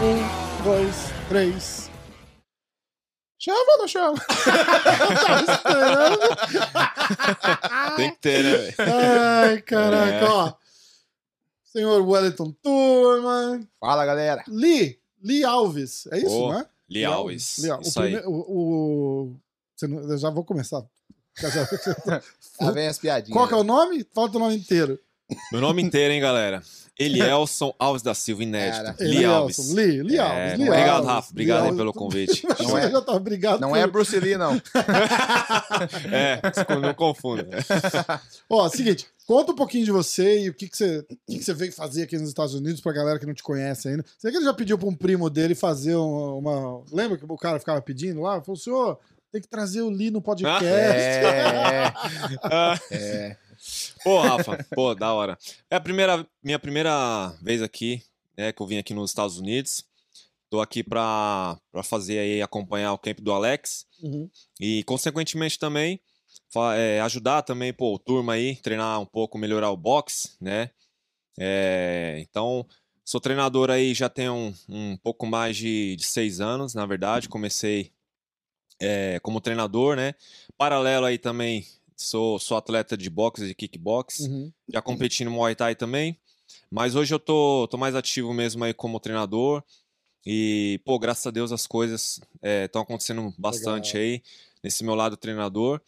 Um, dois, três. Chama ou não chama? Esperando. Tem que ter, né, velho? Ai, caraca, É. ó. Senhor Wellington Turma. Fala, galera. Lee, Lee Alves. É isso, Ô, né? Lee Alves. Lee Alves. Isso o aí. prime- o, não- eu já vou começar. Lá vem as piadinhas. Qual que é o nome? Fala o teu nome inteiro. Meu nome inteiro, hein, galera? Elielson Alves da Silva, inédito. Cara, Lee Alves. Elielson, Lee, Lee É, Alves. Lee obrigado, Alves, Rafa. Obrigado Alves. pelo convite. Não é- já tá obrigado. Não por- é Bruce Lee, não. É, não confunda. Ó, seguinte, conta um pouquinho de você e o que, que, você, o que, que você veio fazer aqui nos Estados Unidos pra galera que não te conhece ainda. Você que ele já pediu pra um primo dele fazer uma. uma- Lembra que o cara ficava pedindo lá? Falou, senhor, tem que trazer o Lee no podcast. É. É. Pô, Rafa, pô, da hora. É a primeira, minha primeira vez aqui, né, que eu vim aqui nos Estados Unidos. Tô aqui pra, pra fazer aí, acompanhar o camp do Alex. Uhum. E, consequentemente, também é, ajudar também, pô, o turma aí, treinar um pouco, melhorar o boxe, né? É, então, sou treinador aí já tem um, um pouco mais de, de seis anos, na verdade. Comecei é, como treinador, né? Paralelo aí também, sou, sou atleta de boxe e kickbox. Uhum. Já competi no Muay Thai também. Mas hoje eu tô, tô mais ativo mesmo aí como treinador. E, pô, graças a Deus as coisas estão acontecendo bastante Legal. aí nesse meu lado treinador.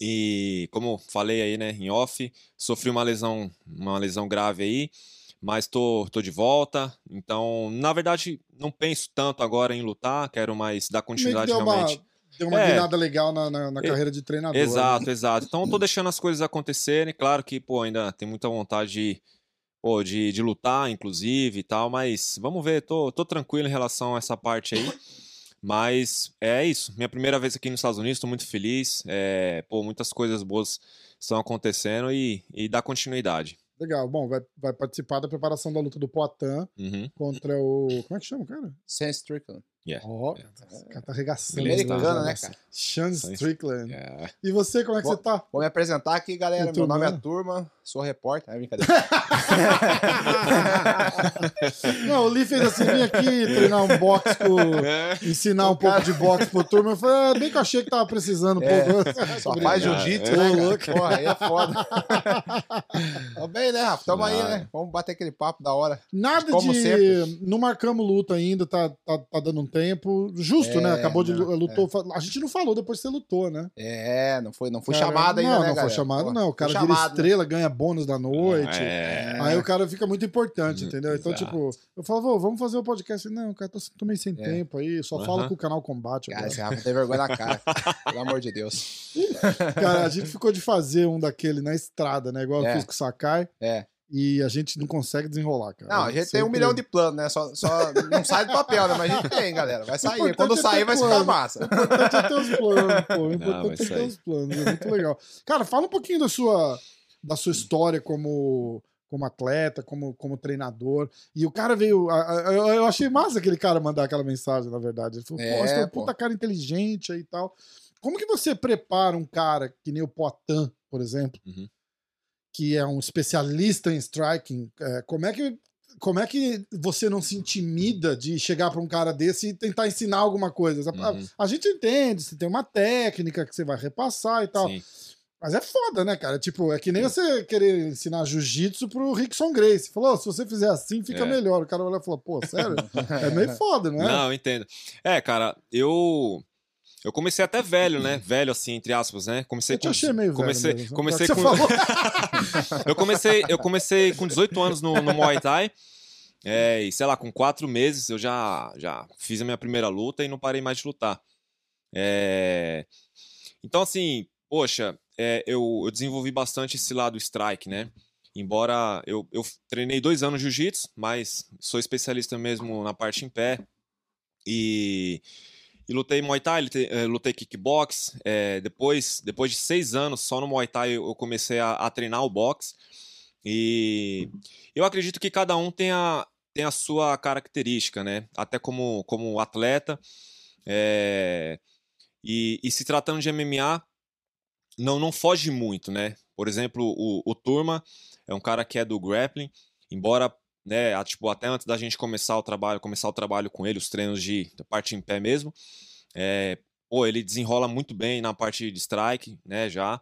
E como falei aí, né, em off, sofri uma lesão, uma lesão grave aí, mas tô, tô de volta. Então, na verdade, não penso tanto agora em lutar, quero mais dar continuidade deu uma, realmente. deu uma É. guinada legal na, na, na carreira de treinador. Exato, né? exato. Então tô deixando as coisas acontecerem. Claro que, pô, ainda tem muita vontade de, pô, de, de lutar, inclusive e tal, mas vamos ver, tô, tô tranquilo em relação a essa parte aí. Mas é isso. Minha primeira vez aqui nos Estados Unidos, tô muito feliz. É, pô, muitas coisas boas estão acontecendo e, e dá continuidade. Legal. Bom, vai, vai participar da preparação da luta do Poitin Uhum. contra o. Como é que chama, o cara? Sam Strickland. Yeah. Ó, o cara tá arregaçando. Americano, né? né, cara? Sean. Strickland. É. E você, como é que Bom, você tá? Vou me apresentar aqui, galera. O Meu nome é Turma. Turma, sou repórter. É brincadeira. Não, o Lee fez assim, vim aqui treinar um boxe, É. ensinar O um pouco de boxe pro turma. Eu falei, é, bem que eu achei que tava precisando É, pouco. Só faz jiu-jitsu, É. né, louco. Porra, aí é foda. Tá bem, né, Rafa? Tamo aí, Ah, né? Vamos bater aquele papo da hora. Nada Como de. sempre. Não marcamos luta ainda, tá, tá, tá dando um tempo. Justo, É, né? Acabou de não, lutou. A gente não falou depois que você lutou, né? É, não foi, não Cara, chamado ainda, não, né, Não, galera? foi chamado, não. O cara fui vira chamado, né? estrela, ganha bônus da noite. É. Aí o cara fica muito importante, entendeu? Então, Exato. tipo, eu falava, "Vô, vamos fazer o podcast. Não, cara, tô, tô meio sem É. tempo aí, só Aham. fala com o canal Combate Cara, agora. Rafa tem vergonha na cara. Pelo amor de Deus. Cara, a gente ficou de fazer um daquele na estrada, né? Igual eu É. fiz com o Sakai. É. E a gente não consegue desenrolar, cara. Não, a gente tem um milhão de planos, né? Só, só não sai do papel, né? Mas a gente tem, galera. Vai sair. Quando é sair, vai plano. ficar massa. O importante é ter os planos, pô. O vai importante é ter sair. os planos. É muito legal. Cara, fala um pouquinho da sua, da sua história como, como atleta, como, como treinador. E o cara veio. a- a- Eu, eu achei massa aquele cara mandar aquela mensagem, na verdade. Ele falou, É, pô, você tem um puta cara inteligente aí e tal. Como que você prepara um cara que nem o Poitin, por exemplo, Uhum. Que é um especialista em striking? É, como é que. Como é que você não se intimida de chegar pra um cara desse e tentar ensinar alguma coisa? A- Uhum. A, gente entende, você tem uma técnica que você vai repassar e tal. Sim. Mas é foda, né, cara? Tipo, é que nem você querer ensinar jiu-jitsu pro Rickson Grace. Falou, se você fizer assim, fica É. melhor. O cara olha e falou, pô, sério? É meio foda, não é? Não, entendo. É, cara, eu. Eu comecei até velho, né? Velho, assim, entre aspas, né? Comecei Eu te achei meio velho comecei, mesmo. comecei com. eu comecei, eu comecei com 18 anos no, no Muay Thai. É, e sei lá, com quatro meses eu já, já fiz a minha primeira luta e não parei mais de lutar. É, Então, assim, poxa, é, eu, eu desenvolvi bastante esse lado strike, né? Embora eu, eu treinei dois anos jiu-jitsu, mas sou especialista mesmo na parte em pé. E, e lutei Muay Thai, lutei, eh, lutei kickbox. eh, depois, depois de seis anos só no Muay Thai eu eu comecei a, a treinar o boxe. E eu acredito que cada um tem a, tem a sua característica, né? Até como, como atleta. é, E, e se tratando de MMA, não, não foge muito, né? Por exemplo, o, o Turma é um cara que é do grappling, embora, né, a- tipo, até antes da gente começar o trabalho, começar o trabalho com ele, os treinos de da parte em pé mesmo, é, pô, ele desenrola muito bem na parte de strike, né, já.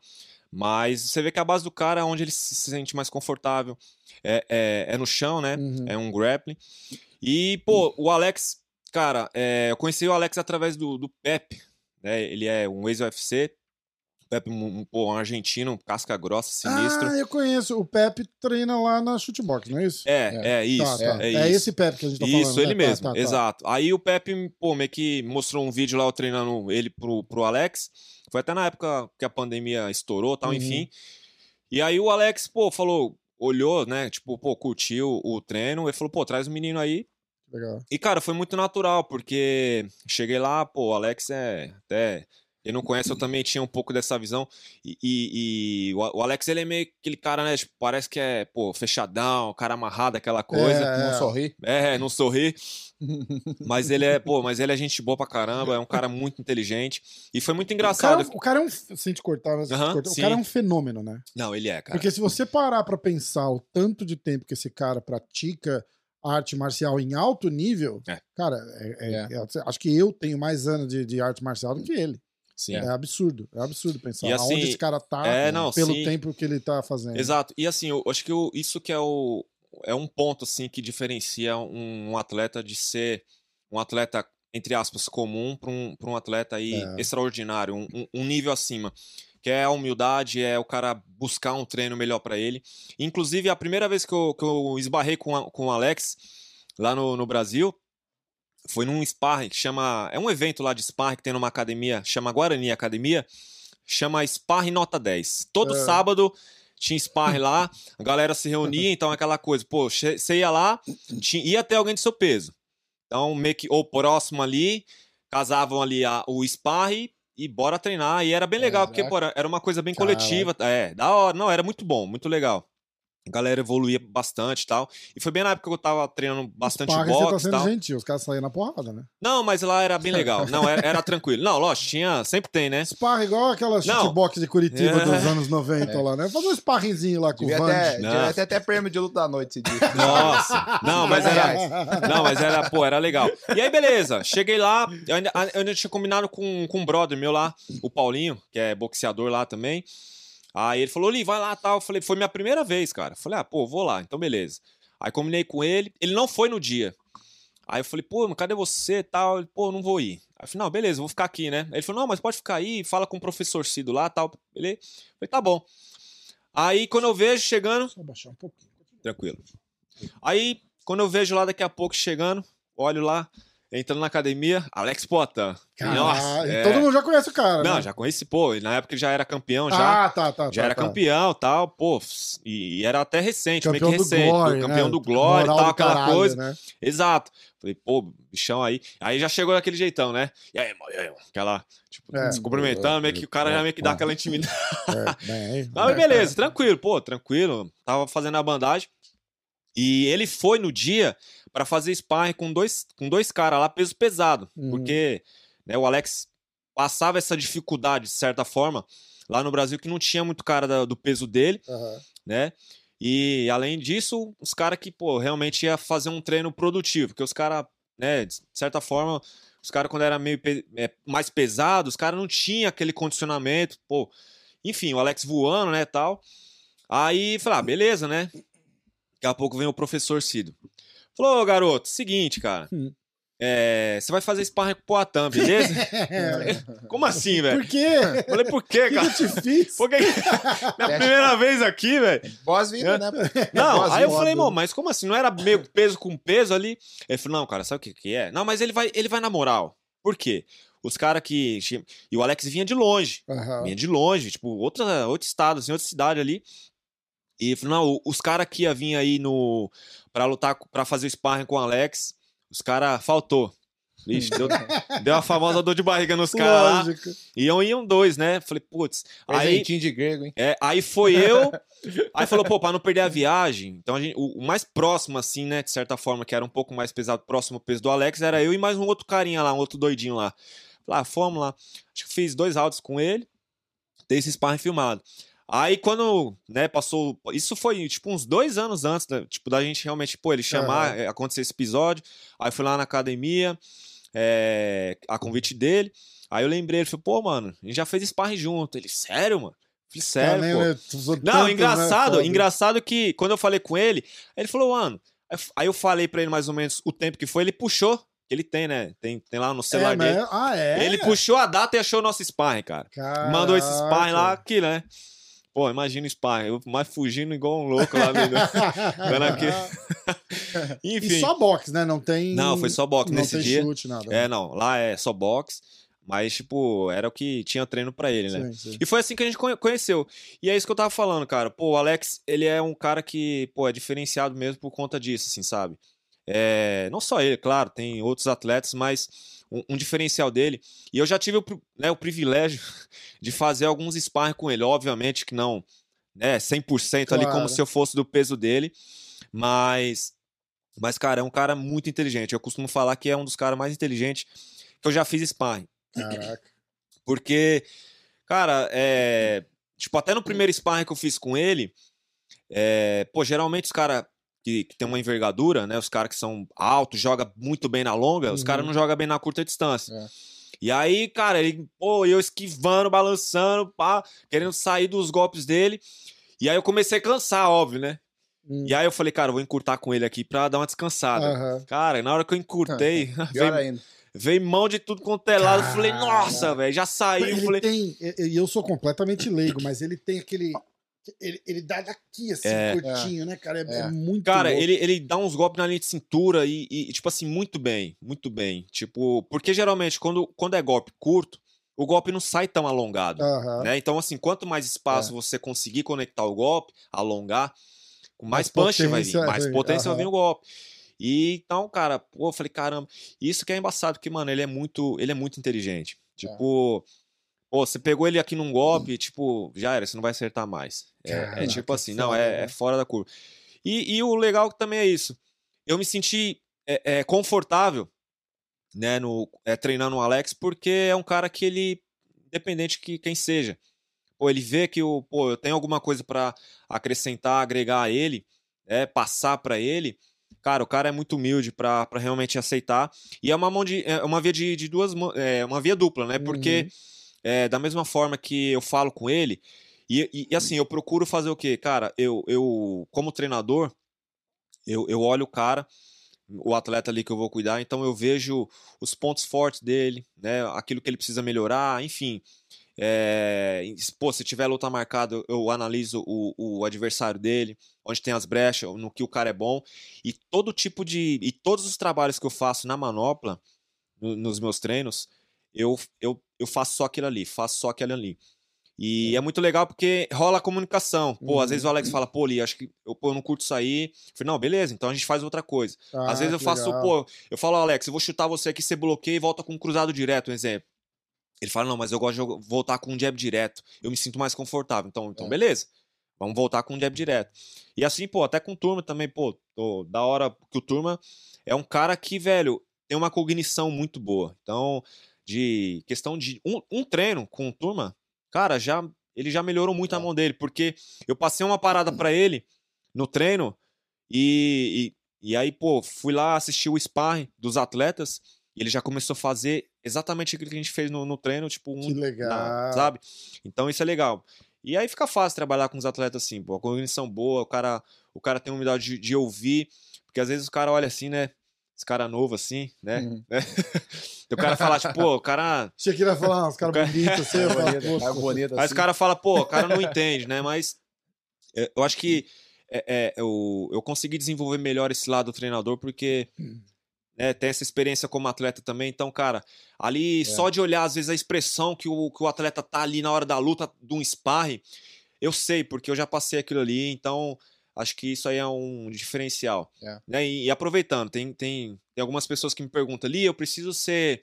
Mas você vê que a base do cara é onde ele se sente mais confortável. É, é, é no chão, né? Uhum. É um grappling. E, pô, o Alex, cara, é, eu conheci o Alex através do, do Pepe, né? Ele é um ex-UFC. Pepe, um, um, pô, um argentino, casca grossa, sinistro. Ah, eu conheço. O Pepe treina lá na shootbox, não é isso? é, é, isso. Tá, tá. É, É, isso. esse Pepe que a gente tá Isso, falando. ele né? Tá, mesmo, tá, tá. exato. Aí o Pepe, pô, meio que mostrou um vídeo lá, eu treinando ele pro, pro Alex. Foi até na época que a pandemia estourou tal, Uhum. enfim. E aí o Alex, pô, falou, olhou, né, tipo, pô, curtiu o treino. Ele falou, pô, traz o menino aí. Legal. E, cara, foi muito natural, porque cheguei lá, pô, o Alex é até. Ele não conhece, eu também tinha um pouco dessa visão. E, e- e o Alex, ele é meio aquele cara, né? Tipo, parece que é, pô, fechadão, cara amarrado, aquela coisa. É, Não sorri. É, não sorri. Mas ele é, pô, mas ele é gente boa pra caramba, é um cara muito inteligente. E foi muito O cara, engraçado. o cara é um. Sem te cortar, mas sem te cortar, o cara é um fenômeno, né? Não, ele é, cara. Porque se você parar pra pensar o tanto de tempo que esse cara pratica arte marcial em alto nível, É. cara, é- é- é- acho que eu tenho mais anos de, de arte marcial do que ele. Sim. É absurdo. É absurdo pensar E assim, aonde esse cara tá é, não, pelo sim. tempo que ele tá fazendo. Exato. E assim, eu acho que o- isso que é o é um ponto assim que diferencia um, um atleta de ser um atleta entre aspas comum para um, pra um atleta aí É. extraordinário, um, um- um nível acima. Que é a humildade, é o cara buscar um treino melhor para ele. Inclusive, a primeira vez que eu, que eu esbarrei com, a- com o Alex lá no, no Brasil foi num sparring que chama. É um evento lá de sparring que tem numa academia, chama Guarani Academia, chama Sparring Nota 10. Todo É. sábado tinha sparring lá, a galera se reunia, então aquela coisa, pô, você ia lá, tinha, ia ter alguém do seu peso. Então, meio que, ou próximo ali, casavam ali a, o sparring e bora treinar. E era bem legal, porque, pô, era uma coisa bem coletiva. É, da hora. Não, era muito bom, muito legal. A galera evoluía bastante e tal. E foi bem na época que eu tava treinando bastante Sparring, você tá boxe sendo tal. gentil, os caras saem na porrada, né? Não, mas lá era bem legal. Não, era, era tranquilo. Não, lógico, tinha. Sempre tem, né? Sparring igual aquela shootbox de Curitiba É. dos anos 90 lá, né? Fazer um sparringzinho lá com Devia o até, devia ter até prêmio de luta da noite esse dia. Nossa. Não, mas era. Não, mas era, pô, era legal. E aí, beleza. Cheguei lá, eu ainda, eu ainda tinha combinado com, com um brother meu lá, o Paulinho, que é boxeador lá também. Aí ele falou, Li, vai lá tal. Eu falei, foi minha primeira vez, cara. Eu falei, ah, pô, vou lá, então beleza. Aí combinei com ele, ele não foi no dia. Aí eu falei, pô, cadê você e tal? Ele, pô, não vou ir. Aí eu falei, não, beleza, vou ficar aqui, né? Aí ele falou, não, mas pode ficar aí, fala com o professor Cido lá tal. Eu falei, tá bom. Aí quando eu vejo chegando, Só baixar um pouquinho. Tranquilo. Aí, quando eu vejo lá daqui a pouco chegando, olho lá, entrando na academia, Alex Potan. Nossa, Caralho, é. todo mundo já conhece o cara, Não, né? já conheci, pô, na época ele já era campeão, já. Ah, tá, tá. já tá, era tá. campeão e tal, pô, e, e era até recente, Campeão meio do que recente. Glória, campeão né? do Glória e tal, do aquela caralho, coisa. Né? Exato. Falei, pô, bichão aí. Aí já chegou daquele jeitão, né? E aí, e irmão? Aquela, tipo, É. se cumprimentando, meio que o cara já meio que dá aquela intimidade. É, mas beleza, tranquilo, pô, tranquilo. Tava fazendo a bandagem. E ele foi no dia pra fazer sparring com dois, com dois caras lá, peso pesado. Uhum. Porque né, o Alex passava essa dificuldade, de certa forma, lá no Brasil, que não tinha muito cara da- do peso dele, Aham. né? E além disso, os caras que, pô, realmente ia fazer um treino produtivo, porque os caras, né, de certa forma, os caras quando era meio pe- é, mais pesado, os caras não tinham aquele condicionamento, pô. Enfim, o Alex voando, né, tal. Aí, falei, ah, beleza, né? Daqui a pouco vem o professor Cido. Falou, ô garoto, seguinte, cara. Hum. é, você vai fazer sparring com o Poatan, beleza? Como assim, velho? Por quê? Falei, por quê, que cara? eu te fiz? Por que... Minha primeira vez aqui, velho. Boas-vindas, né? Não, Boas-vindas. aí eu falei, irmão, mas como assim? Não era meio peso com peso ali? Ele falou, não, cara, sabe o que, que é? Não, mas ele vai, ele vai na moral. Por quê? Os caras que. E o Alex vinha de longe. Aham. Vinha de longe, tipo, outra, outro estado, assim, outra cidade ali. E falou, não, os caras que ia vir aí no. Pra lutar, pra fazer o sparring com o Alex, os caras faltou. Vixe, deu, deu a famosa dor de barriga nos caras lá. Lógico. Iam, iam dois, né? Falei, putz. Aí, de grego, hein? é, aí foi eu. Aí falou, pô, pra não perder a viagem. Então a gente, o, o mais próximo, assim, né? De certa forma, que era um pouco mais pesado, próximo ao peso do Alex, era eu e mais um outro carinha lá, um outro doidinho lá. Falei, ah, fomos lá. Acho que fiz dois áudios com ele, dei esse sparring filmado. Aí quando, né, passou. Isso foi, tipo, uns dois anos antes, da, tipo, da gente realmente, pô, ele chamar, é, acontecer esse episódio. Aí fui lá na academia, é, a convite dele. Aí eu lembrei, ele falou, pô, mano, a gente já fez sparring junto. Ele, sério, mano? Eu Falei, sério, pô. usou Não, tanto, né, engraçado, foda. engraçado que quando eu falei com ele, ele falou, mano. Aí eu falei pra ele mais ou menos o tempo que foi, ele puxou. que Ele tem, né? Tem, tem lá no celular É, dele. mas- Ah, é? Ele puxou a data e achou o nosso sparring, cara. Mandou esse sparring lá Caraca. aqui, né? Pô, imagina o sparring. Eu mais fugindo igual um louco lá, amigo. Vendo aqui. Enfim. E só boxe, né? Não tem. Não, foi só boxe não nesse tem dia. chute, nada. É, não. Lá é só boxe. Mas, tipo, era o que tinha treino pra ele, né? Sim, sim. E foi assim que a gente conhe- conheceu. E é isso que eu tava falando, cara. Pô, o Alex, ele é um cara que, pô, é diferenciado mesmo por conta disso, assim, sabe? É, não só ele, claro, tem outros atletas, mas um, um diferencial dele. E eu já tive o, né, o privilégio de fazer alguns sparring com ele. Obviamente que não, né, 100% ali como Claro. se eu fosse do peso dele, mas, mas, cara, é um cara muito inteligente. Eu costumo falar que é um dos caras mais inteligentes que eu já fiz sparring. Caraca. Porque, cara, é. Tipo, até no primeiro sparring que eu fiz com ele, é, pô, geralmente os caras que, que tem uma envergadura, né? Os caras que são altos, joga muito bem na longa, os Uhum. caras não jogam bem na curta distância. É. E aí, cara, ele, pô, eu esquivando, balançando, pá, querendo sair dos golpes dele. E aí eu comecei a cansar, óbvio, né? Hum. E aí eu falei, cara, eu vou encurtar com ele aqui pra dar uma descansada. Aham. Cara, na hora que eu encurtei, veio, ainda. veio mão de tudo quanto é lado. Eu falei, nossa, velho, já saiu. Ele falei, tem. E eu sou completamente leigo, mas ele tem aquele. Ele, ele dá daqui, assim, É. curtinho, né, cara? É, é É. muito. Cara, louco. ele, ele dá uns golpes na linha de cintura e, e, tipo assim, muito bem, muito bem. Tipo, porque geralmente quando, quando é golpe curto, o golpe não sai tão alongado. Aham. Né? Então, assim, quanto mais espaço É. você conseguir conectar o golpe, alongar, com mais, Mais punch vai vir, mais vem, potência vai vir o golpe. E então, cara, pô, eu falei, caramba, isso que é embaçado, porque, mano, ele é muito, ele é muito inteligente. Tipo, pô, você pegou ele aqui num golpe, tipo, já era, você não vai acertar mais. É, é tipo assim, não, é, é fora da curva. E, e o legal também é isso. Eu me senti é, é, confortável, né, no, é, treinando o Alex, porque é um cara que ele, independente que quem seja, pô, ele vê que o, pô, eu tenho alguma coisa pra acrescentar, agregar a ele, é, passar pra ele. Cara, o cara é muito humilde pra realmente aceitar. E é uma mão de, é uma via de, de duas, é uma via dupla, né? Porque é, da mesma forma que eu falo com ele, e, e- e assim, eu procuro fazer o quê? Cara, eu, eu como treinador, eu, eu olho o cara, o atleta ali que eu vou cuidar, então eu vejo os pontos fortes dele, né? Aquilo que ele precisa melhorar, enfim. É, pô, se tiver luta marcada, eu analiso o, o adversário dele, onde tem as brechas, no que o cara é bom. E todo tipo de. E todos os trabalhos que eu faço na manopla, no- nos meus treinos, eu, eu, eu faço só aquilo ali, faço só aquilo ali. E é muito legal porque rola a comunicação. Pô, às vezes o Alex fala, pô, Li, acho que eu, pô, eu não curto isso aí. Eu falei, não, beleza, então a gente faz outra coisa. Ah, Às vezes eu faço, legal. pô, eu falo, Alex, eu vou chutar você aqui, você bloqueia e volta com um cruzado direto, um exemplo. Ele fala, não, mas eu gosto de voltar com um jab direto. Eu me sinto mais confortável. Então, então É. beleza. Vamos voltar com um jab direto. E assim, pô, até com o Turma também, pô, tô, da hora que o Turma é um cara que, velho, tem uma cognição muito boa. Então, de questão de um, um treino com o Turma, cara, já ele já melhorou muito a É. mão dele, porque eu passei uma parada pra ele no treino e, e, e aí, pô, fui lá assistir o sparring dos atletas e ele já começou a fazer exatamente aquilo que a gente fez no, no treino, tipo, um, Que legal. na- sabe? Então isso é legal. E aí fica fácil trabalhar com os atletas assim, pô, a cognição boa, o cara, o cara tem humildade de, de ouvir, porque às vezes o cara olha assim, né? Esse cara novo assim, né? Uhum. O cara fala, tipo, pô, o cara. Achei que ele ia falar uns caras cara- bonitos assim. eu É falo, bonito, pô, é bonito Aí assim. os caras falam, pô, o cara não entende, né? Mas é, eu acho que é, é, eu, eu consegui desenvolver melhor esse lado do treinador, porque né, tem essa experiência como atleta também. Então, cara, ali só de olhar, às vezes, a expressão que o, que o atleta tá ali na hora da luta, de um sparring, eu sei, porque eu já passei aquilo ali, então acho que isso aí é um diferencial. É. Né? E, e aproveitando, tem, tem, tem algumas pessoas que me perguntam ali, eu preciso ser.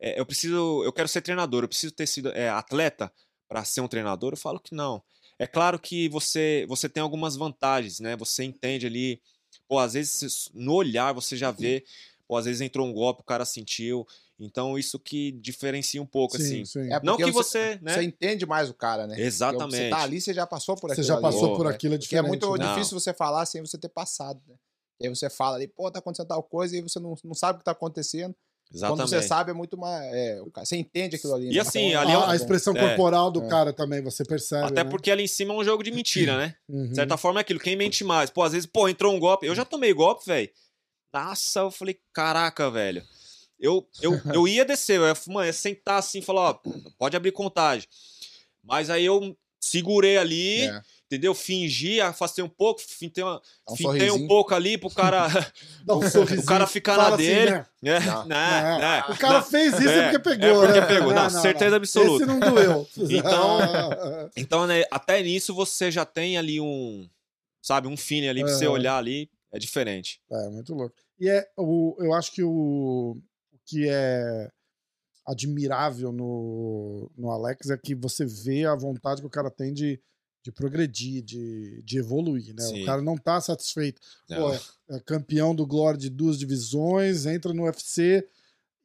é, eu preciso. Eu quero ser treinador, eu preciso ter sido é, atleta para ser um treinador? Eu falo que não. É claro que você, você tem algumas vantagens, né? Você entende ali. Pô, às vezes no olhar você já vê. Pô, às vezes entrou um golpe, o cara sentiu. Então isso que diferencia um pouco, assim. sim. É Não porque que você, né? Você entende mais o cara, né? Porque Você Exatamente. tá ali, você já passou por Você aquilo já ali, passou Pô, por né? aquilo, é Porque é diferente. muito né? Não. difícil você falar sem você ter passado, né? E aí você fala ali, pô, tá acontecendo tal coisa, e você não, não sabe o que tá acontecendo. Exatamente. Quando você sabe, é muito mais. é, você entende aquilo ali. E né? assim, Então, ali é a, a expressão é. corporal do É. cara também, você percebe. Até né? porque ali em cima é um jogo de mentira, né? Uhum. De certa forma é aquilo, quem mente mais? Pô, às vezes, pô, entrou um golpe. Eu já tomei golpe, velho. Nossa, eu falei, caraca, velho. Eu, eu, eu ia descer, eu ia, mano, ia sentar assim e falar, ó, pode abrir contagem. Mas aí eu segurei ali, é, entendeu? Fingi, afastei um pouco, fintei, uma, um fintei um pouco ali pro cara, um o cara ficar Fala na assim, dele. né? né? Não. Né? O cara fez isso É, porque pegou, é porque né? pegou. Não, certeza absoluta. Esse não doeu. Então- Então, né, até nisso você já tem ali um, sabe, um feeling ali pra você olhar ali, é diferente. É, muito louco. E é, o, eu acho que o que é admirável no, no Alex é que você vê a vontade que o cara tem de, de progredir, de, de evoluir, né? Sim. O cara não tá satisfeito. Pô, é, é campeão do Glória de duas divisões, entra no UFC.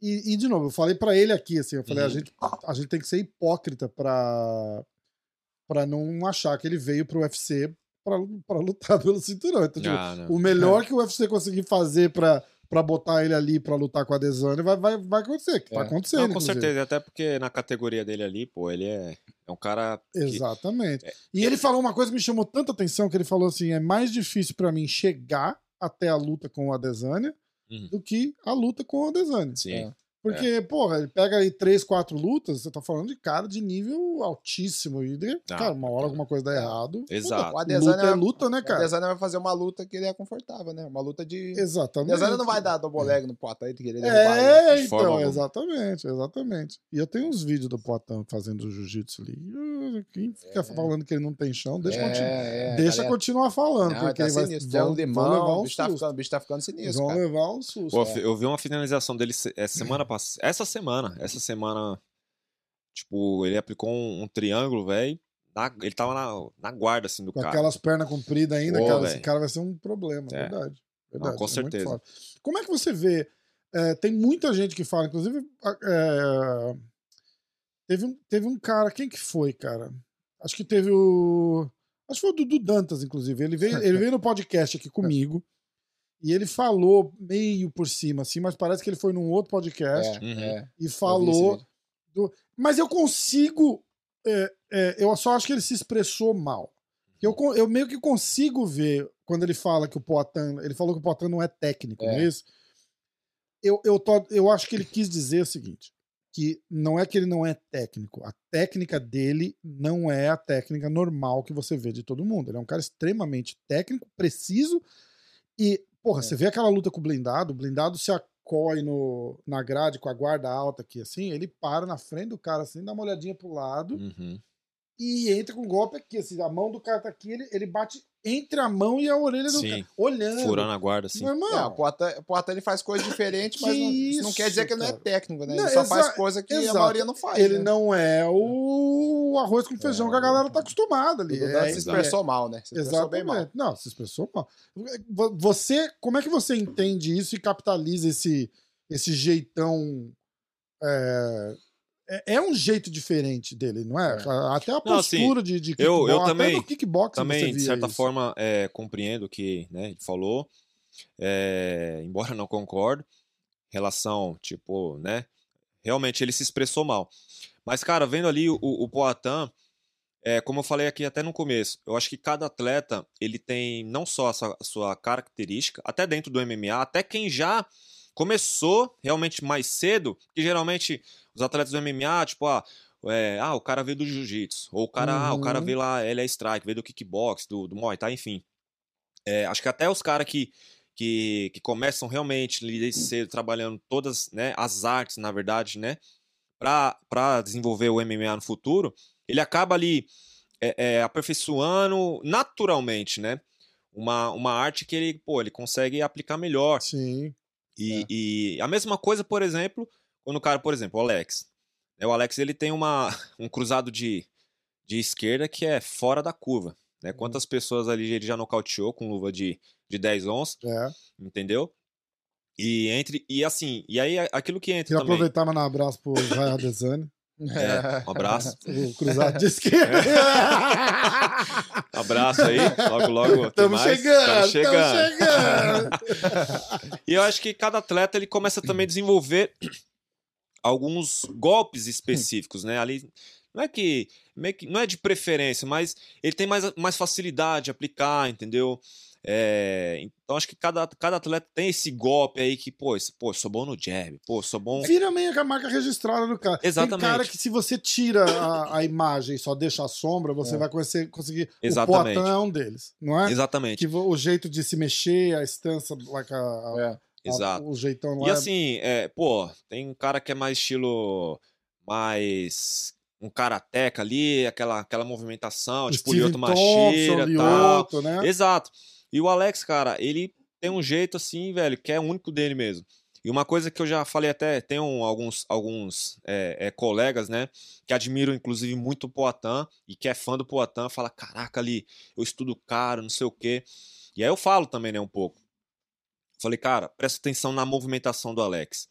E, e, de novo, eu falei pra ele aqui, assim, eu falei, a, Uhum. gente, a gente tem que ser hipócrita pra, pra não achar que ele veio pro UFC pra lutar pelo cinturão. Então, tipo, Ah, o melhor que o UFC conseguir fazer pra, pra botar ele ali pra lutar com a Adesanya vai, vai, vai acontecer. Que tá É. acontecendo. Não, com inclusive. certeza, até porque na categoria dele ali, pô, ele é, é um cara que, Exatamente. É. E ele falou uma coisa que me chamou tanta atenção, que ele falou assim, é mais difícil pra mim chegar até a luta com o Adesanya Uhum. do que a luta com o Adesanya. sim, É. Porque, porra, ele pega aí três, quatro lutas, você tá falando de cara de nível altíssimo. E, Ah, cara, uma hora alguma coisa dá errado. exato. O Luta Adesanya, é luta, né, o cara? Adesanya vai fazer uma luta que ele é confortável, né? Uma luta de. Exatamente. O Adesanya não vai dar double leg no Poitin que ele derrubar ele. É, forma então, exatamente, exatamente. E eu tenho uns vídeos do Poitin fazendo jiu-jitsu ali. Quem fica É. falando que ele não tem chão, deixa, É, continuar, é, deixa galera. continuar falando, Não, porque tá aí vai, sinistro. vão, Tem um vão limão, levar o um bicho, tá susto. ficando, o bicho tá ficando sinistro, Vão cara. levar um susto. Pô, é. eu vi uma finalização dele essa semana passada. Essa semana. Essa semana. Tipo, ele aplicou um, um triângulo, velho. Ele tava na, na guarda, assim, do Com cara. aquelas pernas compridas ainda, Pô, cara, esse cara vai ser um problema, É. verdade. verdade com é certeza. Como é que você vê? é, tem muita gente que fala, inclusive. é, teve, um, teve um cara, quem que foi, cara? Acho que teve o. Acho que foi o Dudu Dantas, inclusive. Ele veio, ele veio no podcast aqui comigo. E ele falou meio por cima, assim, mas parece que ele foi num outro podcast É, Uhum. é. e Eu falou. vídeo. Mas eu consigo. é, é, eu só acho que ele se expressou mal. Eu, con- eu meio que consigo ver quando ele fala que o Poitin. Ele falou que o Poitin não é técnico, não é É. isso? Eu, eu, tô- eu acho que ele quis dizer o seguinte: que não é que ele não é técnico. A técnica dele não é a técnica normal que você vê de todo mundo. Ele é um cara extremamente técnico, preciso. E, porra, É. você vê aquela luta com o blindado, o blindado se acolhe no, na grade com a guarda alta aqui, assim, ele para na frente do cara, assim, dá uma olhadinha pro lado Uhum. E entra com um golpe aqui, assim, a mão do cara tá aqui, ele, ele bate entre a mão e a orelha do Sim. cara, olhando. Furando a guarda, assim. Meu É, o irmão, Poitin, o Poitin, ele faz coisas diferentes, mas não, isso não quer dizer que ele não é técnico, né? Não, Ele só faz coisa que exato. a maioria não faz. ele né? não é o arroz com feijão É, que a galera tá acostumada O ali. É, se é- expressou mal, né? Se expressou bem mal. Exatamente. Não, se expressou mal. Vo- Você, como é que você entende isso e capitaliza esse, esse jeitão? É, é- é um jeito diferente dele, não é? Até a Não, assim, postura de, de eu- eu kickbox, também- até kickboxing Também, de certa isso. forma, é, compreendo o que né, ele falou. É, embora não concordo, relação, tipo, né? Realmente ele se expressou mal. Mas, cara, vendo ali o, o Poatan, é, como eu falei aqui até no começo, eu acho que cada atleta ele tem não só a sua, a sua característica, até dentro do MMA, até quem já começou realmente mais cedo, que geralmente os atletas do MMA, tipo, ah, é, ah, o cara veio do jiu-jitsu, ou o cara, ah, o cara Uhum. veio lá, ele é strike, veio do kickbox, do, do Muay Thai, enfim. É, acho que até os caras que, que, que começam realmente desde cedo, trabalhando todas né, as artes, na verdade, né, para desenvolver o MMA no futuro, ele acaba ali é, é, aperfeiçoando naturalmente, né, uma, uma arte que ele, pô, ele consegue aplicar melhor. Sim. E, É. e a mesma coisa, por exemplo, quando o cara, por exemplo, o Alex. né, O Alex ele tem uma, um cruzado de, de esquerda que é fora da curva. Né? Uhum. Quantas pessoas ali ele já nocauteou com luva de, de 10 onças, É. entendeu? E entre. E assim, e aí aquilo que entra também. aproveitar mandar um abraço pro Israel Desani, É, um abraço. o cruzado de esquerda. Abraço aí. Logo, logo. Estamos chegando, chegando. chegando. E eu acho que cada atleta ele começa também a desenvolver alguns golpes específicos, né? Ali não é que, meio que não é de preferência, mas ele tem mais, mais facilidade de aplicar, entendeu? É, então acho que cada, cada atleta tem esse golpe aí que, pô, esse, pô, sou bom no jab, pô, sou bom. Vira meio que a marca registrada do cara. Exatamente. Tem cara que se você tira a, a imagem e só deixa a sombra, você É. vai conseguir, conseguir. Exatamente. O Poitin é um deles, não é? Exatamente. Que o jeito de se mexer, a estância, like a- a- É. a- Exato. o jeitão lá. E é- assim, é, pô, tem um cara que é mais estilo. Mais. Um karateca ali, aquela, aquela movimentação, tipo o Steven Lyoto Machira e tal. Lyoto, né? Exato. E o Alex, cara, ele tem um jeito assim, velho, que é único dele mesmo. E uma coisa que eu já falei até, tem um- alguns, alguns é, é, colegas, né, que admiram inclusive muito o Poatan e que é fã do Poatan, fala, caraca ali, eu estudo caro, não sei o quê. E aí eu falo também, né, um pouco. Falei, cara, presta atenção na movimentação do Alex.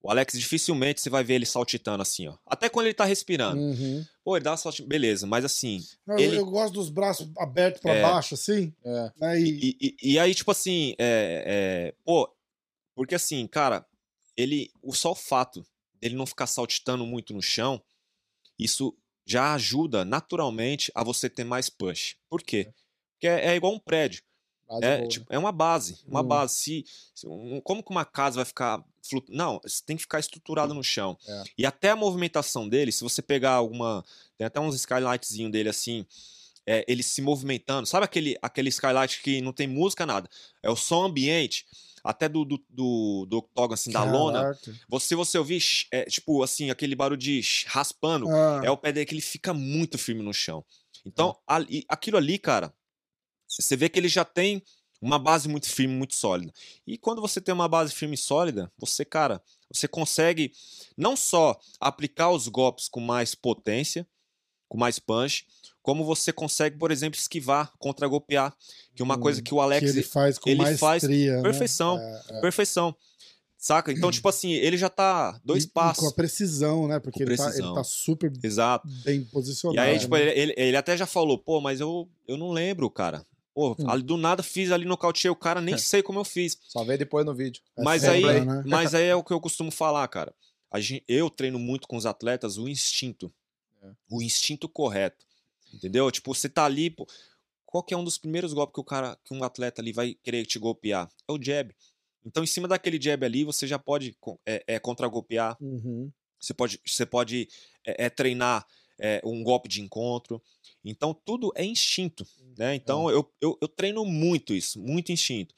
O Alex dificilmente você vai ver ele saltitando assim, ó. Até quando ele tá respirando. Uhum. Pô, ele dá uma. Beleza, mas assim. Eu, Ele- eu gosto dos braços abertos pra É. baixo, assim. É. Né? E, E, e- e aí, tipo assim, é, é, pô, porque assim, cara, ele, o só o fato dele não ficar saltitando muito no chão, isso já ajuda naturalmente a você ter mais push. Por quê? Porque é, é igual um prédio. Base É, boa, né? tipo, é uma base. Uma Hum. base. Se, se um- como que uma casa vai ficar. flu- Não, você tem que ficar estruturado no chão. É. E até a movimentação dele, se você pegar alguma. Tem até uns skylightzinhos dele assim. É, ele se movimentando. Sabe aquele, aquele skylight que não tem música, nada? É o som ambiente. Até do, do, do, do octógono, assim, da lona. Caraca. Você, você ouvir, é, tipo, assim, aquele barulho de raspando. Ah, É o pé dele que ele fica muito firme no chão. Então, ali- aquilo ali, cara, você vê que ele já tem uma base muito firme, muito sólida. E quando você tem uma base firme e sólida, você, cara, você consegue não só aplicar os golpes com mais potência, com mais punch, como você consegue, por exemplo, esquivar, contra-golpear. Que é uma coisa Hum, que o Alex. que ele faz com ele faz maestria. né? perfeição. É, Perfeição. Saca? Então, tipo assim, ele já tá dois e- passos. com a precisão, né? Porque ele tá, ele tá super Exato. bem posicionado. E aí, tipo, né? ele, ele, ele até já falou, pô, mas eu, eu não lembro, cara. Pô, Hum. ali do nada fiz ali nocauteei o cara, nem sei como eu fiz. Só vê depois no vídeo. É mas aí, né? mas aí é o que eu costumo falar, cara. A gen- eu treino muito com os atletas o instinto. É. O instinto correto. Entendeu? Tipo, você tá ali, pô, qual que é um dos primeiros golpes que o cara, que um atleta ali vai querer te golpear? É o jab. Então, em cima daquele jab ali, você já pode é, é, contra-golpear, Uhum. você pode, você pode é, é, treinar é, um golpe de encontro. Então, tudo é instinto, né? Então, eu, eu, eu treino muito isso, muito instinto.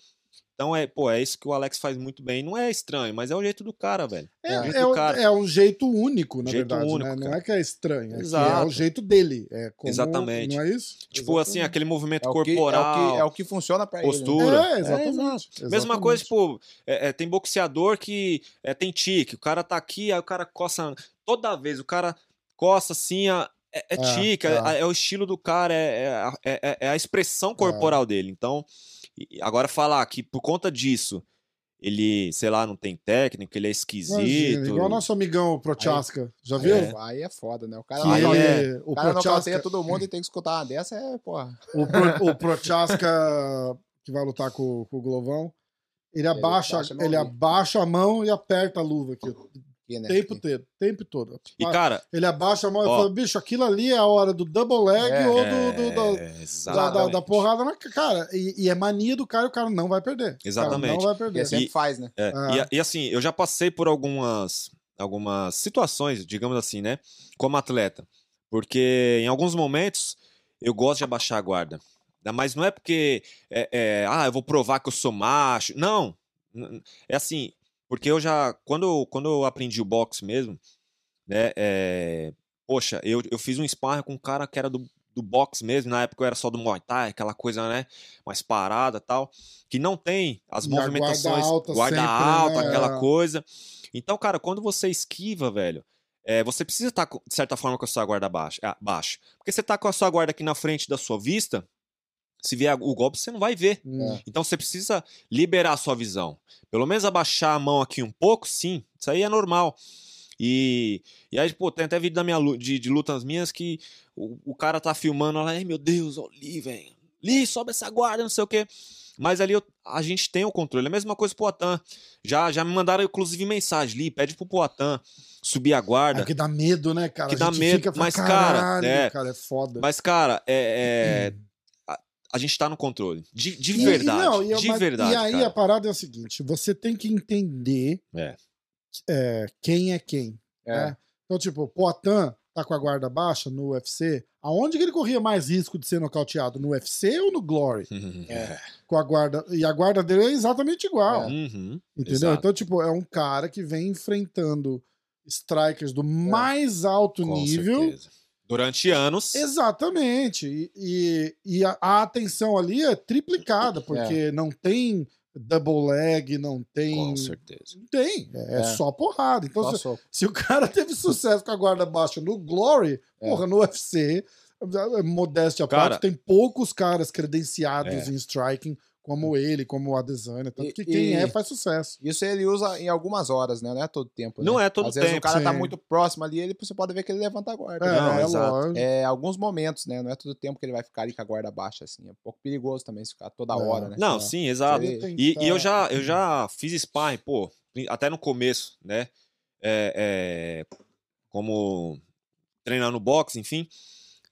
Então, é, pô, é isso que o Alex faz muito bem. Não é estranho, mas é o jeito do cara, velho. É, o jeito é, do o- cara. é um jeito único, na Jeito verdade. único, né? Não é que é estranho. É, que é Exato. o jeito dele. É como, Exatamente. Não é isso? Tipo, assim, Exatamente. aquele movimento É o, que, é, o corporal, que, é o que funciona pra ele. né? postura. É, exatamente. Mesma exatamente. coisa, tipo, é, é, tem boxeador que é, tem tique. O cara tá aqui, aí o cara coça. Toda vez o cara coça assim, a- é, é É, tique, é, é. é o estilo do cara, é, é a- é- é- é a expressão corporal dele. Então, e- agora falar que por conta disso, ele, sei lá, não tem técnica, ele é esquisito. Imagina, igual nosso amigão Prochaska. Já viu? Aí, aí é foda, né? O cara, Aí não, é- ele- o o cara não Prochaska, calceia todo mundo e tem que escutar uma dessa, é, porra. o, Pro, o Prochaska que vai lutar com, com o Glovão, ele abaixa, abaixa a mão ele abaixa a mão e aperta a luva aqui. Tempo todo. Tempo todo. E, cara, Ele abaixa a mão e fala, bicho, aquilo ali é a hora do double leg É, ou do, do- do- é, da, da, da porrada na cara. E, e é mania do cara e o cara não vai perder. O cara Exatamente. não vai perder. sempre E- faz, né? É, Ah. e, e assim, eu já passei por algumas, algumas situações, digamos assim, né? Como atleta. Porque em alguns momentos eu gosto de abaixar a guarda. Mas não é porque, é, é, ah, eu vou provar que eu sou macho. Não. É assim, porque eu já, quando, eu- quando eu aprendi o boxe mesmo, né? é, poxa, eu, eu fiz um sparring com um cara que era do, do boxe mesmo. Na época eu era só do Muay Thai, aquela coisa, né? Mais parada e tal. Que não tem as E a guarda movimentações. alta guarda sempre, alta, né? aquela coisa. Então, cara, quando você esquiva, velho, é, você precisa estar, de certa forma, com a sua guarda baixa, ah, baixa. Porque você tá com a sua guarda aqui na frente da sua vista, Se vier o golpe, você não vai ver. Hum. É. Então você precisa liberar a sua visão. Pelo menos abaixar a mão aqui um pouco, sim. Isso aí é normal. E, e aí, pô, tem até vídeo da minha, de, de lutas minhas que o, o cara tá filmando lá, ai meu Deus, ó, Lee, velho. Lee, sobe essa guarda, não sei o quê. Mas ali eu- a gente tem o controle. É a mesma coisa pro Poatan. Já, já me mandaram, inclusive, mensagem. Lee, pede pro Poatan subir a É guarda. porque dá medo, né, cara? Que A dá gente medo, fica, mas, cara, "Caralho, é- cara, é foda. Mas, cara, é, é- a, gente tá no controle. De, de E- e verdade. não, e, de mas- verdade. E aí cara. a parada é o seguinte: você tem que entender É. é, quem é quem. É. né? Então, tipo, o Poatan tá com a guarda baixa no UFC. Aonde que ele corria mais risco de ser nocauteado? No UFC ou no Glory? É. Com a guarda. E a guarda dele é exatamente igual. Uhum. Entendeu? Exato. Então, tipo, é um cara que vem enfrentando strikers do mais alto Com nível. certeza. Durante anos. Exatamente. E, e, e a, a atenção ali é triplicada, porque não tem double leg, não tem. Com certeza. Não tem. É, é É. só porrada. Então, Só se, soco. se o cara teve sucesso com a guarda baixa no Glory, É. porra, no UFC, eh, modéstia à Cara- parte, tem poucos caras credenciados É. em striking como ele, como o Adesanya. Tanto E- que quem e- é faz sucesso. Isso ele usa em algumas horas, né? Não é todo tempo. Não né? é todo Às vezes o tempo, cara tá sim. muito próximo ali, ele, você pode ver que ele levanta a guarda. É, né? Não, é exato. lógico. É, alguns momentos, né? Não é todo tempo que ele vai ficar ali com a guarda baixa, assim. É um pouco perigoso também se ficar toda É. hora, né? Não, É. sim, exato. Ele E, tá- e eu, já, eu já fiz sparring, pô, até no começo, né? É, é, como treinando boxe, enfim.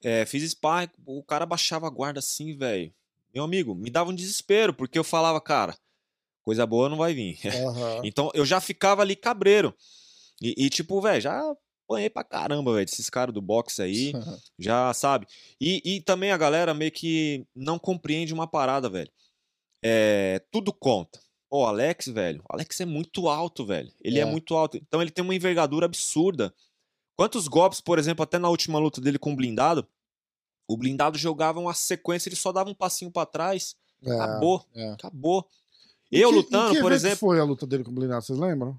É, fiz sparring, o cara baixava a guarda assim, velho. Meu amigo, me dava um desespero, porque eu falava, cara, coisa boa não vai vir. Aham. Então eu já ficava ali cabreiro. E, e, tipo, velho, já apanhei pra caramba, velho, desses caras do boxe aí. Já sabe. E, e também a galera meio que não compreende uma parada, velho. É, tudo conta. O Alex, velho. O Alex é muito alto, velho. Ele é. É. muito alto. Então ele tem uma envergadura absurda. Quantos golpes, por exemplo, até na última luta dele com o blindado, o blindado jogava uma sequência, ele só dava um passinho pra trás. É. Acabou. É. Acabou. Eu que- lutando, que por exemplo. foi a luta dele com o Blindado, vocês lembram?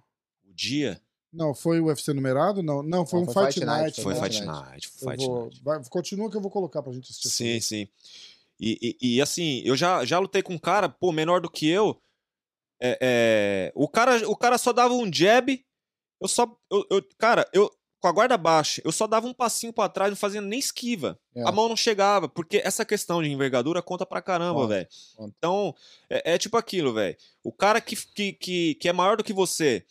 O dia Não, foi o UFC numerado? Não, não foi Não, um foi Fight, Fight Night. Night, foi né? Fight Night. Foi Fight vou- Night. vai- continua que eu vou colocar pra gente assistir. Sim, sim. E, e, e, assim, eu já, já lutei com um cara, pô, menor do que eu. É, é, o, cara, o cara só dava um jab. Eu só. Eu, eu- cara, eu. Com a guarda baixa, eu só dava um passinho pra trás, não fazia nem esquiva. É. A mão não chegava, porque essa questão de envergadura conta pra caramba, velho. Então, é, é tipo aquilo, velho. O cara que, que, que, que é maior do que você,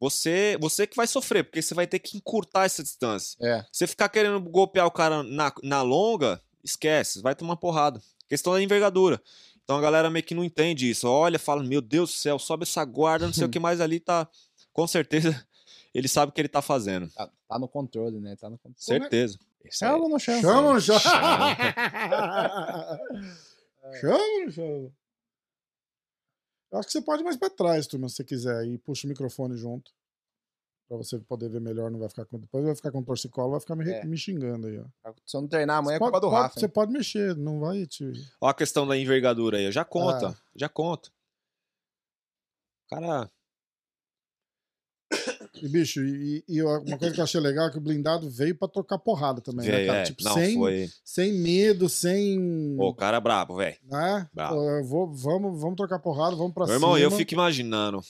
você você que vai sofrer, porque você vai ter que encurtar essa distância. É. Você ficar querendo golpear o cara na, na longa, esquece, vai tomar porrada. Questão da envergadura. Então a galera meio que não entende isso. Olha, fala, meu Deus do céu, sobe essa guarda, não sei o que mais ali tá. Com certeza, ele sabe o que ele tá fazendo. Tá, tá no controle, né? Tá no controle. Certeza. Chama ou não chama? Chama ou não chama? Chama. ou não chama? Eu acho que você pode ir mais pra trás, turma, se você quiser. E puxa o microfone junto. Pra você poder ver melhor, não vai ficar com... Depois vai ficar com torcicolo, vai ficar me, É. me xingando aí, ó. Se eu não treinar amanhã é Você culpa pode- do pode- Rafa. Você hein? pode mexer, não vai te... Ó a questão da envergadura aí. Já conta. Ah. Já conta. Cara, E, bicho, e, e uma coisa que eu achei legal é que o blindado veio pra trocar porrada também, né, velho, cara? é, Tipo, não, sem, foi. sem medo, sem... Pô, o cara é brabo, velho. né? Vou, vamos, vamos trocar porrada, vamos pra Meu cima. irmão, eu fico imaginando.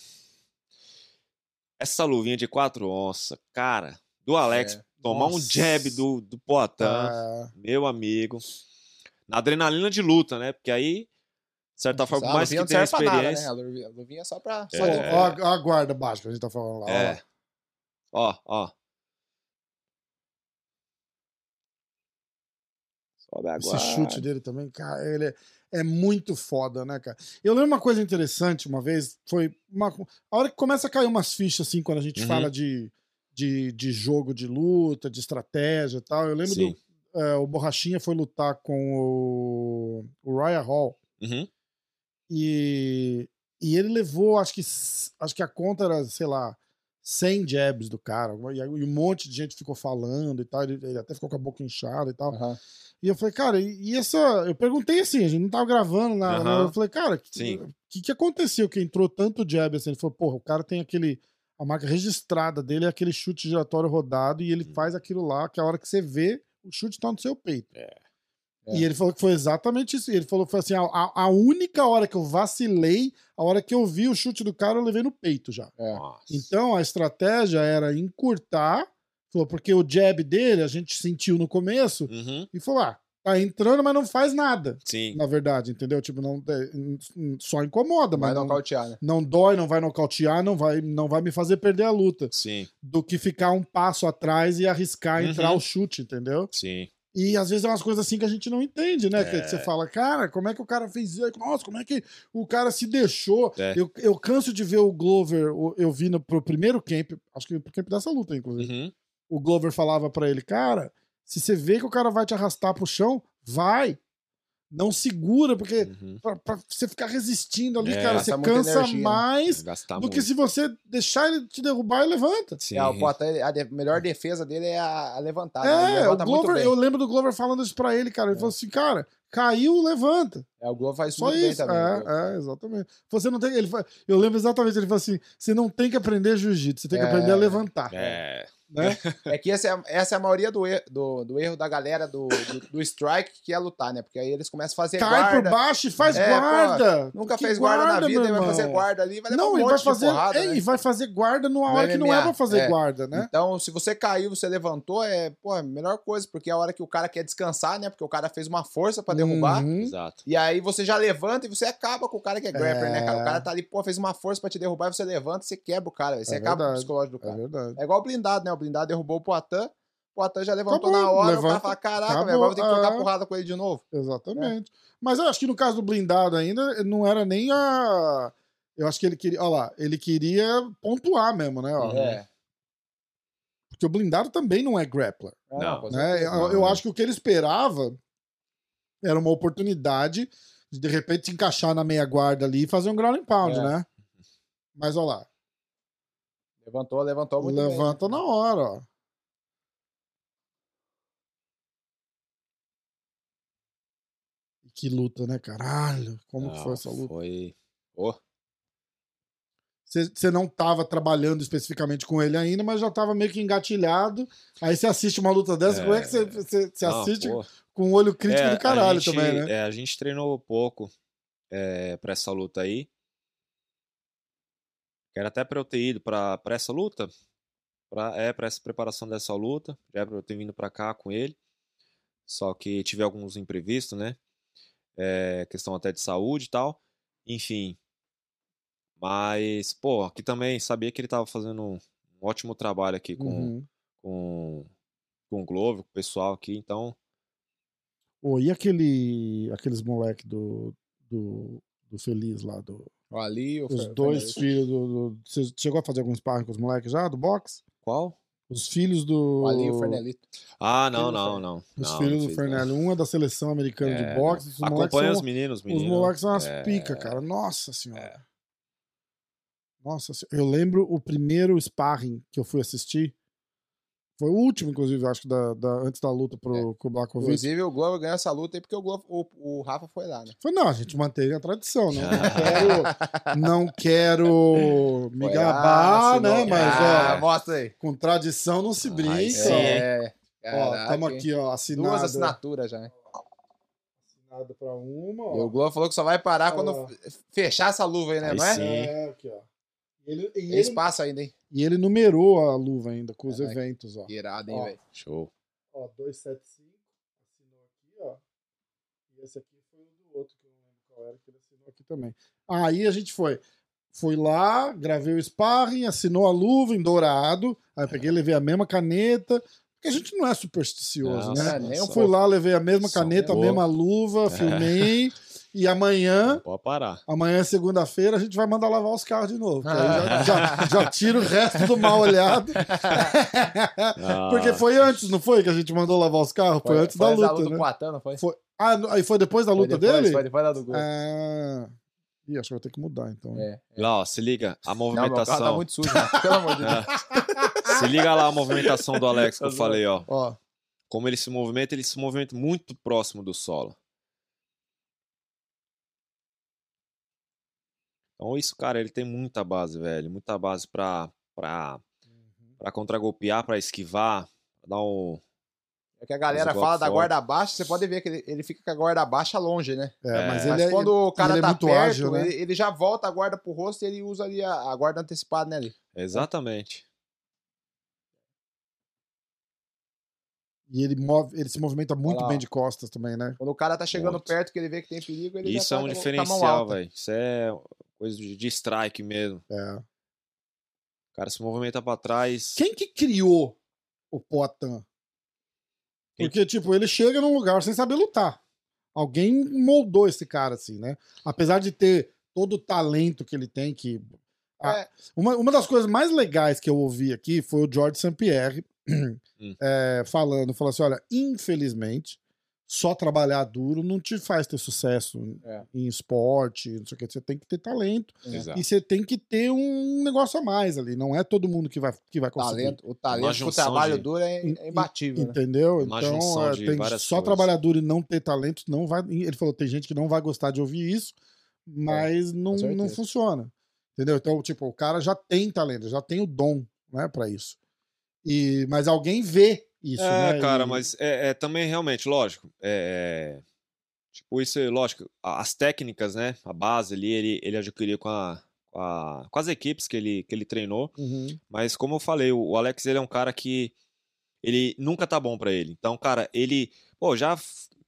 Essa luvinha de quatro onças, cara, do Alex É. tomar um Nossa. jab do, do Poitin, Ah, meu amigo. Na adrenalina de luta, né? Porque aí, de certa forma, por mais que tenha serve pra nada, experiência. né? A luvinha, a é só pra. Só, Só É. ó, a- a guarda baixa que a gente tá falando lá. ó É. lá. Ó, ó. Sobe agora. Esse chute dele também, cara, ele é, é muito foda, né, cara? Eu lembro uma coisa interessante uma vez, foi uma, a hora que começa a cair umas fichas, assim, quando a gente Uhum. fala de, de, de jogo de luta, de estratégia e tal. Eu lembro Sim. do. é, o Borrachinha foi lutar com o, o Raya Hall Uhum. e, e ele levou, acho que, acho que a conta era, sei lá, 100 jabs do cara. E, um monte de gente ficou falando e tal. Ele, até ficou com a boca inchada e tal. Aham. E eu falei, cara, e essa. Eu perguntei assim, a gente não tava gravando nada? Aham. Eu falei, cara, o que, que, que aconteceu que entrou tanto jab assim? Ele falou, porra, o cara tem aquele. A marca registrada dele é aquele chute giratório rodado e ele Hum. faz aquilo lá, que a hora que você vê, o chute tá no seu peito. É. É. E ele falou que foi exatamente isso. Ele falou que foi assim: a, a- única hora que eu vacilei, a hora que eu vi o chute do cara, eu levei no peito já. É. Então a estratégia era encurtar, falou, porque o jab dele a gente sentiu no começo, Uhum. e falou: ah, tá entrando, mas não faz nada. Sim. Na verdade, entendeu? Tipo, não, é, só incomoda, Vai mas não, nocautear, né? não dói, não vai nocautear, não vai, não vai me fazer perder a luta. Sim. Do que ficar um passo atrás e arriscar entrar Uhum. o chute, entendeu? Sim. E às vezes é umas coisas assim que a gente não entende, né? Que É. você fala, cara, como é que o cara fez isso? Nossa, como é que o cara se deixou? É. Eu, eu canso de ver o Glover, eu vi no, pro primeiro camp, acho que pro camp dessa luta, inclusive. Uhum. O Glover falava pra ele, cara, se você vê que o cara vai te arrastar pro chão, vai. Não segura, porque Uhum. pra, pra você ficar resistindo ali, É, cara, você cansa energia, né? mais Gastar do muito. que se você deixar ele te derrubar e levanta. Sim. É, o a de- melhor defesa dele é a, a levantada. ele É, o levanta Glover, bem. eu lembro do Glover falando isso pra ele, cara. Ele É. falou assim, cara, caiu, levanta. É, o Globo faz isso Só muito bem isso. também. o Globo. É, é, exatamente. Você não tem. Ele, eu lembro exatamente, ele falou assim: você não tem que aprender jiu-jitsu, você tem que É. aprender a levantar. É. Né? É que essa é, essa é a maioria do, er- do, do erro da galera do, do, do strike, que é lutar, né? Porque aí eles começam a fazer Cai guarda. por baixo e faz É, guarda. Nunca Que fez guarda, na vida, vai fazer guarda ali, vai levar Não, um monte vai de fazer, porrada, é, né? e vai fazer guarda numa No hora que não é MMA, pra fazer é. guarda, né? Então, se você caiu, você levantou, é, pô, é a melhor coisa, porque é a hora que o cara quer descansar, né? Porque o cara fez uma força pra derrubar. Uhum. Exato. E aí você já levanta e você acaba com o cara que é grappler, né, cara? É. O cara tá ali, pô, fez uma força pra te derrubar, você levanta e você quebra o cara, velho. você É acaba com o verdade. psicológico do É cara. verdade. É igual o blindado, né? O blindado derrubou o Poatan, o Poatan já levantou Acabou, na hora, o levanta, cara fala, caraca, velho, vou ter que trocar ah. porrada com ele de novo. Exatamente. Mas eu acho que no caso do blindado ainda, não era nem a. Eu acho que ele queria. Olha lá, ele queria pontuar mesmo, né? ó. É. Porque o blindado também não é grappler. É, Não. né? Eu, eu acho que o que ele esperava era uma oportunidade de de repente encaixar na meia guarda ali e fazer um ground and pound, É. né? Mas olha lá, Levantou, levantou muito bem. levanta na hora, ó. Que luta, né? Caralho, como que Não, foi essa luta? Foi. Você você não tava trabalhando especificamente com ele ainda, mas já tava meio que engatilhado. Aí você assiste uma luta dessa, como é que você, não, assiste pô. com o olho crítico É, do caralho gente, também, né? é, a gente treinou pouco é, pra essa luta aí. Era até pra eu ter ido pra, pra essa luta. Pra, é, pra essa preparação dessa luta. Já era pra eu ter vindo pra cá com ele. Só que tive alguns imprevistos, né? É, questão até de saúde e tal. Enfim. Mas, pô, aqui também sabia que ele tava fazendo um ótimo trabalho aqui com, Uhum. com, com o Globo, com o pessoal aqui. Então, Pô, e aquele, aqueles moleque do, do, do Feliz lá, do, Ali, o os Fer- dois filhos do, do- Você chegou a fazer algum sparring com os moleques já, do boxe? qual? Os filhos do. O Ali e o Fernelito. Ah, não, não, não. Os não, filhos não do Fernelli. Um é da seleção americana É, de boxe. Os Acompanha são, os meninos, os meninos. moleques são umas é, pica, cara. Nossa senhora. Nossa senhora. Eu lembro o primeiro sparring que eu fui assistir. Foi o último, inclusive, acho que da, da- antes da luta pro, com o Blakovic. Inclusive, o Globo ganhou essa luta aí porque o, Globo, o, o Rafa foi lá, né? Foi, não, a gente manteve a tradição, né? Não quero, não quero me Foi gabar, lá, né? Mas, Ah, ó, mostra aí. com tradição não se brinca. Ó. hein? É. Ó, hein? aqui, ó, assinado. Duas assinaturas já. hein? Assinado pra uma, E o ó. Globo falou que só vai parar Ó. quando fechar essa luva aí, né? Aí não é? sim. É, aqui, ó. E ele, e Tem ele, espaço ainda, hein? e ele numerou a luva ainda com os É, eventos, ó. Irado, hein, velho? Show. Ó, 275, assinou aqui, ó. E esse aqui foi o do outro, que eu não lembro qual era, que ele assinou aqui também. Aí a gente foi. Fui lá, gravei o sparring, assinou a luva em dourado. Aí eu peguei, levei a mesma caneta. Porque a gente não é supersticioso, Nossa, né? É, um Fui lá, levei a mesma caneta, a mesma luva, filmei. E amanhã, Pode parar. amanhã, segunda-feira, a gente vai mandar lavar os carros de novo. aí já, já, já tira o resto do mal olhado. Porque Ah, foi antes, não foi? Que a gente mandou lavar os carros? Foi, antes da luta, do né? Poitin, não foi? Foi- Ah, aí foi depois da Foi luta depois, dele? Foi depois da do Globo. Ah. Ih, acho que vai ter que mudar, então. É. Lá, ó, se liga, a Não, meu carro tá movimentação. muito sujo, né? pelo amor de Deus. É. Se liga lá a movimentação do Alex que eu falei, ó. Ó, Como ele se movimenta, ele se movimenta muito próximo do solo. Então, isso, cara, ele tem muita base, velho. Muita base pra, pra, pra contragolpear, pra esquivar, pra dar um. É que a galera fala da forte. guarda baixa, você pode ver que ele, ele fica com a guarda baixa longe, né? É, É, mas Mas ele é, quando o cara ele é tá muito perto, ágil, né? ele, ele já volta a guarda pro rosto e ele usa ali a, a guarda antecipada, né? Ali. Exatamente. E ele, move, ele se movimenta muito bem de costas também, né? Quando o cara tá chegando Muito. perto, que ele vê que tem perigo, ele Isso já é tá um com a mão diferencial, alta. velho. Isso é coisa de, de strike mesmo. É. O cara se movimenta pra trás. Quem que criou o Poatan? Quem? Porque, tipo, ele chega num lugar sem saber lutar. Alguém moldou esse cara, assim, né? Apesar de ter todo o talento que ele tem, que. É, Uma, uma das coisas mais legais que eu ouvi aqui foi o George St. Pierre é, falando, falou assim: olha, infelizmente, só trabalhar duro não te faz ter sucesso É. em esporte, não sei o que. Você tem que ter talento Exato. e você tem que ter um negócio a mais ali. Não é todo mundo que vai, que vai conseguir. talento, o Uma talento junção trabalho de- duro é, é imbatível, né? Entendeu? Uma então, é, só coisas. trabalhar duro e não ter talento não vai. Ele falou: tem gente que não vai gostar de ouvir isso, mas não, certeza. não funciona. Entendeu? Então, tipo, o cara já tem talento, já tem o dom, né, para isso. E, mas alguém vê isso, É, né? cara, e- mas é, é também realmente, lógico. É, é, tipo, isso é lógico. As técnicas, né? A base ali, ele, ele adquiriu com, a, com, a- com as equipes que ele, que ele treinou. Uhum. Mas como eu falei, o, o Alex ele é um cara que ele nunca tá bom pra ele. Então, cara, ele, pô, já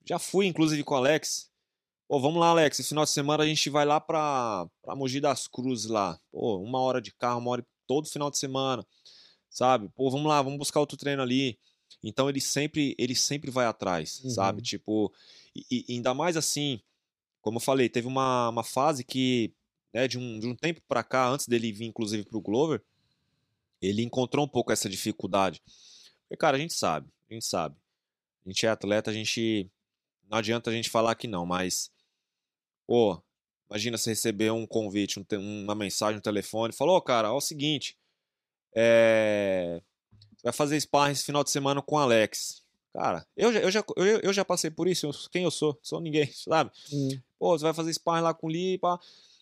já fui inclusive com o Alex. Pô, vamos lá, Alex. Esse final de semana a gente vai lá pra, pra Mogi das Cruzes lá. Pô, uma hora de carro, uma hora todo final de semana. Sabe? Pô, vamos lá, vamos buscar outro treino ali. Então ele sempre, ele sempre vai atrás, Uhum. sabe? Tipo, e, e ainda mais assim, como eu falei, teve uma, uma fase que, né, de um, de um tempo pra cá, antes dele vir inclusive pro Glover, ele encontrou um pouco essa dificuldade. Porque, cara, a gente sabe, a gente sabe. A gente é atleta, a gente. Não adianta a gente falar que não, mas. Pô, imagina você receber um convite, um uma mensagem no telefone, falou, cara, ó, é o seguinte. É. Vai fazer sparring esse final de semana com o Alex. Cara, eu já, eu já, eu, eu já passei por isso. eu- quem eu sou? Sou ninguém, sabe? Uhum. Pô, você vai fazer sparring lá com o Lee, pá.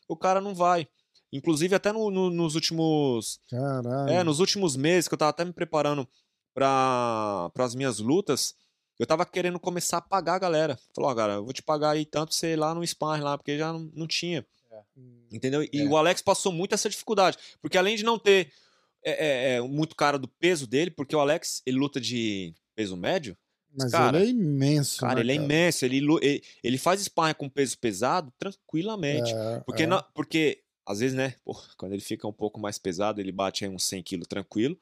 O cara não vai. Inclusive, até no- no- nos últimos Caralho. é, nos últimos meses, que eu tava até me preparando para as minhas lutas, eu tava querendo começar a pagar a galera. Falou, ó, cara, eu vou te pagar aí tanto ir lá no sparring lá, porque já não, não tinha. Hum. Entendeu? E É. o Alex passou muito essa dificuldade. Porque além de não ter é, é, é, muito cara do peso dele, porque o Alex, ele luta de peso médio, Mas cara, ele é imenso. cara, né, ele é imenso. Ele, ele, ele faz sparring com peso pesado tranquilamente. É, Porque, é. não- porque às vezes, né, pô, quando ele fica um pouco mais pesado, ele bate aí uns 100 kg tranquilo.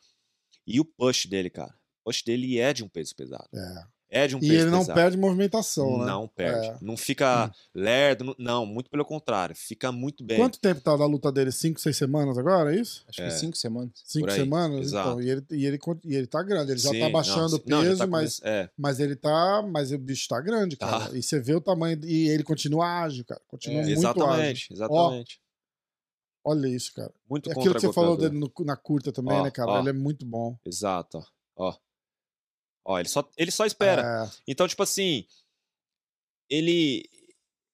E o push dele, cara, o push dele é de um peso pesado. É. É de um E peso ele não pesado. perde movimentação, né? Não perde. É. Não fica lerdo, não- muito pelo contrário. Fica muito bem. Quanto tempo tá da luta dele? Cinco, seis semanas agora, é isso? Acho É. que cinco semanas. Cinco aí, semanas? exato. Então, e ele, e, ele, e ele tá grande, ele já Sim, tá baixando o peso, tá mas, É, mas ele tá. Mas o bicho tá grande, cara. Tá. E você vê o tamanho. E ele continua ágil, cara. Continua É, muito ágil. exatamente, exatamente. Olha isso, cara. Muito É aquilo que você falou dele no- na curta também, Ó, né, cara? ó. Ele é muito bom. Exato, ó. ó. Ó, ele só, ele só espera. É, Então, tipo assim, ele.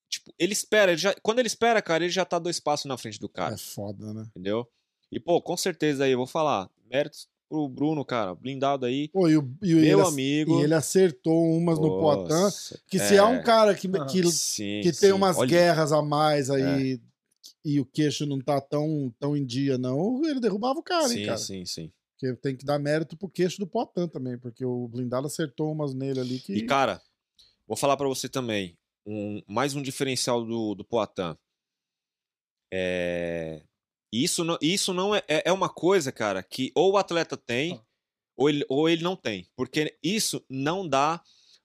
Tipo, ele espera. Ele já, quando ele espera, cara, ele já tá dois passos na frente do cara. é foda, né? Entendeu? E, pô, com certeza aí, eu vou falar. Méritos pro Bruno, cara. Blindado aí. Pô, e, o, e, Meu ele, amigo. e ele acertou umas no Poitin. Que se há um é, cara que, Ah, que, sim, que tem sim. umas Olha, É. guerras a mais aí e o queixo não tá tão, tão em dia, não, ele derrubava o cara, hein, Sim, cara. sim, sim. Porque tem que dar mérito pro queixo do Potan também, porque o blindado acertou umas nele ali que. E, cara, vou falar pra você também. Um, mais um diferencial do, do Poitin. É, isso não, isso não é, é é uma coisa, cara, que ou o atleta tem Ah. ou, ele, ou ele não tem. Porque isso não dá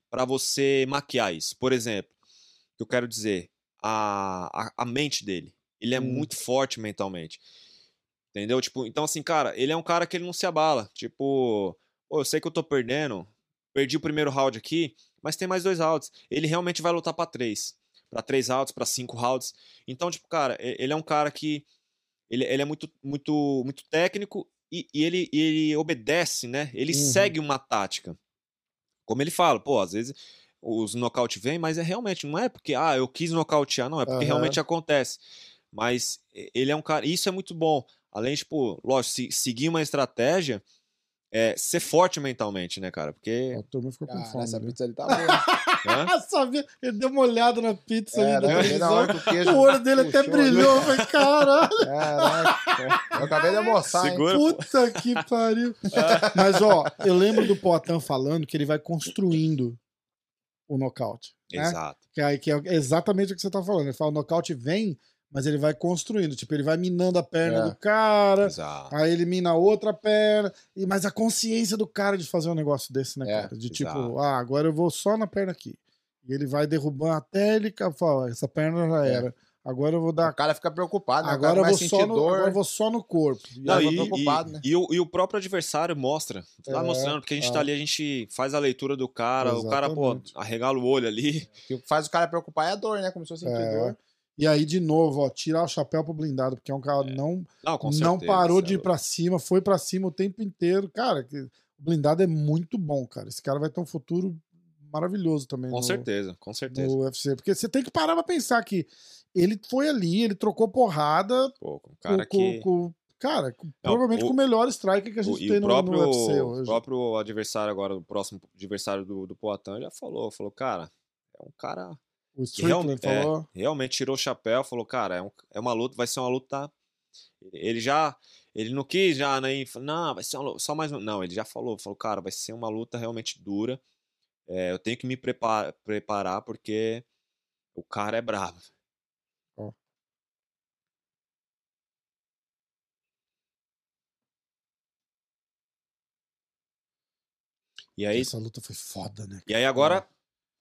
pra você maquiar isso. Por exemplo, que eu quero dizer, a, a, a mente dele. Ele é Hum. muito forte mentalmente. Entendeu? Tipo, então assim, cara, ele é um cara que ele não se abala. Tipo, pô, eu sei que eu tô perdendo, perdi o primeiro round aqui, mas tem mais dois rounds. Ele realmente vai lutar pra três. Pra três rounds, pra cinco rounds. Então, tipo, cara, ele é um cara que. Ele, ele é muito, muito, muito técnico e, e ele, ele obedece, né? Ele Uhum. segue uma tática. Como ele fala, pô, às vezes os nocaute vêm, mas é realmente, não é porque, ah, eu quis nocautear, não, é porque Aham. realmente acontece. Mas ele é um cara. Isso é muito bom. Além, tipo, lógico, se seguir uma estratégia, é, ser forte mentalmente, né, cara? Porque. A turma ficou com Cara, fome. essa né? pizza ali tá boa. Hã? Ah, sabia? Ele deu uma olhada na pizza É, ali televisão. na hora que o queijo O olho dele até brilhou. Eu falei, caralho. Caraca. Eu acabei de almoçar? Segura. puta que pariu. Mas, ó, eu lembro do Poatan falando que ele vai construindo o nocaute. Né? Exato. Que, aí, que é exatamente o que você tá falando. Ele fala, o nocaute vem, mas ele vai construindo. Tipo, ele vai minando a perna É. do cara, Exato. aí ele mina a outra perna. E, mas a consciência do cara de fazer um negócio desse, né, É, cara? De tipo, exato. ah, agora eu vou só na perna aqui. E ele vai derrubando até ele fala, essa perna já É. era. Agora eu vou O dar. cara fica preocupado, né? O Agora cara eu, vou só no, dor. agora eu vou só no corpo. E Não, e, preocupado, e- né? e o, e o próprio adversário mostra. Tá É, mostrando, porque a gente é. tá ali, a gente faz a leitura do cara, o cara, pô, Exatamente. arregala o olho ali. O que faz o cara preocupar é a dor, né? Começou a sentir É. dor. E aí, de novo, ó, tirar o chapéu pro blindado, porque é um cara não, Não, não certeza, parou de é ir pra cima, foi pra cima o tempo inteiro. Cara, o blindado é muito bom, cara. Esse cara vai ter um futuro maravilhoso também Com no, certeza, com certeza. no UFC. Porque você tem que parar pra pensar que ele foi ali, ele trocou porrada Pô, com um com, cara com- que. com- cara, com- provavelmente o- com o melhor striker que a o- gente e tem o no, próprio, no UFC o hoje. próprio adversário agora, o próximo adversário do, do Poatan já falou, falou, cara, é um cara O Strickland realmente, é, falou. realmente tirou o chapéu, falou, cara, é, um- é uma luta, vai ser uma luta. Ele já, ele não quis já, né? falou, Não, vai ser uma só mais um. Não, ele já falou, falou, cara, vai ser uma luta realmente dura. É, eu tenho que me preparar, preparar porque o cara é bravo. E aí, Essa luta foi foda, né? e aí agora,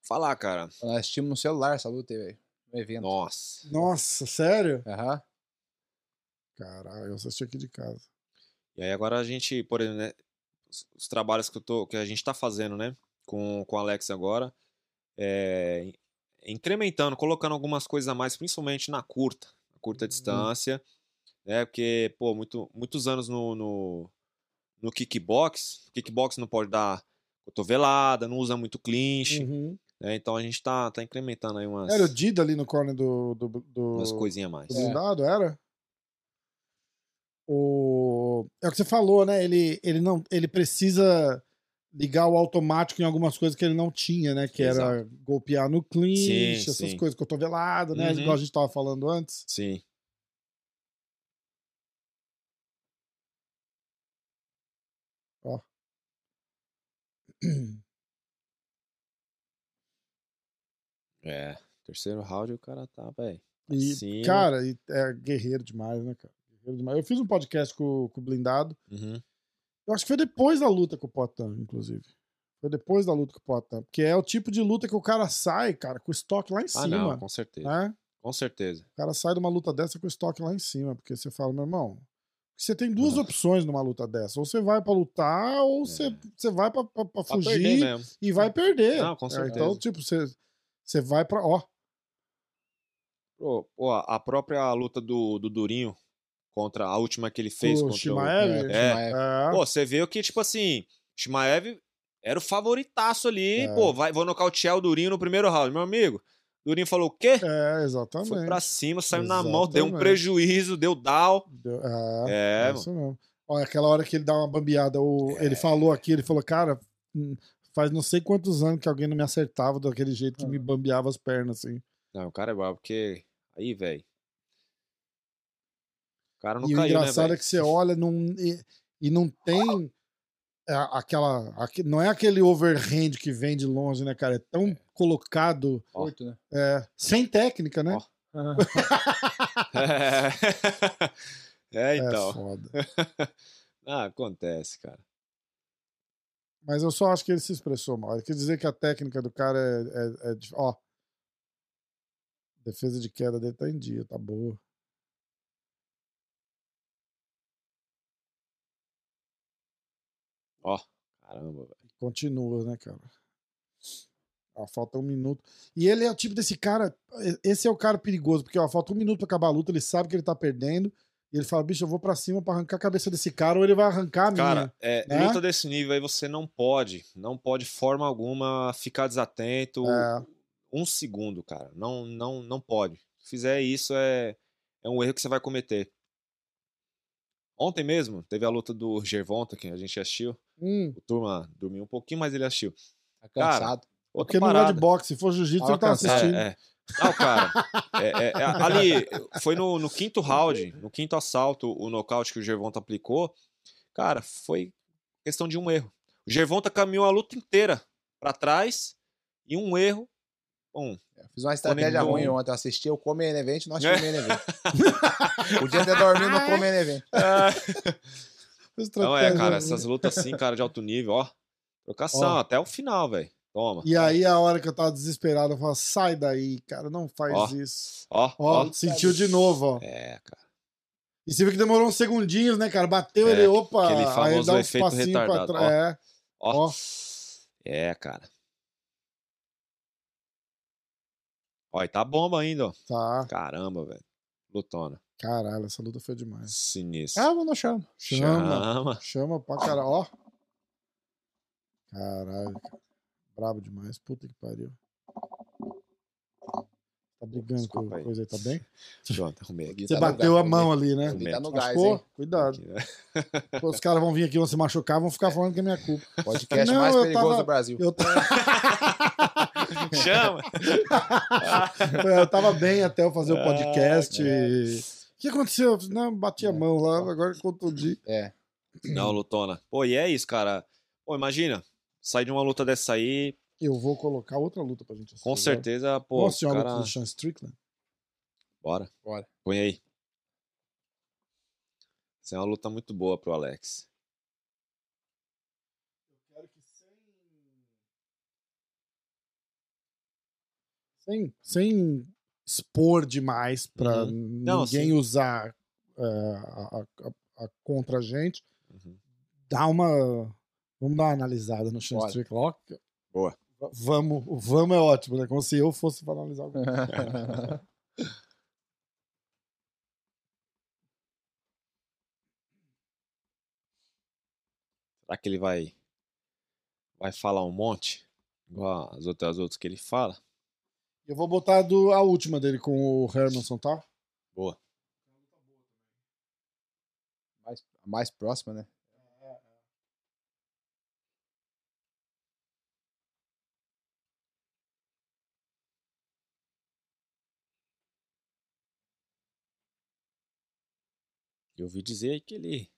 falar, cara. Nós assistimos no celular essa luta aí, velho. No evento. Nossa. Nossa, sério? Aham. Caralho, eu assisti aqui de casa. E aí agora a gente, por exemplo, né, os, os trabalhos que, eu tô, que a gente tá fazendo, né, com, com o Alex agora, é, incrementando, colocando algumas coisas a mais, principalmente na curta, na curta distância, né, porque, pô, muito, muitos anos no, no, no kickbox, kickbox não pode dar cotovelada, não usa muito clinch, Uhum. Né, então a gente tá, tá incrementando aí umas, Era o Dida ali no corner do, do, do, umas coisinhas mais. do blindado, era? O... É o que você falou, né? Ele, ele, não, ele precisa ligar o automático em algumas coisas que ele não tinha, né? Que era golpear no clinch, Sim, essas sim. coisas, cotovelada, né? Uhum. Igual a gente tava falando antes. Sim. É, terceiro round o cara tá, velho. E, Sim. cara, e é guerreiro demais, né, cara? Guerreiro demais. Eu fiz um podcast com, com o Blindado. Uhum. Eu acho que foi depois da luta com o Potan, inclusive. Foi depois da luta com o Potan. Porque é o tipo de luta que o cara sai, cara, com o estoque lá em Ah, cima. não, com certeza. né? Com certeza. O cara sai de uma luta dessa com o estoque lá em cima. Porque você fala, meu irmão, você tem duas opções numa luta dessa. Ou você vai pra lutar, ou você, você vai É. Perder fugir e vai perder. Não, com É, certeza. então, tipo, você, você vai pra. Ó, Pô, pô, a própria luta do, do Durinho contra a última que ele fez o contra Shimaev. É. É. o. Pô, você vê que, tipo assim, Shimaev era o favoritaço ali. É. Pô, vai, vou nocautear o Durinho no primeiro round. Meu amigo, Durinho falou o quê? É, exatamente. Foi pra cima, saiu na mão, deu um Exatamente. prejuízo, deu down. Deu- É, É, é isso mesmo. Olha, aquela hora que ele dá uma bambeada, o, É. ele falou aqui, ele falou, cara, hum, faz não sei quantos anos que alguém não me acertava daquele jeito que me bambeava as pernas, assim. Não, o cara é bravo, porque. Aí, velho. O cara não e o caiu, né, engraçado velho? é que você olha num, e, e não tem é, aquela. aque- não é aquele overhand que vem de longe, né, cara? É tão colocado, Ó. Oito, né? é, sem técnica, né? Ó. é, então. É foda. ah, acontece, cara. Mas eu só acho que ele se expressou mal. Quer dizer que a técnica do cara é. é, é ó. Defesa de queda dele tá em dia, tá boa. Ó, caramba, velho. Continua, né, cara? Ó, falta um minuto. E ele é o tipo desse cara. Esse é o cara perigoso, porque ó, falta um minuto pra acabar a luta, ele sabe que ele tá perdendo. E ele fala, bicho, eu vou pra cima pra arrancar a cabeça desse cara, ou ele vai arrancar a minha. Cara, é, né? luta desse nível aí você não pode, não pode de forma alguma ficar desatento É. um segundo, cara. Não, não, não pode. Se fizer isso, é, é um erro que você vai cometer. Ontem mesmo teve a luta do Gervonta, que a gente assistiu. Hum, O turma dormiu um pouquinho, mas ele assistiu. Tá cansado. Outra porque não é parada. de boxe. Se for jiu-jitsu, ele tá cansado. assistindo. É, é. Não, cara. é, é, é, ali, foi no, no quinto round, no quinto assalto, o nocaute que o Gervonta aplicou. Cara, foi questão de um erro. O Gervonta caminhou a luta inteira pra trás e um erro. Bom, Eu Fiz uma estratégia Conectou. ruim ontem. Eu assisti o Come Main Event, não assisti o Main Event. Podia ter dormido no Come Main Event. Não é, cara, essas lutas assim, cara, de alto nível, ó. Trocação, Ó. até o final, velho. Toma. E aí, a hora que eu tava desesperado, eu falava, sai daí, cara, não faz Ó. isso. Ó, Ó, ó. sentiu de novo, ó. É, cara. E você viu que demorou uns segundinhos, né, cara? Bateu É, ele, opa, aquele aí famoso dá um efeito passinho pra retardado, trás. É. Ó. Ó. É, cara. Ó, e tá bomba ainda, ó. Tá. Caramba, velho. Lutona. Caralho, essa luta foi demais. Sinistro. Ah, no chão. Chama. Chama. Chama pra caralho. Ó. Caralho, cara. Brabo demais. Puta que pariu. Tá brigando Desculpa com aí. coisa aí, tá bem? Pronto, arrumei aqui. Você Tá bateu gás, a mão ali, né? Tá no gás, hein? Cuidado. Aqui, né? Pô, Os caras vão vir aqui, vão se machucar, vão ficar falando que é minha culpa. Podcast Não, mais perigoso tava- do Brasil. Eu, ta- Chama! eu tava bem até eu fazer o Ah, podcast. cara. e- O que aconteceu? Não, bati a mão lá, agora contundi. É. Não, Lutona. Pô, e é isso, cara. Pô, imagina. Sair de uma luta dessa aí, Eu vou colocar outra luta pra gente assistir. com certeza, pô, Nossa, uma cara... luta do Sean Strickland. Bora. Bora. Põe aí. Essa é uma luta muito boa pro Alex. quero que sem, sem, sem expor demais pra Não, ninguém usar é, a, a- a contra a gente, Uhum. dá uma. Vamos dar uma analisada no Sean Bora. Strickland. Ó, Boa. Vamos, o vamos é ótimo, né? Como se eu fosse para analisar alguma Será que ele vai vai falar um monte? Igual as outras, as outras que ele fala? Eu vou botar do, a última dele com o Hermanson, tá? Boa. mais, a mais próxima, né? Eu ouvi dizer que ele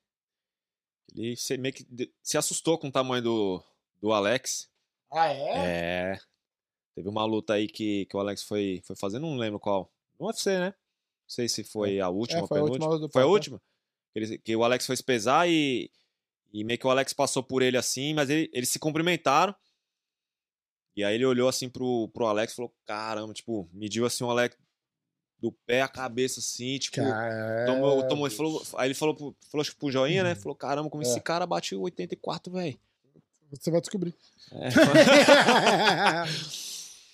ele se, meio que se assustou com o tamanho do, do Alex. Ah, é? É. Teve uma luta aí que, que o Alex foi, foi fazer, não lembro qual. No UFC, né? Não sei se foi a última, É, foi a última Foi a última? Que, ele- que o Alex foi pesar e, e meio que o Alex passou por ele assim, mas ele- eles se cumprimentaram. E aí ele olhou assim pro, pro Alex e falou: caramba, tipo, mediu assim o Alex do pé à cabeça, assim, tipo. Tomou, tomou, ele falou, aí ele falou, pro, falou acho que pro joinha, Uhum. né? Falou, caramba, como É. esse cara bateu 84, velho. Você vai descobrir. É,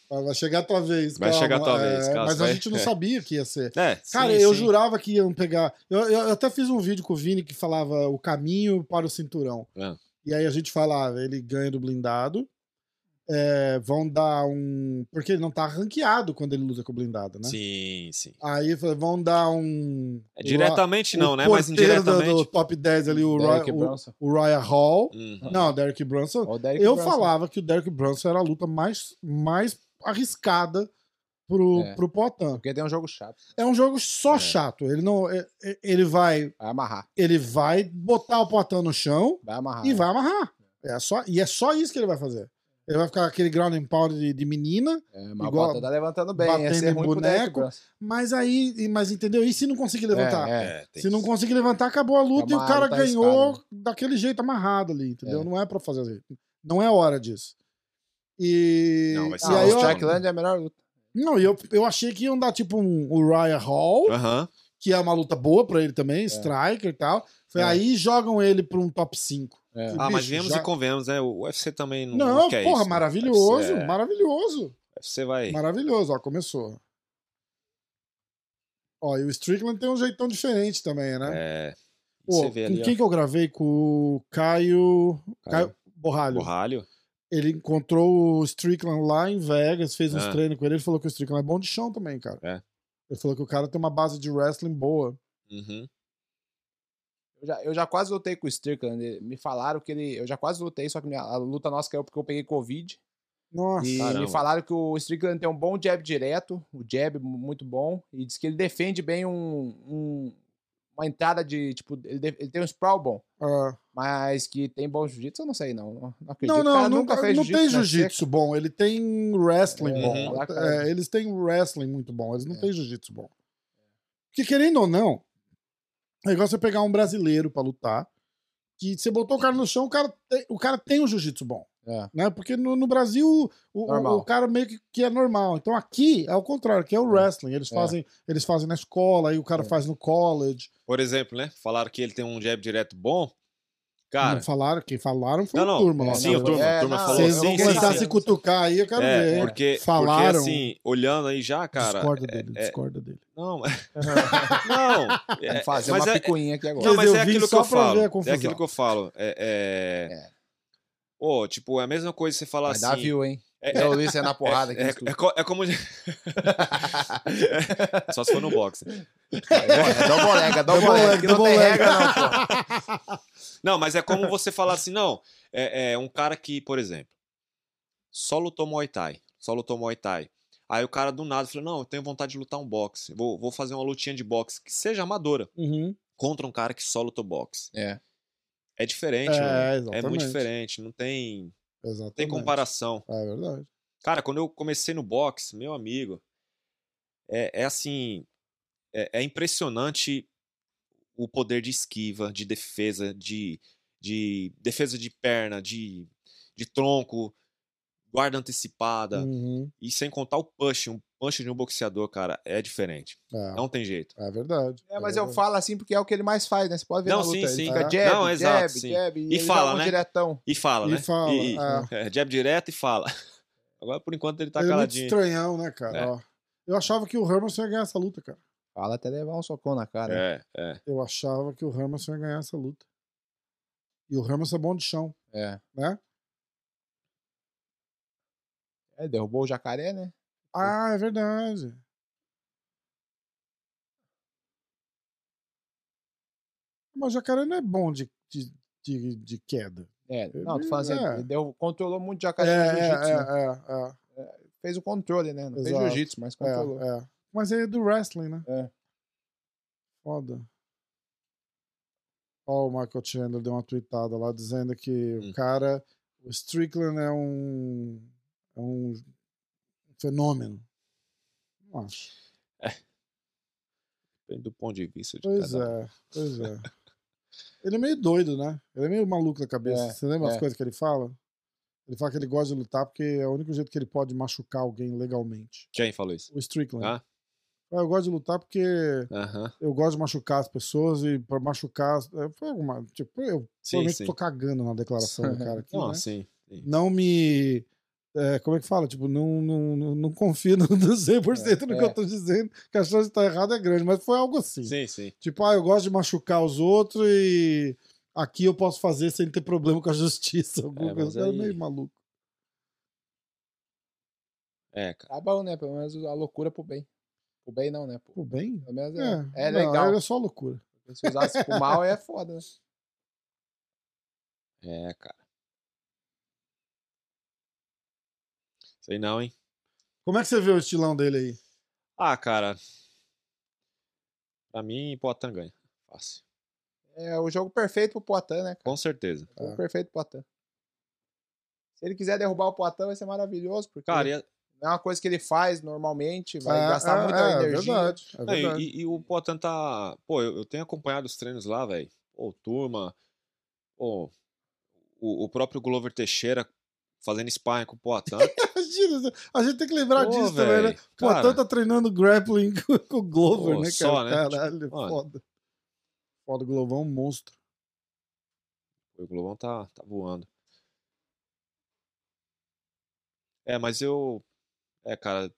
Vai chegar a tua vez. Vai calma. chegar a tua vez, É, Mas você a vai- gente não é. sabia que ia ser. é, Cara, sim, eu sim. jurava que iam pegar. Eu, eu- até fiz um vídeo com o Vini que falava o caminho para o cinturão. É. E aí a gente falava, ele ganha do blindado. É, vão dar um. Porque ele não tá ranqueado quando ele luta com o blindado, né? Sim, sim. Aí falou, vão dar um. É, diretamente o não, né? Mas porteiro do, indiretamente. do top 10 ali, o, Derek Roy, o, o Ryan Hall. Uhum. Não, Derek Brunson. O Derek Eu Brunson. falava que o Derek Brunson era a luta mais, mais arriscada pro, É. pro Potan. Porque tem um jogo chato. É um jogo só É. chato. Ele não. é- é- Ele vai. Vai amarrar. Ele vai botar o Potan no chão Vai amarrar. e vai amarrar. É só, e é só isso que ele vai fazer. Ele vai ficar aquele ground and pound de, de menina, É, mas Igual- o Bota tá levantando bem. batendo Ia ser em boneco. Brunson. mas aí. Mas entendeu? E se não conseguir levantar? É, é. É, Se não conseguir levantar, acabou a luta É e o cara luta ganhou daquele jeito amarrado ali, entendeu? É. Não é pra fazer assim. Não é hora disso. E, Não, vai e aí o é a melhor luta. não, e eu, eu achei que iam dar tipo um, o Ryan Hall, Aham. que é uma luta boa pra ele também, striker e tal. Foi É. aí jogam ele pra um top 5. É. Ah, mas viemos já- e convenhamos, né? O UFC também não, Não, quer porra, isso, né? maravilhoso, é, maravilhoso. UFC vai. Maravilhoso, ó, começou. Ó, e o Strickland tem um jeitão diferente também, né? É, Pô, você vê com ali, quem que eu gravei? Com o Caio, ó, Caio Borralho. Borralho. Ele encontrou o Strickland lá em Vegas, fez uns Ah. treinos com ele. Ele falou que o Strickland é bom de chão também, cara. É. Ele falou que o cara tem uma base de wrestling boa. Uhum. Eu já, eu já quase lutei com o Strickland. Me falaram que ele. Eu já quase lutei, só que minha, a luta nossa caiu porque eu peguei Covid. Nossa. E Caramba. me falaram que o Strickland tem um bom jab direto, o jab mu- muito bom, e diz que ele defende bem um, um- uma entrada de, tipo, ele, de- ele tem um sprawl bom, Ah. mas que tem bom jiu-jitsu, eu não sei não, não, não acredito. Não, não, cara nunca, nunca fez não tem jiu-jitsu na jiu-jitsu bom. Ele tem wrestling É, bom. É, eles têm wrestling muito bom. Eles não É. têm jiu-jitsu bom. Porque querendo ou não, é igual você pegar um brasileiro pra lutar, que você botou o cara no chão, o cara tem, o cara tem um jiu-jitsu bom. É. Né? Porque no, no Brasil o, o, o cara meio que, que é normal. Então aqui é o contrário, que é o wrestling. Eles É. fazem, eles fazem na escola, aí o cara É. faz no college. Por exemplo, né? Falaram que ele tem um jab direto bom. Cara, não falaram, quem falaram foi Não, a não. turma. lá, sim, né? a turma, a turma não, falou Vocês vão começar a se cutucar aí, eu quero É, ver. porque, Falaram. porque assim, olhando aí já, cara. discorda é- dele, é- discorda dele. não, não. é- Vamos fazer mas uma é- picuinha aqui agora. Não, mas eu é vim aquilo que só eu pra ver falo. a É aquilo que eu falo. É. é... É. Pô, tipo, é a mesma coisa você falar assim. dar view, hein? é- Eu li você na porrada aqui. é, é, é co- é como. Só se for no boxe. É é double leg, que não tem regra não, pô. Não, mas é como você falar assim, não. É, é um cara que, por exemplo, só lutou Muay Thai. Só lutou Muay Thai. Aí o cara do nada falou: Não, eu tenho vontade de lutar um boxe. Vou, vou fazer uma lutinha de boxe que seja amadora Uhum. contra um cara que só lutou boxe. É. É diferente, É. É muito diferente. Não tem, Exatamente. tem comparação. É verdade. Cara, quando eu comecei no boxe, meu amigo, é, é assim. É, é impressionante o poder de esquiva, de defesa, de, de defesa de perna, de, de tronco, guarda antecipada. Uhum. E sem contar o punch. Um punch de um boxeador, cara, é diferente. É, Não tem jeito. é verdade. É, mas é eu falo assim porque é o que ele mais faz, né? Você pode ver Não, na luta. sim, ele sim. fica É. jab, Não, jab, exato, sim. jab, E ele fala, um né? diretão. E fala, E né? fala, E- e- é. é, jab direto e fala. Agora, por enquanto, ele tá Ele é muito caladinho. estranhão, né, cara? É. Ó, eu achava que o Hermanson ia ganhar essa luta, cara. Fala até levar um socão na cara. É, é. Eu achava que o Hermanson ia ganhar essa luta. E o Hermanson é bom de chão, É. né? É, derrubou o jacaré, né? Ah, é verdade. Mas o jacaré não é bom de, de, de, de queda. É, não, tô falando assim, É. deu, controlou muito É, jacaré no é, jiu-jitsu. né? é, é, Fez o controle, né? Não fez jiu-jitsu, mas controlou. é, é. Mas é do wrestling, né? É. Foda. Ó, o Michael Chandler deu uma tweetada lá dizendo que Hum. o cara, o Strickland é um, é um fenômeno. Não acho. Depende do ponto de vista de Pois cada um. é, pois é. Ele é meio doido, né? Ele é meio maluco da cabeça. É, Você lembra as é. coisas que ele fala? Ele fala que ele gosta de lutar porque é o único jeito que ele pode machucar alguém legalmente. Quem falou isso? O Strickland. Ah? Eu gosto de lutar porque Aham. eu gosto de machucar as pessoas e pra machucar. as- é, Foi alguma. Tipo, eu Sim, provavelmente sim. tô cagando na declaração do cara aqui. Não, né? sim. sim. Não me. é, como é que fala? Tipo, não, não, não, não confio no, no 100% no que É. eu tô dizendo, que a chance de estar errada é grande, mas foi algo assim. Sim, sim. Tipo, ah, eu gosto de machucar os outros e aqui eu posso fazer sem ter problema com a justiça. Alguma É, coisa. é aí- meio maluco. É, cara. Tá bom, né? Pelo menos a loucura pro bem. Pro bem não, né? Pro- Pô, bem? Pelo menos É, é, é não, legal. É só loucura. Se usasse pro mal é foda, né? É, cara. Sei não, hein? Como é que você vê o estilão dele aí? Ah, cara. Pra mim, Poitin ganha. Fácil. É o jogo perfeito pro Poitin, né? cara? Com certeza. O jogo É. perfeito pro Poitin. Se ele quiser derrubar o Poitin, vai ser maravilhoso, porque Cara, e, a- não é uma coisa que ele faz normalmente, vai É, gastar é, muita é, É energia. verdade. É não, e- verdade. e, e o Poitin tá. Pô, eu, eu tenho acompanhado os treinos lá, velho. Pô, turma. Pô, o, o próprio Glover Teixeira fazendo sparring com o Poitin. A gente tem que lembrar Pô, disso também, né? Pô, cara. tanto tá treinando grappling com, o Glover, Pô, né, cara? só, né? Caralho, Tipo, mano. foda. Foda, o Glovão é um monstro. o Glovão tá, tá voando. É, mas eu. É, cara,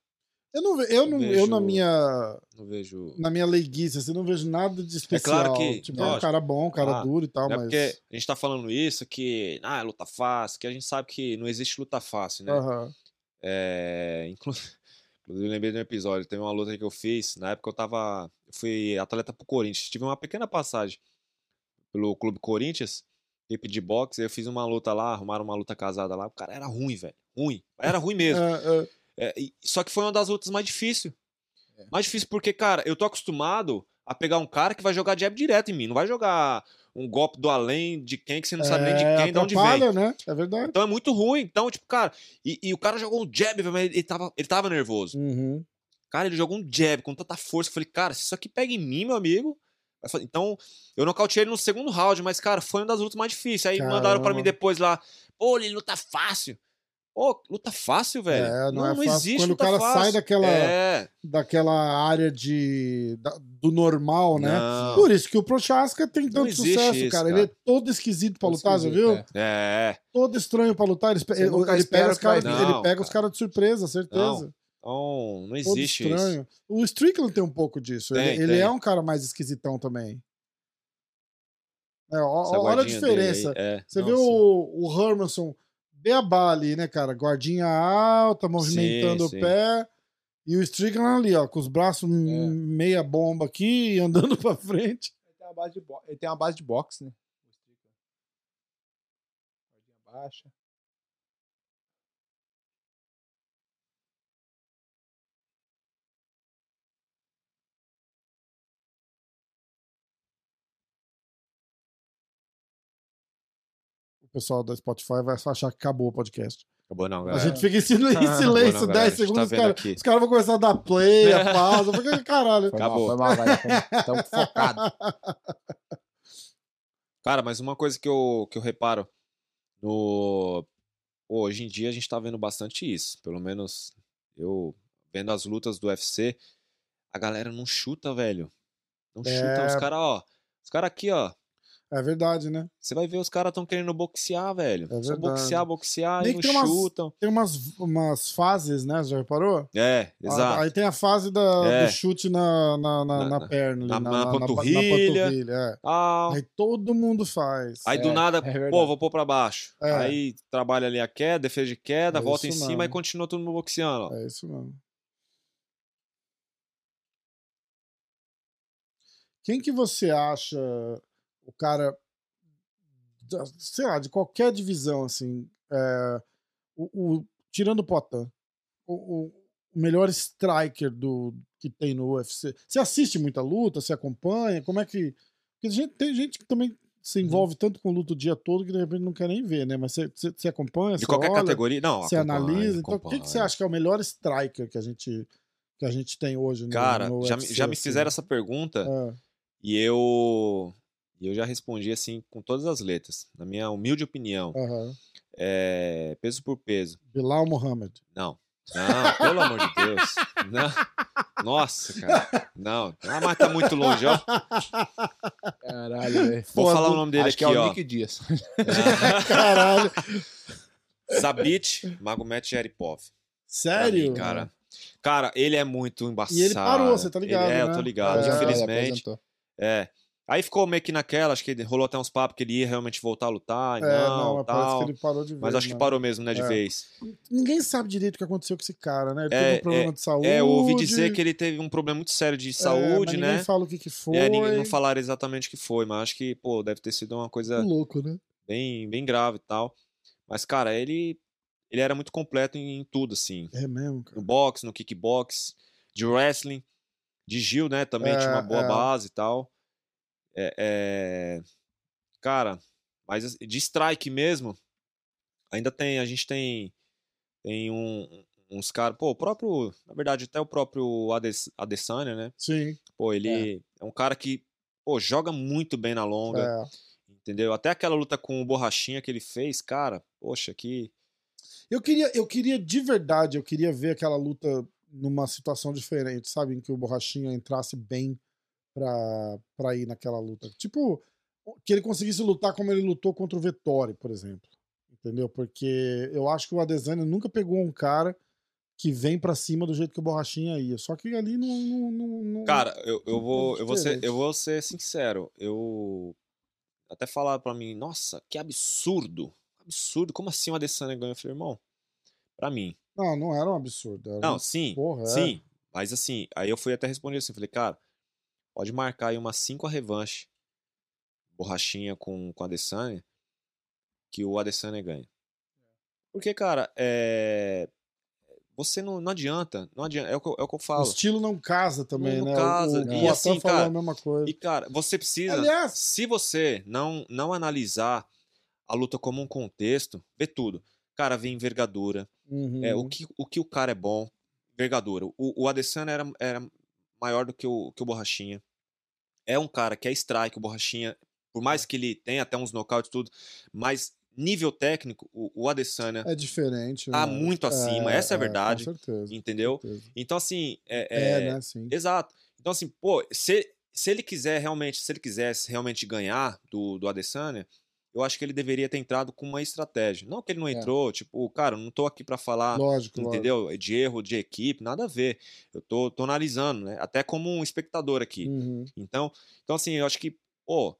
Eu não, ve- eu, não, eu na Vejo- minha não vejo. na minha leiguice, assim, não vejo nada de especial. claro que- tipo, é um lógico. cara bom, um cara Ah, duro e tal, é mas... porque a gente tá falando isso que. Ah, é luta fácil, que a gente sabe que não existe luta fácil, né? Aham. É, inclu- Inclusive, eu lembrei de um episódio. Teve uma luta que eu fiz. Na época eu tava. Eu fui atleta pro Corinthians. Tive uma pequena passagem pelo Clube Corinthians, equipe de boxe, eu fiz uma luta lá, arrumaram uma luta casada lá, o cara era ruim, velho, ruim, era ruim mesmo. É, é. É, só que foi uma das lutas mais difíceis. É. Mais difícil porque, cara, eu tô acostumado a pegar um cara que vai jogar jab direto em mim, não vai jogar um golpe do além de quem que você não sabe nem de É, quem, de onde vem. né? É verdade. Então é muito ruim. Então, tipo, cara, e, e o cara jogou um jab, mas ele tava, ele tava nervoso. Uhum. Cara, ele jogou um jab com tanta força. Eu falei, cara, se isso aqui pega em mim, meu amigo. Então, eu nocauteei ele no segundo round, mas, cara, foi uma das lutas mais difíceis. Aí mandaram pra Caramba. mim depois lá, pô, ele luta fácil. Pô, luta fácil, velho. É, não é fácil. existe Quando o cara fácil. sai daquela- É, Daquela área de, da- do normal, né? não. Por isso que o Prochaska tem Não tanto sucesso, isso, cara. cara. Ele é todo esquisito pra Todo lutar, você esquisito, viu? é. É, Todo estranho pra lutar. Ele, ele, ele pega os caras, Não, cara. de surpresa, certeza. então, não Todo existe isso. estranho. O Strickland tem um pouco disso. Tem, ele ele tem. é um cara mais esquisitão também. É, olha a diferença. é. Você Não, vê sim. o, o Hermanson beabá ali, né, cara? Guardinha alta, movimentando sim. o pé. E o Strickland ali, ó, com os braços É. meia bomba aqui e andando pra frente. Ele tem uma base de, bo... ele tem uma base de boxe, né? O Strickland. Guardinha baixa. Pessoal da Spotify vai achar que acabou o podcast. Acabou não, A galera. gente fica em silêncio não, galera. A 10 gente tá segundos, os vendo caras aqui. os caras vão começar a dar play, a pausa. Falei, Caralho. Foi Acabou. mal, foi mal, galera. Estamos focados. Cara, mas uma coisa que eu, que eu reparo no. Pô, hoje em dia a gente tá vendo bastante isso. Pelo menos eu vendo as lutas do UFC, a galera não chuta, velho. Não É. chuta. Os caras, ó. Os caras aqui, ó. É verdade, né? Você vai ver os caras tão querendo boxear, velho. É Só verdade. boxear, boxear Nem e não tem umas- chutam. Tem umas, umas fases, né? Você já reparou? É, exato. Aí tem a fase da, É. do chute na, na, na, Na- na na- perna, ali, na- na, na na- panturrilha. na panturrilha, é. Ah, Aí todo mundo faz. aí do É, nada, é pô, vou pôr pra baixo. É. Aí trabalha ali a queda, defesa de queda, volta em isso cima mesmo. e continua todo mundo boxeando. ó. É isso mesmo. Quem que você acha o cara, sei lá, de qualquer divisão, assim, é, o, o- tirando o Potan, o, o- melhor striker do, que tem no UFC? Você assiste muita luta? Você acompanha? Como é que... Porque gente- tem gente que também se Uhum. envolve tanto com luta o dia todo que de repente não quer nem ver, né? Mas você, você, você acompanha, De qualquer olha? categoria? Não, Você analisa. Então, o que, que você acha que é o melhor striker que a gente, que a gente tem hoje no, Cara, no já, me- UFC, já me assim? fizeram essa pergunta É, e eu e eu já respondi assim com todas as letras. Na minha humilde opinião, aham. é, peso por peso. Bilal Mohamed. Não. Não, pelo amor de Deus. Não. Nossa, cara. Não. Ah, mas tá muito longe, ó. Caralho, velho. Vou falar o nome dele Acho que aqui, é o ó. Nick Dias. Caralho. Zabit Magomed Sharipov. Pra Sério? mim, cara. Cara, ele é muito embaçado. E ele parou, você tá ligado, Ele- é, eu né? tô ligado, É, infelizmente. É. Aí ficou meio que naquela, acho que rolou até uns papos que ele ia realmente voltar a lutar, É, não, não, mas parece tal. que ele parou de ver. Mas acho que né? parou mesmo, né, de É. vez. Ninguém sabe direito o que aconteceu com esse cara, né? Ele É, teve um problema de saúde. É, eu ouvi dizer que ele teve um problema muito sério de é, saúde, né? Ninguém fala o que, que foi. É, ninguém não falaram exatamente o que foi, mas acho que, pô, deve ter sido uma coisa Louco, né? bem, bem grave e tal. Mas, cara, ele, ele era muito completo em, em tudo, assim. É mesmo, cara. No boxe, no kickbox, de wrestling, de Gil, né? Também tinha uma É, boa é. base e tal. É, é, Cara, mas assim, de strike mesmo, ainda tem, a gente tem, tem um, uns caras, pô, o próprio, na verdade, até o próprio Ades, Adesanya, né? Sim. Pô, ele é. um cara que, pô, joga muito bem na longa, É. entendeu? Até aquela luta com o Borrachinha que ele fez, cara, poxa, que... Eu queria, eu queria de verdade, eu queria ver aquela luta numa situação diferente, sabe? Em que o Borrachinha entrasse bem pra, pra ir naquela luta. Tipo, que ele conseguisse lutar como ele lutou contra o Vettori, por exemplo. Entendeu? Porque eu acho que o Adesanya nunca pegou um cara que vem pra cima do jeito que o Borrachinha ia. Só que ali não. não, não- não- Cara, eu, eu, vou, eu, vou ser, eu vou ser sincero. Eu até falaram pra mim, nossa, que absurdo. Absurdo. Como assim o Adesanya ganhou? Eu falei, irmão, pra mim. não, não era um absurdo. Era Não, um- sim, porra, é. sim. Mas assim, aí eu fui até responder assim, falei, cara, pode marcar aí umas 5 a revanche. Borrachinha com, com a Adesanya, que o Adesanya ganha. Porque, cara, é... você não, não adianta, não adianta, é o que eu, é o que eu O falo. estilo não casa também, Não né? casa. O, o, E Poitin assim, cara, a mesma coisa. E, cara, você precisa. Aliás, Se você não, não analisar a luta como um contexto, vê tudo. Cara, vê envergadura. uhum. É, o, que, o que o cara é bom, envergadura. O, o Adesanya era, era maior do que o, que o Borrachinha. É um cara que é strike, o Borrachinha, por mais que ele tenha até uns nocautes e tudo, mas nível técnico, o, o Adesanya é diferente. tá né? muito acima, essa é a verdade, Com certeza. entendeu? certeza. Então, assim, é, É, é- né? Sim. Exato. Então, assim, pô, se, se ele quiser realmente, se ele quisesse realmente ganhar do, do Adesanya, eu acho que ele deveria ter entrado com uma estratégia. Não que ele não É. entrou, tipo, cara, não tô aqui pra falar, Lógico, lógico. entendeu? De erro de equipe, nada a ver. Eu tô, tô analisando, né? Até como um espectador aqui. Uhum. Então, então, assim, eu acho que, pô,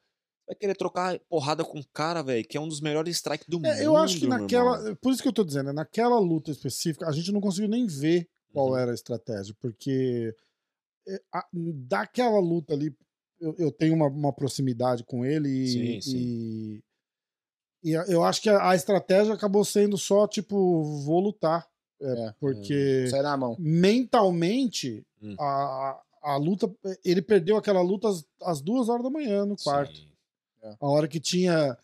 vai querer trocar porrada com um cara, velho, que é um dos melhores strikes do mundo. É, eu acho que naquela. irmão. Por isso que eu tô dizendo, né, naquela luta específica, a gente não conseguiu nem ver qual Uhum. era a estratégia, porque é, a- daquela luta ali, eu, eu tenho uma, uma proximidade com ele e. Sim, sim. e- e eu acho que a, a estratégia acabou sendo só, tipo, vou lutar. É, É. porque Sai na mão. mentalmente, Hum. a, a luta. Ele perdeu aquela luta às, às duas horas da manhã no quarto. Sim. A hora que tinha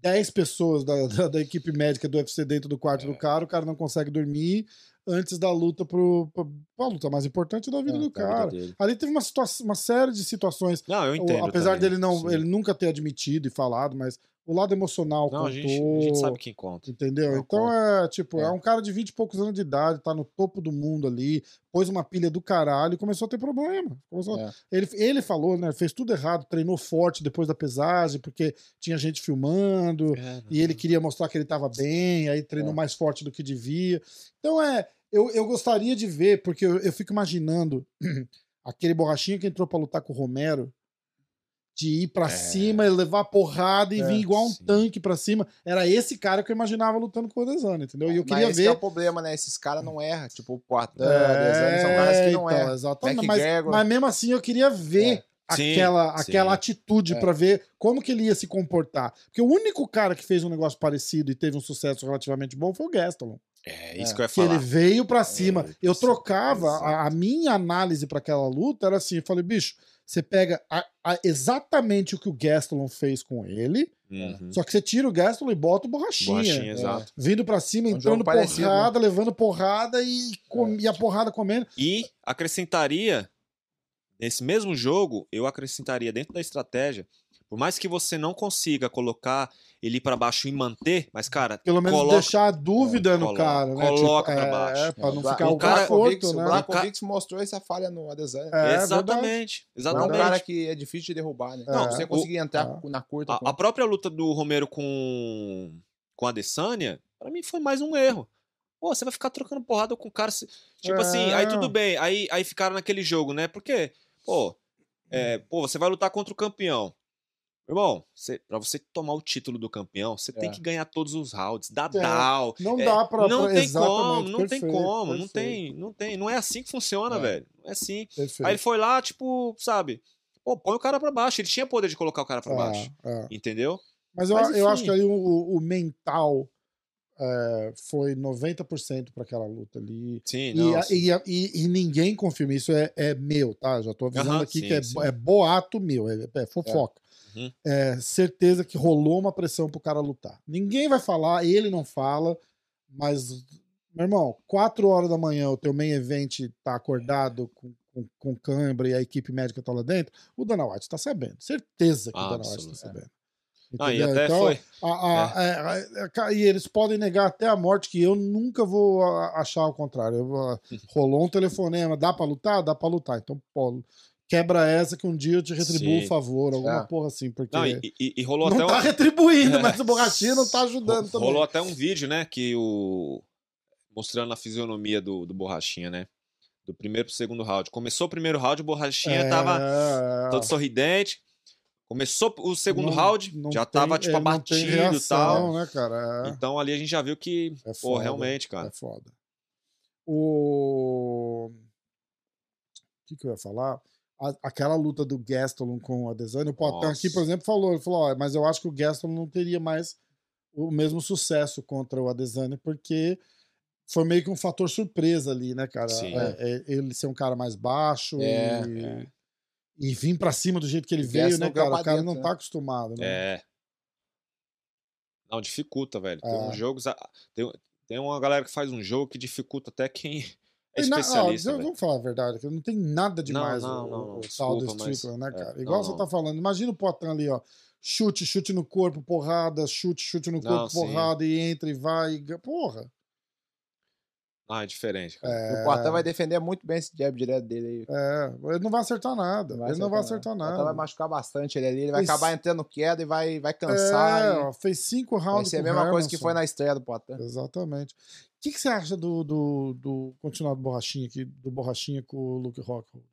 10 pessoas da, da, da equipe médica do UFC dentro do quarto É. do cara, o cara não consegue dormir antes da luta pro, pro, pra luta mais importante da vida É, do Da vida cara. dele. Ali teve uma, situação, uma série de situações. Não, eu entendo. apesar também, dele não sim. ele nunca ter admitido e falado, mas o lado emocional Não, a contou. gente, a gente sabe quem conta. Entendeu? Não então é tipo, é. É. um cara de 20 e poucos anos de idade, tá no topo do mundo ali, pôs uma pilha do caralho e começou a ter problema. É. Ele, ele falou, né? Fez tudo errado, treinou forte depois da pesagem, porque tinha gente filmando, É, e ele queria mostrar que ele tava bem, aí treinou É. mais forte do que devia. Então é. Eu, eu gostaria de ver, porque eu, eu fico imaginando aquele borrachinha que entrou pra lutar com o Romero. De ir pra É. cima e levar porrada e É, vir igual um sim. tanque pra cima. Era esse cara que eu imaginava lutando com o Adesanya, entendeu? E eu Mas queria esse que é o ver. problema, né? Esses caras não erram. Tipo, o Poitin, é, são caras que não então, erram. Exatamente. Mas, mas mesmo assim eu queria ver É. Sim, aquela, sim. aquela atitude É. pra ver como que ele ia se comportar. Porque o único cara que fez um negócio parecido e teve um sucesso relativamente bom foi o Gastelum. É isso É. que eu ia Que falar. ele veio pra cima. É, eu trocava, a, a minha análise pra aquela luta era assim: eu falei, bicho, você pega a- a- exatamente o que o Gastelum fez com ele, Uhum. só que você tira o Gastelum e bota o borrachinha. Borrachinha, exato. Vindo pra cima, Um entrando parecido, né? porrada, levando porrada e, com- e a porrada comendo. E acrescentaria, nesse mesmo jogo, eu acrescentaria dentro da estratégia, por mais que você não consiga colocar ele pra baixo e manter, mas, cara, Pelo menos coloca- deixar a dúvida no coloca- cara, né? coloca pra é, baixo. É, pra não o ficar o o cara- O né? Blachowicz mostrou essa falha no Adesanya. É, exatamente, Não é um exatamente. cara que é difícil de derrubar, né? Não, você o- conseguir entrar é. na curta. A, com- a própria luta do Romero com, com a Adesanya, pra mim foi mais um erro. Pô, você vai ficar trocando porrada com o cara. se- Tipo É. assim, aí tudo bem. Aí, aí ficaram naquele jogo, né? Porque, pô, é, pô, você vai lutar contra o campeão. Irmão, pra você tomar o título do campeão, você tem É. que ganhar todos os rounds. Dá É, down. Não É, dá pra. não pra- tem como, não tem perfeito, como, não tem, não tem, não é assim que funciona, É. velho. Não é assim. perfeito. Aí ele foi lá, tipo, sabe? Pô, põe o cara pra baixo. Ele tinha poder de colocar o cara pra É, baixo. é. Entendeu? Mas eu, Mas, eu acho enfim. que aí o, o- mental é, foi 90% pra aquela luta ali. Sim, E, a- e, a- e- e ninguém confirma. Isso é, é meu, tá? Já tô avisando aqui sim, que é, é boato meu, é, é fofoca. Uhum. É certeza que rolou uma pressão pro cara lutar. Ninguém vai falar, ele não fala, mas, meu irmão, 4 horas da manhã o teu main event tá acordado com, com, com cãibra e a equipe médica tá lá dentro, o Dana White tá sabendo. Certeza que o Dana White tá sabendo. Ah, e até Então, foi. a- a- é, é, ca- e eles podem negar até a morte, que eu nunca vou a- achar o contrário. Eu rolou um telefonema, dá pra lutar? Dá pra lutar. Então, pô, quebra essa que um dia eu te retribuo o favor, alguma É. porra assim, porque Não, e, e- e rolou não até tá um. retribuindo, É. mas o borrachinha não tá ajudando ro- também. Rolou até um vídeo, né? Que o. Mostrando a fisionomia do, do Borrachinha, né? Do primeiro pro segundo round. Começou o primeiro round, o Borrachinha tava É, todo sorridente. Começou o segundo não- round, não já tem- tava, tipo, é, abatido e reação, tal. né, cara? É, Então ali a gente já viu que, é pô, realmente, cara. É foda. O. O que, que eu ia falar? A- aquela luta do Gastelum com o Adesanya, o Potan aqui, por exemplo, falou, ele falou, mas eu acho que o Gastelum não teria mais o mesmo sucesso contra o Adesanya, porque foi meio que um fator surpresa ali, né, cara? Sim. É, é, ele ser um cara mais baixo É, e, é. e vir pra cima do jeito que ele O veio, né, cara? O cara não né? tá acostumado, né? É. Não, dificulta, velho. Tem É. uns jogos. ah, Tem, tem uma galera que faz um jogo que dificulta até quem é na- ó, especialista. velho. vamos falar a verdade, que não tem nada demais não, o, não, o, não, o desculpa, tal do mas- Strickland, né, é, cara? Igual não, você tá falando. Imagina o Potan ali, ó. Chute, chute no corpo, porrada, chute, chute no corpo, sim. porrada, e entra e vai. E... Porra. Ah, é diferente, cara. É, O Poitin vai defender muito bem esse jab direto dele aí. é, ele não vai acertar nada. ele não vai acertar O nada. Poitin vai machucar bastante ele ali. Ele vai Fez- acabar entrando queda e vai, vai cansar. É, e ó, fez cinco vai rounds ser a mesma o coisa que Hermanson. foi na estreia do Poitin. Exatamente. O que, que você acha do, do, do continuado Borrachinha aqui, do Borrachinha com o Luke Rockhold?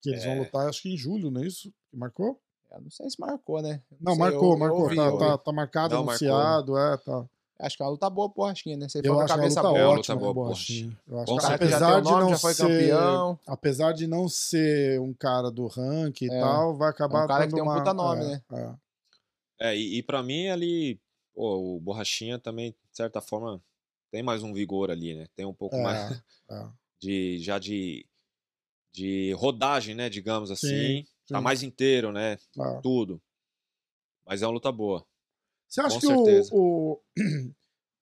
Que eles vão É. lutar, acho que em julho, não é isso? Marcou? Eu não sei se marcou, né? Eu Não, sei, marcou, eu- eu marcou. ouvi, tá, eu ouvi. tá, tá marcado, Não, marcou, anunciado, é, tá. Acho que é uma luta boa, Borrachinha, né? Você Eu for acho com a luta cabeça É, boa. ótima, luta boa, Borrachinha. Eu acho que apesar de nome, não já foi ser, campeão. apesar de não ser um cara do ranking e É. tal, vai acabar É um cara que tem um uma- puta nome, é, né? é. É, e, e pra mim ali, pô, o Borrachinha também, de certa forma, tem mais um vigor ali, né? Tem um pouco É, mais é. de já de, de rodagem, né? Digamos assim. Tá sim. mais inteiro, né? É. Tudo. Mas é uma luta boa. Você acha Com que certeza. o, o-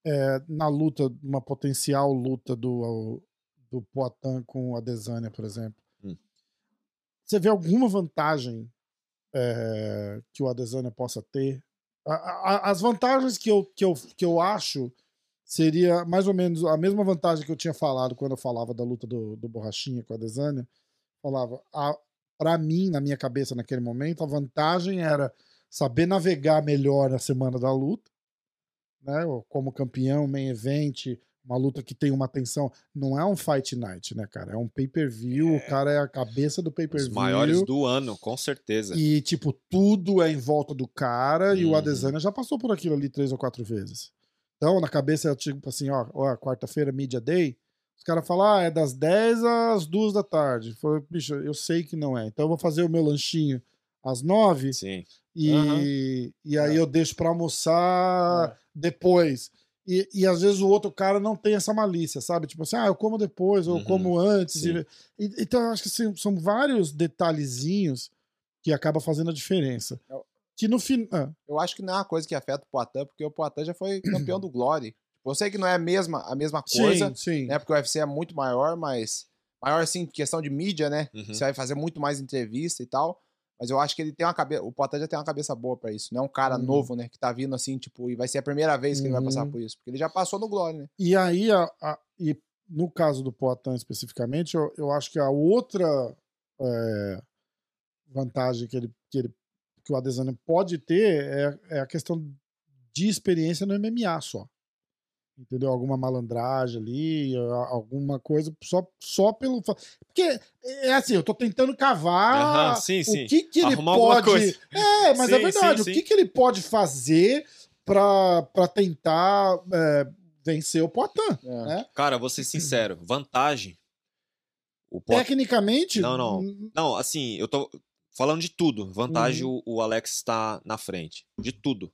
é, na luta, uma potencial luta do, do Poitin com o Adesanya, por exemplo, Hum. você vê alguma vantagem é, que o Adesanya possa ter? A- a- as vantagens que eu, que, eu, que eu acho seria mais ou menos a mesma vantagem que eu tinha falado quando eu falava da luta do, do Borrachinha com o Adesanya. Falava, a, pra mim, na minha cabeça naquele momento, a vantagem era saber navegar melhor na semana da luta, né? Como campeão, main event, uma luta que tem uma tensão. Não é um fight night, né, cara? É um pay-per-view, o cara é a cabeça do Os pay-per-view. maiores do ano, com certeza. E, tipo, tudo é em volta do cara e o Uhum. Adesanya já passou por aquilo ali três ou quatro vezes. Então, na cabeça, é tipo assim, ó, ó quarta-feira, Media Day, os caras falam, ah, é das 10 às 2 da tarde. Foi, bicho, eu sei que não é. Então eu vou fazer o meu lanchinho às 9 Sim. e, Aham. e aí eu deixo pra almoçar É. depois. E, e às vezes o outro cara não tem essa malícia, sabe? Tipo assim, ah, eu como depois, ou eu Uhum. como antes. E- e- então eu acho que assim, são vários detalhezinhos que acabam fazendo a diferença. Eu- Que no final. Eu acho que não é uma coisa que afeta o Poitin, porque o Poitin já foi campeão do Glory. Eu sei que não é a mesma, a mesma coisa, sim, sim. né? Porque o UFC é muito maior, mas. Maior, assim, questão de mídia, né? Uhum. Você vai fazer muito mais entrevista e tal. Mas eu acho que ele tem uma cabeça. O Poitin já tem uma cabeça boa pra isso. Não é um cara Uhum. novo, né? Que tá vindo assim, tipo, e vai ser a primeira vez que ele vai passar Uhum. por isso. Porque ele já passou no Glory, né? E aí, a, a- e no caso do Poitin especificamente, eu, eu acho que a outra é, vantagem que ele, que ele que o Adesanya pode ter é, é a questão de experiência no MMA só. Entendeu? Alguma malandragem ali, alguma coisa só, só pelo. Porque é assim, eu tô tentando cavar Aham, sim, sim. o que, que ele Arrumar pode. coisa. É, mas é Sim, verdade. sim, O sim. que, que ele pode fazer pra, pra tentar é, vencer o Poitin? É. né? Cara, vou ser sincero. Vantagem. O Poitin Tecnicamente. Não, não. Não, assim, eu tô falando de tudo. Vantagem Uhum. o, o Alex está na frente. De tudo.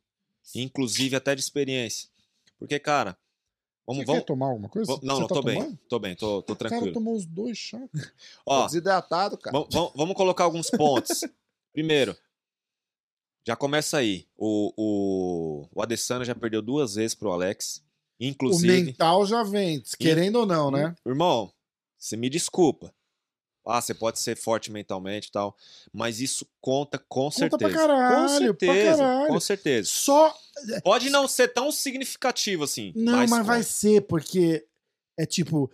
Inclusive até de experiência. Porque, cara, vamos. Você vamos quer tomar alguma coisa? vamos- não, Você não, tá tô bem. Tô bem, tô, tô O cara tranquilo. tomou os dois chá. Ó, Tô desidratado, cara. Vam- vam- Vamos colocar alguns pontos. Primeiro, já começa aí. O, o, o Adesanya já perdeu duas vezes pro Alex. O Inclusive. mental já vem, querendo ou não, né? Irmão, você me desculpa. Ah, você pode ser forte mentalmente e tal. Mas isso conta com Conta certeza. pra caralho, com pra certeza. caralho. Com certeza. Só. Pode não ser tão significativo assim. Não, mas, conta. vai ser, porque é tipo.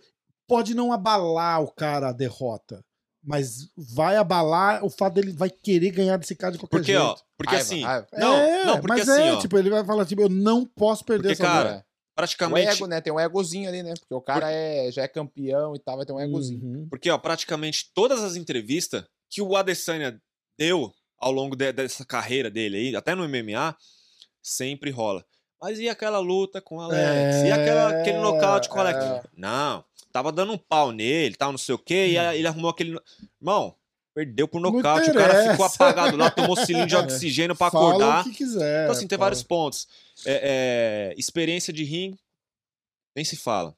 Pode não abalar o cara a derrota. Mas vai abalar o fato dele vai querer ganhar desse cara de qualquer Porque, jeito. ó, porque Raiva, assim. raiva. Não, é, não, porque mas assim, é, ó. tipo, ele vai falar, tipo, eu não posso perder Porque, essa cara, luta. O praticamente. ego, né? Tem um egozinho ali, né? Porque o cara é, já é campeão e tal, vai ter um egozinho. Uhum. Porque, ó, praticamente todas as entrevistas que o Adesanya deu ao longo de- dessa carreira dele aí, até no MMA, sempre rola. Mas e aquela luta com o Alex? e aquela, aquele nocaute com o Alex? é. Não, tava dando um pau nele, tal, não sei o quê, e Hum. aí ele arrumou aquele. Perdeu perdeu por nocaute, o cara ficou apagado lá, tomou cilindro de É. oxigênio Fala acordar. o que quiser. Então, assim, tem fala. vários pontos. É, é, experiência de ringue, nem se fala.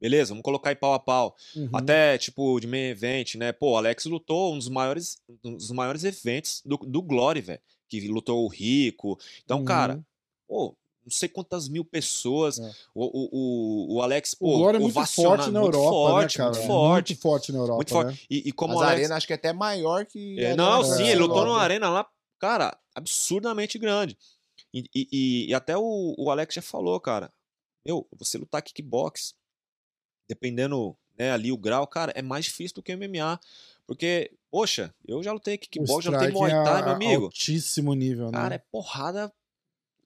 Beleza, vamos colocar aí pau a pau. Uhum. Até, tipo, de main event, né? Pô, o Alex lutou um dos maiores, um dos maiores eventos do, do Glory, velho. Que lutou o Rico. Então, Uhum. cara, pô, não sei quantas mil pessoas. É. O, o, o, o Alex, pô, o Glória é muito ovaciona- forte na muito Europa, forte, né, cara? Muito É forte. Muito forte na Europa, Muito forte. né? E, e como Mas o a Alex. arena acho que é até maior que. É, não, sim, ele lutou Europa. numa arena lá, cara, absurdamente grande. E, e- e- e até o, o Alex já falou, cara. Meu, você lutar kickbox, dependendo né, ali o grau, cara, é mais difícil do que o MMA. Porque, poxa, eu já lutei O kickbox, já lutei Muay é Thai, meu amigo. Altíssimo nível, né? Cara, é porrada.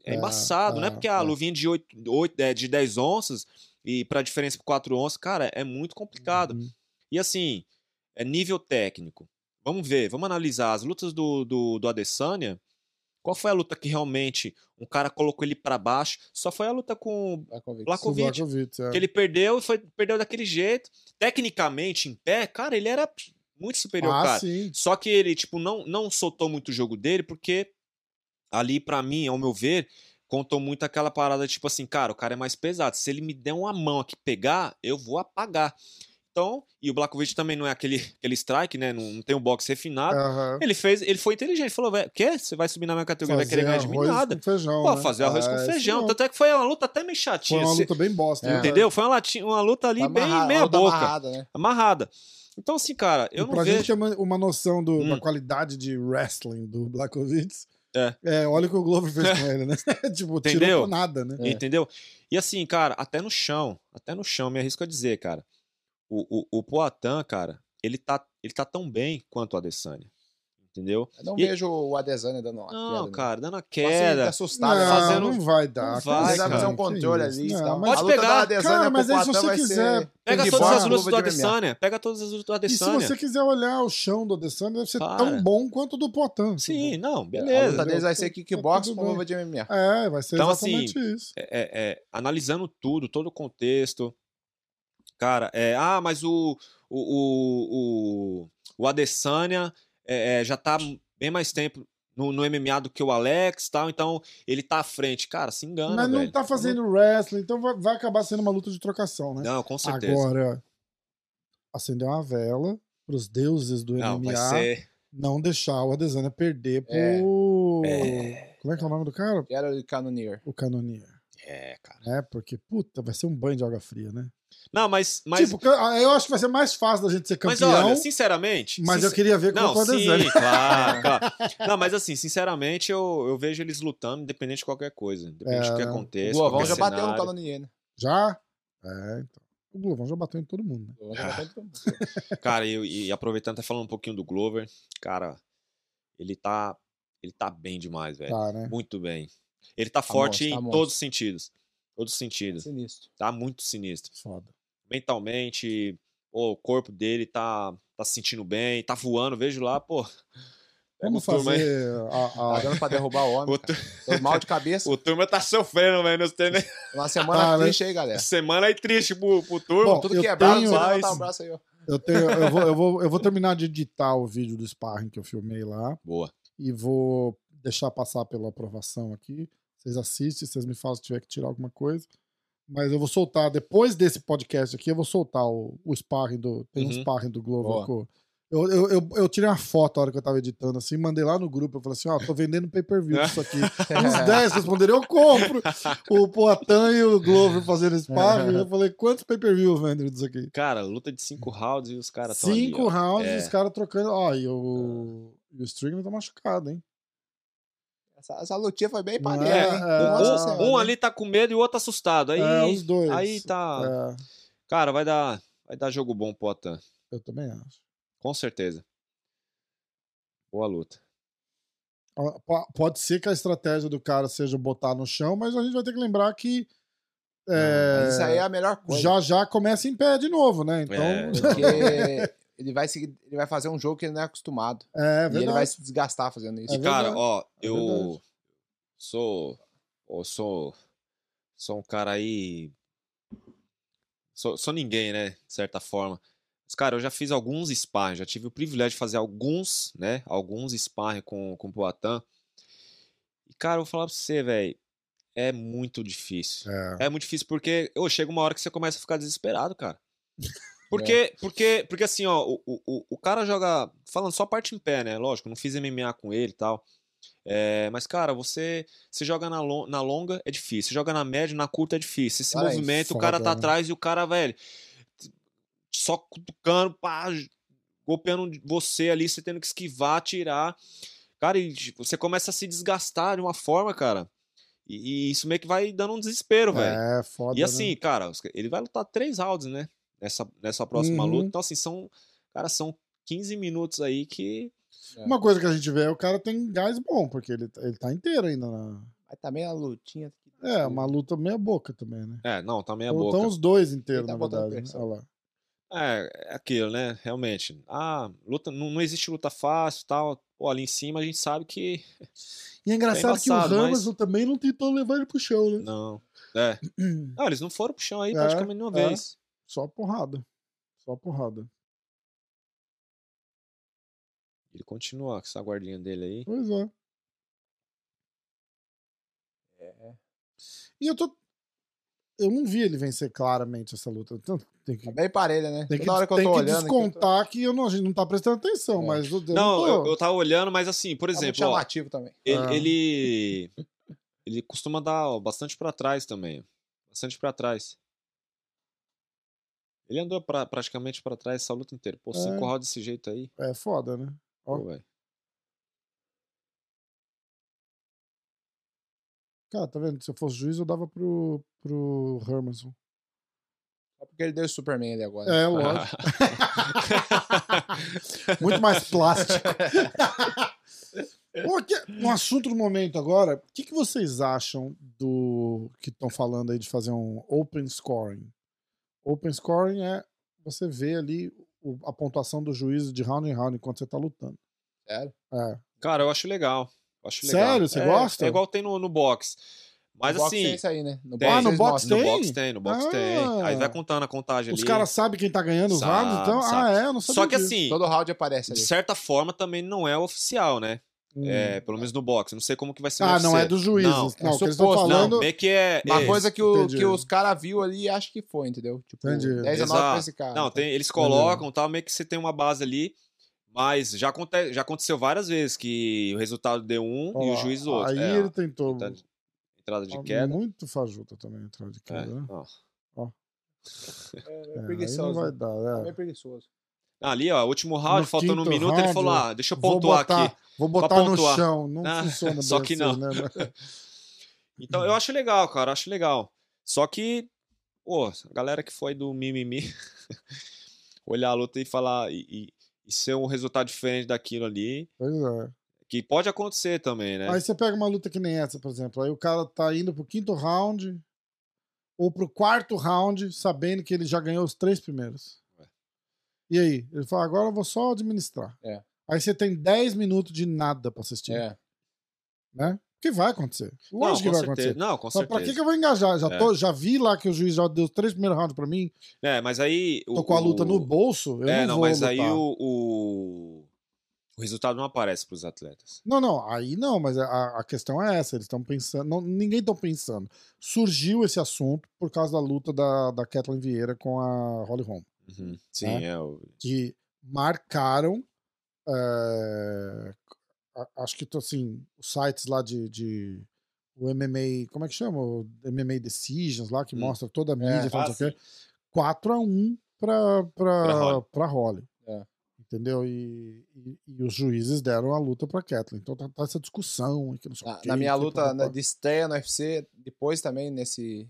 É, É, embaçado, é é, porque a é. luvinha de, 8, 8, é, de 10 onças e pra diferença por 4 onças, cara, é muito complicado. Uhum. E assim, é nível técnico. Vamos ver, vamos analisar as lutas do, do, do Adesanya. Qual foi a luta que realmente um cara colocou ele pra baixo? Só foi a luta com. Blakovic, é. que ele perdeu e foi, perdeu daquele jeito. Tecnicamente, em pé, cara, ele era muito superior, Ah, cara. sim. Só que ele, tipo, não, não soltou muito o jogo dele, porque ali, pra mim, ao meu ver, contou muito aquela parada, tipo assim, cara, o cara é mais pesado. Se ele me der uma mão aqui pegar, eu vou apagar. Então, e o Blakovic também não é aquele, aquele strike, né? Não, não tem um boxe refinado. Aham. Ele fez, ele foi inteligente, falou, velho, quê? Você vai subir na minha categoria, vai querer ganhar de mim? arroz Nada. com feijão, Pô, né? fazer arroz É, com isso feijão. Tanto é que foi uma luta até meio Foi chatinha. uma Cê- luta bem bosta. É. Entendeu? Foi uma, uma luta ali Tá bem meia boca. amarrada, né? Amarrada. Então, assim, cara, eu e não pra vejo. gente ter uma, uma noção do- Hum. da qualidade de wrestling do Blakovic, É. olha o que o Glover fez com ele, né? tipo, tirou Entendeu? por nada, né? É. Entendeu? E assim, cara, até no chão, até no chão, me arrisco a dizer, cara. O, o, o Poatan, cara, ele tá, ele tá tão bem quanto o Adesanya. Entendeu? Eu não E- vejo o Adesanya dando uma Não, queda. né? cara, dando a Só se ele tá queda. assustado. não, fazendo- não vai dar. Não vai, fazer um controle ali. Não, tal. mas- Pode pegar. Adesanya Cara, mas aí se você quiser- ser Pega todas as lutas do. Adesanya. Pega todas as lutas do E se Adesanya. você quiser olhar o chão do Adesanya, deve ser Para. tão bom quanto o do Potan. Sim, não, A luta beleza. deles vai Tá- ser kickbox com luva de MMA. É, vai ser Então, exatamente isso. É, é, é, analisando tudo, todo o contexto. Cara, é, ah, mas o, o, o, o Adesanya é, é, já tá bem mais tempo no, no MMA do que o Alex tal, então ele tá à frente. Cara, se engana, Mas não velho. tá fazendo wrestling, então vai, vai acabar sendo uma luta de trocação, né? Não, com certeza. Agora, acender uma vela pros deuses do não, MMA ser. não deixar o Adesanya perder pro... É. Como é que é o nome do cara? Quero o Cannoneer. O Canonier. É, cara. né? Porque, puta, vai ser um banho de água fria, né? Não, mas. Mas, Tipo, ca- eu acho que vai ser mais fácil da gente ser mas campeão, olha, mas, sinceramente. eu sincer- queria ver contra o sim, claro, claro. Não, mas assim, sinceramente, eu, eu vejo eles lutando independente de qualquer coisa. Independente É, do que né? O aconteça. Glovão qualquer já bateu no cenário. Cannoneer, né? Já? É, então. O Glovão já bateu em todo mundo, né? O Glovão já bateu em todo mundo. Cara, e, e aproveitando, tá falando um pouquinho do Glover, cara, ele tá. Ele tá bem demais, velho. Tá, né? Muito bem. Ele tá, Tá forte monstro, tá em monstro. todos os sentidos. Todos os sentidos. Sinistro. Tá muito sinistro. Foda. Mentalmente, pô, o corpo dele tá, tá se sentindo bem, tá voando, vejo lá, pô. Vamos fazer a, a- dando pra derrubar o homem. O, tu- mal de cabeça. o turma tá sofrendo, velho. treinos. Uma semana Tá, né? triste aí, galera. Semana aí triste pro, pro turma. Bom, Tudo quebrado, tenho- Faz. o braço aí, ó. Eu, tenho, eu, vou, eu, vou, eu vou terminar de editar o vídeo do Sparring que eu filmei lá Boa. e vou deixar passar pela aprovação aqui. Vocês assistem, vocês me falam se tiver que tirar alguma coisa. Mas eu vou soltar, depois desse podcast aqui, eu vou soltar o, o Sparring do. Tem um Uhum. Sparring do Glover. Eu, eu, eu, eu tirei uma foto a hora que eu tava editando, assim, mandei lá no grupo. Eu falei assim: ó, tô vendendo pay-per-view disso aqui. Uns 10 responderam, eu compro. O Poatan e o Glover fazendo Sparring. Eu falei: quantos pay-per-view vendem disso aqui? Cara, luta de cinco rounds e os caras tão Cinco ali, ó. rounds, É. os caras trocando. Ó, e o, e o Strickland tá machucado, hein? Essa, essa lutinha foi bem Não é, é, é, Um, um né? ali tá com medo e o outro assustado. Aí, é, os dois. aí tá. É, Cara, vai dar, vai dar jogo bom pro Atan. eu também acho. Com certeza. Boa luta. Pode ser que a estratégia do cara seja botar no chão, mas a gente vai ter que lembrar que. é, Isso aí é a melhor coisa. já já começa em pé de novo, né? Então. É. Porque ele vai, seguir, ele vai fazer um jogo que ele não é acostumado. É, e ele vai se desgastar fazendo isso. É E, cara, ó, é eu sou. eu sou, sou um cara aí. Sou, sou ninguém, né? De certa forma. Mas, cara, eu já fiz alguns sparring, já tive o privilégio de fazer alguns, né? Alguns sparring com, com o Poatan. E, cara, eu vou falar pra você, velho. É muito difícil. É. É muito difícil porque ô, chega uma hora que você começa a ficar desesperado, cara. Porque, porque, porque assim, ó, o, o, o cara joga. Falando só parte em pé, né? Lógico, não fiz MMA com ele e tal. É, mas, cara, você, você joga na, lon- na longa, é difícil. Você joga na média, na curta, é difícil. Esse Cara, é movimento, o foda, cara tá né? atrás e o cara, velho, só cutucando, pá, golpeando você ali, você tendo que esquivar, tirar. Cara, e tipo, você começa a se desgastar de uma forma, cara. E, e isso meio que vai dando um desespero, velho. É, foda. E né? assim, cara, os- ele vai lutar três rounds, né? Nessa, nessa próxima Uhum. luta. Então, assim, são. Cara, são 15 minutos aí que. Uma coisa que a gente vê é o cara tem gás bom, porque ele, ele tá inteiro ainda. Na... Mas também a lutinha. É, uma luta meia boca também, né? É, não, tá meia Ou boca. Estão os dois inteiros, tá na verdade. Né? Olha lá. É, é aquilo, né? Realmente. Ah, luta, não, não existe luta fácil e tal. Pô, ali em cima a gente sabe que. E é engraçado que o Ramos mas- também não tentou levar ele pro chão, né? Não. É. Não, eles não foram pro chão aí É, praticamente nenhuma é. vez. Só porrada. Só porrada. Ele continua com essa guardinha dele aí. Pois é. É. E eu tô. Eu não vi ele vencer claramente essa luta. Então, tem que, Tá bem parelha, né? tem que, hora que eu tem tô que olhando. aqui, eu tô- descontar que, eu não, a gente não tá prestando atenção, É. mas. Eu, eu Não, tô- eu, eu tava olhando, mas assim, por Tá exemplo, ó, chamativo também. ele, Ah. ele, ele costuma dar bastante pra trás também. Bastante pra trás. Ele andou pra, praticamente pra trás essa luta inteira. Pô, cinco É. rounds desse jeito aí. É foda, né? Ó. Pô, velho. Cara, tá vendo? Se eu fosse juiz, eu dava pro, pro Hermanson. Só porque ele deu o Superman ali agora. É, lógico. Muito mais plástico. Um assunto do momento agora. O que, que vocês acham do que estão falando aí de fazer um open scoring? Open scoring é você ver ali o- a pontuação do juiz de round em round enquanto você tá lutando. Sério? É. Cara, eu acho legal. Eu acho legal. Sério? Você É, gosta? É igual tem no, no box. Mas no box assim. tem isso aí, né? No tem. Ah, no box mostram. No Tem? box tem, no box Ah. tem. Aí vai contando a contagem Os ali. caras sabem quem tá ganhando os Sabe, rounds, então. sabe. Ah, é? Eu não sabia Só que disso. assim, Todo round aparece de ali. certa forma também não é oficial, né? Hum. É, pelo menos no boxe. Não sei como que vai ser Ah, não é dos juízes. Não, Não, é o que eles estão suposto. falando. Não, meio que é. Uma é, coisa que, o, entendi. que os caras viu ali e acho que foi, entendeu? Tipo, Entendi. 10 a 9 pra esse cara. Não, tem, eles colocam tal, meio que você tem uma base ali. Mas já, aconte, já aconteceu várias vezes que o resultado deu um Ó, e o juiz outro. Aí É, ele ó, tentou. entrada de- entrada de ó, queda. Muito fajuta também entrada de É, queda, né? ó. É, É, é aí preguiçoso. não vai dar, é. É preguiçoso. Ali, ó, último round, No faltando um minuto, round, ele falou: ah, deixa eu Vou pontuar botar, aqui. Vou botar no chão. Não Ah, funciona só que não. né? Então eu acho legal, cara, acho legal. Só que, pô, a galera que foi do mimimi olhar a luta e falar e, e- e ser um resultado diferente daquilo ali, Pois é. que pode acontecer também, né? Aí você pega uma luta que nem essa, por exemplo. Aí o cara tá indo pro quinto round ou pro quarto round, sabendo que ele já ganhou os três primeiros. E aí? Ele fala, agora eu vou só administrar. É. Aí você tem 10 minutos de nada pra assistir. É. Né? Que vai acontecer. Não, Lógico que com vai certeza. acontecer. Não, com pra certeza. que, que eu vou engajar? Já, É. tô, já vi lá que o juiz já deu os três primeiros rounds pra mim. É, mas aí. Tô com a luta no bolso. Eu é, não, não, vou mas aí lutar. o, o, o resultado não aparece pros atletas. Não, não, aí não, mas a, a questão é essa, eles estão pensando, não, ninguém tá pensando. Surgiu esse assunto por causa da luta da, da Kathleen Vieira com a Holly Holm, Uhum. Sim, É. é. o- que marcaram, é, acho que assim, os sites lá de, de o MMA, como é que chama? O MMA Decisions lá, que Hum. mostra toda a mídia, É, tal, ah, não sei o quê. 4x1 pra, Pra pra, Holly. pra Holly. É. Entendeu? E, e, e os juízes deram a luta pra Kathleen. Então tá, tá essa discussão. Que não sei Na, na minha luta na- de estreia no UFC, depois também nesse,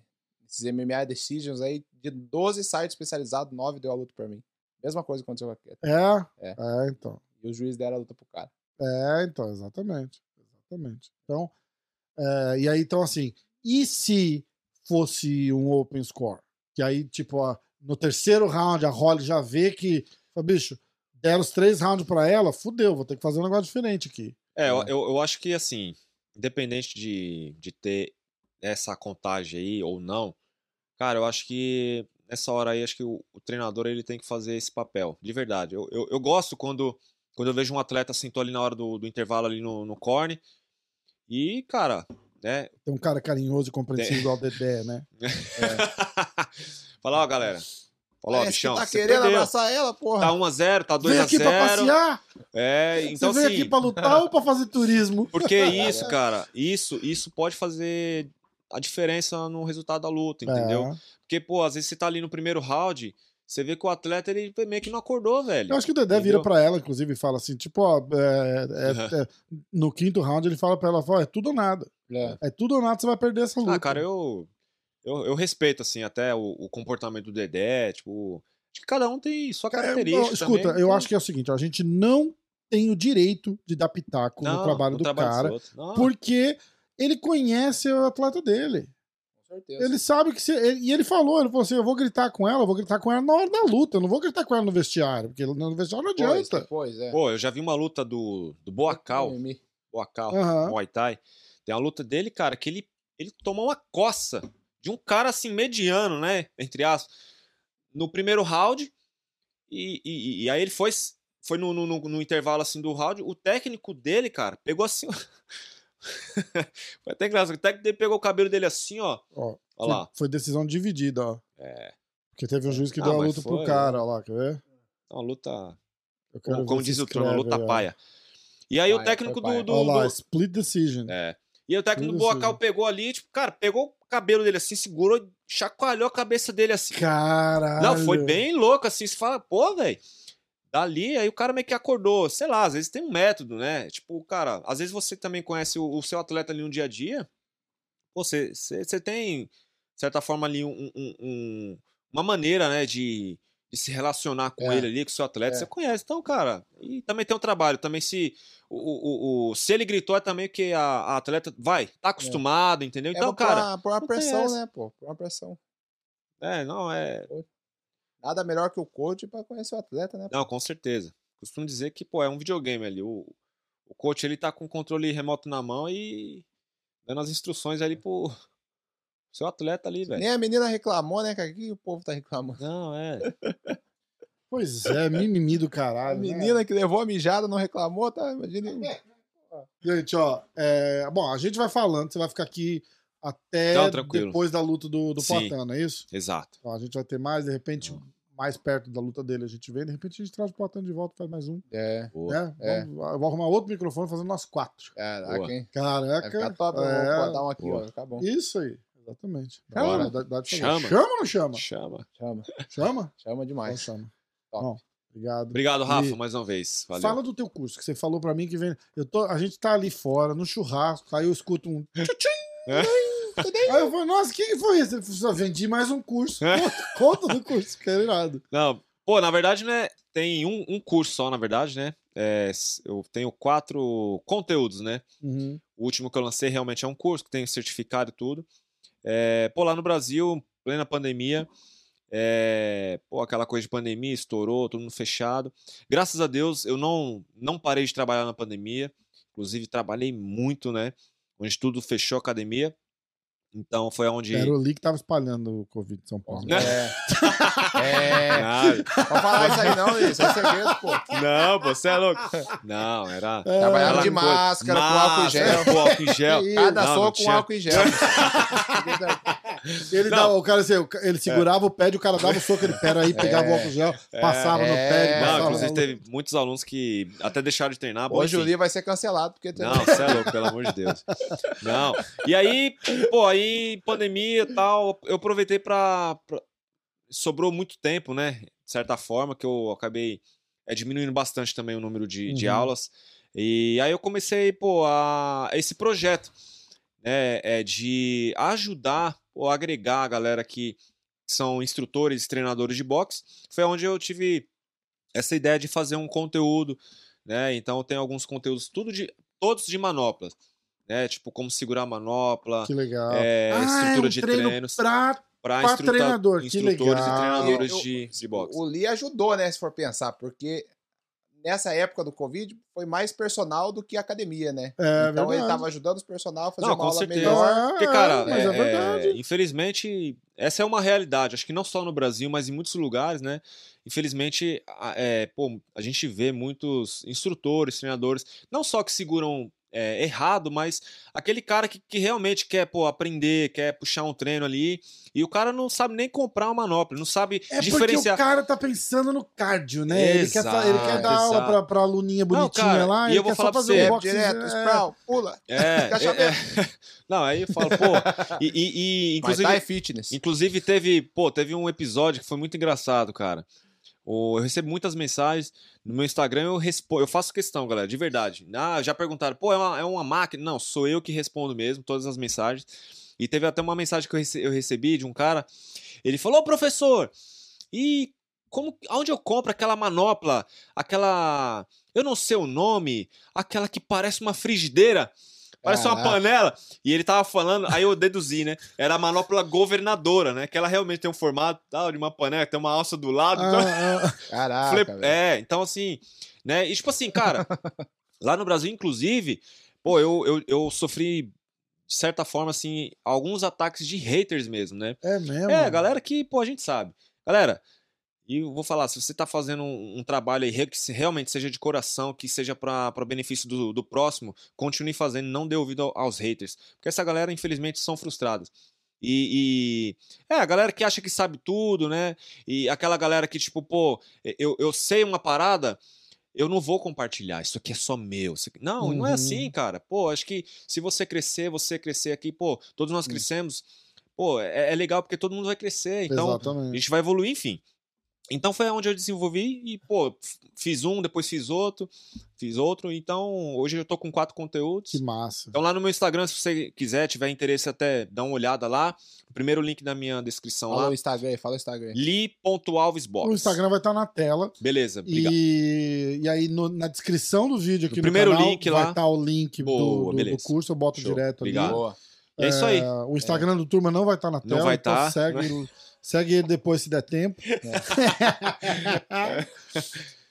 nesses MMA Decisions aí, de 12 sites especializados, 9 deu a luta pra mim. Mesma coisa que aconteceu com a Cat. É, É. é, então. E o juiz deram a luta pro cara. É, então, exatamente. Exatamente. Então, é, e aí, então, assim, e se fosse um open score? Que aí, tipo, ó, no terceiro round, a Holly já vê que, bicho, deram os três rounds pra ela, fudeu, vou ter que fazer um negócio diferente aqui. É, eu, É. eu, eu acho que assim, independente de, de ter essa contagem aí ou não, cara, eu acho que nessa hora aí, acho que o, o treinador ele tem que fazer esse papel, de verdade. Eu, eu, eu gosto quando, quando eu vejo um atleta tô ali na hora do, do intervalo ali no, no corne, e, cara, né? Tem um cara carinhoso e compreensivo igual o Dedé, né? Fala, ó, galera. Fala, ó, É, bichão. você tá você querendo perdeu. abraçar ela, porra? Tá 1x0, tá Vem aqui pra 2x0. passear? É, então Você veio assim. aqui pra lutar ou pra fazer turismo? Porque isso, cara, isso, isso pode fazer a diferença no resultado da luta, entendeu? É. Porque, pô, às vezes você tá ali no primeiro round, você vê que o atleta ele meio que não acordou, velho. Eu acho que o Dedé vira Entendeu? pra ela, inclusive, e fala assim, tipo, ó, é- é- é- no quinto round ele fala pra ela, fala, é tudo ou nada. É. É tudo ou nada, você vai perder essa luta. Ah, cara, eu, eu, eu respeito, assim, até o, o comportamento do Dedé, tipo. Acho que cada um tem sua Cara, característica. eu- escuta, também, eu então- acho que é o seguinte, a gente não tem o direito de dar pitaco no Não, trabalho no do trabalho cara, porque ele conhece o atleta dele. Com certeza. Ele sabe que se. ele- e ele falou, ele falou assim: eu vou gritar com ela, eu vou gritar com ela na hora da luta, eu não vou gritar com ela no vestiário, porque no vestiário não Pois, adianta. Pois, é. Pô, eu já vi uma luta do, do Boacal. Boacal, Aham. Muay Thai. Tem uma luta dele, cara, que ele, ele tomou uma coça de um cara assim, mediano, né? Entre aspas. No primeiro round. E, e, e aí ele foi, foi no, no, no- no intervalo assim do round. O técnico dele, cara, pegou assim. foi até engraçado. O técnico dele pegou o cabelo dele assim, ó. Ó, Olha lá. Foi, decisão dividida, ó. É. Porque teve um juiz que Ah, deu a luta pro foi, cara, ó lá, quer ver? Uma luta. Eu quero Como, como diz o trono, uma luta aí, ó. paia. E aí o Paia, técnico foi do. do, Ó lá, do- split decision. É. E aí o técnico do Tudo Boacal pegou ali, tipo, cara, pegou o cabelo dele assim, segurou, chacoalhou a cabeça dele assim. Caralho. Não, foi bem louco assim. Você fala, pô, velho. Dali, aí o cara meio que acordou. Sei lá, às vezes tem um método, né? Tipo, cara, às vezes você também conhece o, o seu atleta ali no dia a dia. Você, você, você tem, de certa forma, ali um, um- um- uma maneira, né, de, de se relacionar com É. ele ali, com o seu atleta. É. Você conhece. Então, cara, e também tem um trabalho. Também se. O, o, o- se ele gritou, é também que a, a atleta vai, tá acostumado, entendeu? É Então, por cara. uma, por uma não tem pressão, né, pô? Por uma pressão. É, não, é. Nada melhor que o coach pra conhecer o atleta, né? Não, com certeza. Costumo dizer que, pô, é um videogame ali. O, o coach, ele tá com o controle remoto na mão e dando as instruções ali pro seu atleta ali, velho. Nem a menina reclamou, né, cara? O que o povo tá reclamando? Não, é. Pois é, mimimi do A caralho. né? menina que levou a mijada não reclamou, tá? Imagina. Gente, ó, é, bom, a gente vai falando, você vai ficar aqui até Não, depois da luta do, do Sim. Poitin, não é isso? Exato. Ó, a gente vai ter mais, de repente, mais perto da luta dele a gente vê, de repente a gente traz o Poitin de volta, faz mais um. É. Né? É. Vamos- eu vou arrumar outro microfone fazendo nós quatro. caraca, Boa. hein? Caraca. Vai ficar top. É, vou botar um aqui, Boa. ó. Ficar bom. Isso aí, exatamente. Chama. Dá- dá. Chama. Chama ou não chama? Chama. Chama. Chama? Chama Então demais. chama. Top. Bom, obrigado. Obrigado, Rafa, E- mais uma vez. Valeu. Fala do teu curso, que você falou pra mim que vem. Eu tô, a gente tá ali fora, no churrasco, aí eu escuto um. tchutchim, É? Aí eu falei, nossa, o que, que foi isso? Ele falou, só vendi mais um curso. É. Conta, do curso, que era irado. Não, pô, na verdade, né? Tem um, um curso só, na verdade, né? É, eu tenho quatro conteúdos, né? Uhum. O último que eu lancei realmente é um curso que tem certificado e tudo. É, pô, lá no Brasil, plena pandemia, é, pô, aquela coisa de pandemia estourou, todo mundo fechado. Graças a Deus, eu não, não parei de trabalhar na pandemia. Inclusive, trabalhei muito, né? Onde tudo fechou a academia. Então, foi onde. Era o Lee que tava espalhando o Covid em São Paulo. É. É. Nada. Pode falar isso aí, não, isso é segredo, pô. Não, você é louco. Não, era. É, Trabalhava de coisa- máscara, com álcool em gel. Máscara, Com álcool em gel. Cada Não, não soco com tinha. álcool em gel. Ele Não. dava, o cara assim, ele segurava o pé e o cara dava o soco, ele pera aí, pegava o álcool gel, passava no pé, É. Não, passava inclusive teve muitos alunos que até deixaram de treinar. bom, Hoje o. Lee vai ser cancelado, porque tem- Não, você é louco, pelo amor de Deus. Não. E aí, pô, aí pandemia e tal, eu aproveitei pra, pra- Sobrou muito tempo, né? De certa forma, que eu acabei é, diminuindo bastante também o número de, de Uhum. aulas. E aí eu comecei, pô, a esse projeto, né? É, de ajudar, ou agregar a galera que são instrutores, treinadores de boxe. Foi onde eu tive essa ideia de fazer um conteúdo, né? Então eu tenho alguns conteúdos, tudo de todos de manoplas, né? Tipo como segurar a manopla, Que legal. é, Ah, estrutura é um de treino treinos pra- para pra treinador, que instrutores legal. e treinadores Eu- de, de boxe. O Lee ajudou, né, se for pensar, porque nessa época do Covid, foi mais personal do que academia, né? É então ele verdade. tava ajudando os personal a fazer Não, uma com aula certeza. melhor. Porque, cara, mas é, é- verdade. é, infelizmente, essa é uma realidade. Acho que não só no Brasil, mas em muitos lugares, né? Infelizmente, é, pô, a gente vê muitos instrutores, treinadores, não só que seguram é, errado, mas aquele cara que, que realmente quer pô, aprender, quer puxar um treino ali, e o cara não sabe nem comprar uma manopla, não sabe É porque diferenciar. o cara tá pensando no cardio, né? ele, quer, ele quer Exato, dar aula exato. pra, pra aluninha bonitinha cara, lá, e ele eu vou quer só falar pra fazer você, um Jab boxe. direto, é, sprawl, pula. É, é, é. Não, aí eu falo, pô, e, e- e, Mas inclusive, tá é fitness. Inclusive, teve, pô, teve um episódio que foi muito engraçado, cara. Eu recebo muitas mensagens no meu Instagram, eu respondo, eu faço questão, galera, de verdade. Ah, já perguntaram, pô, é uma, é uma máquina? Não, sou eu que respondo mesmo todas as mensagens. E teve até uma mensagem que eu rece- eu recebi de um cara. Ele falou, "Ô, professor, e como, aonde eu compro aquela manopla, aquela, eu não sei o nome, aquela que parece uma frigideira? Parece uma panela. E ele tava falando, aí eu deduzi, né? Era a manopla governadora, né? Que ela realmente tem um formato tal, de uma panela, tem uma alça do lado. então- Ah, ah, Caraca, Falei, é, então assim, né? E tipo assim, cara, lá no Brasil, inclusive, pô, eu, eu, eu sofri, de certa forma, assim, alguns ataques de haters mesmo, né? é mesmo? É, galera que, pô, a gente sabe. Galera, e eu vou falar, se você tá fazendo um, um trabalho aí que realmente seja de coração, que seja para benefício do, do próximo, continue fazendo, não dê ouvido ao- aos haters. Porque essa galera, infelizmente, são frustradas. E, e- é, a galera que acha que sabe tudo, né? E aquela galera que, tipo, pô, eu, eu sei uma parada, eu não vou compartilhar, isso aqui é só meu. aqui- Não, não é Uhum. assim, cara. Pô, acho que se você crescer, você crescer aqui, pô, todos nós crescemos, pô, é, é legal porque todo mundo vai crescer. Então, a Exatamente. gente vai evoluir, enfim. Então foi onde eu desenvolvi e, pô, fiz um, depois fiz outro, fiz outro. Então, hoje eu tô com quatro conteúdos. Que massa. Então, lá no meu Instagram, se você quiser, tiver interesse, até dá uma olhada lá. O primeiro link da minha descrição Fala lá. o Instagram aí, fala o Instagram aí. Li.alvesbox. O Instagram vai estar na tela. Beleza, obrigado. E, e aí no- na descrição do vídeo aqui No no, primeiro canal, link vai estar o link do- Boa, do, do, beleza. curso, eu boto Show. direto Obrigado. ali. Boa. E é isso aí. É, o Instagram do Turma não vai estar na Não tela, vai então tá, segue, segue ele depois se der tempo.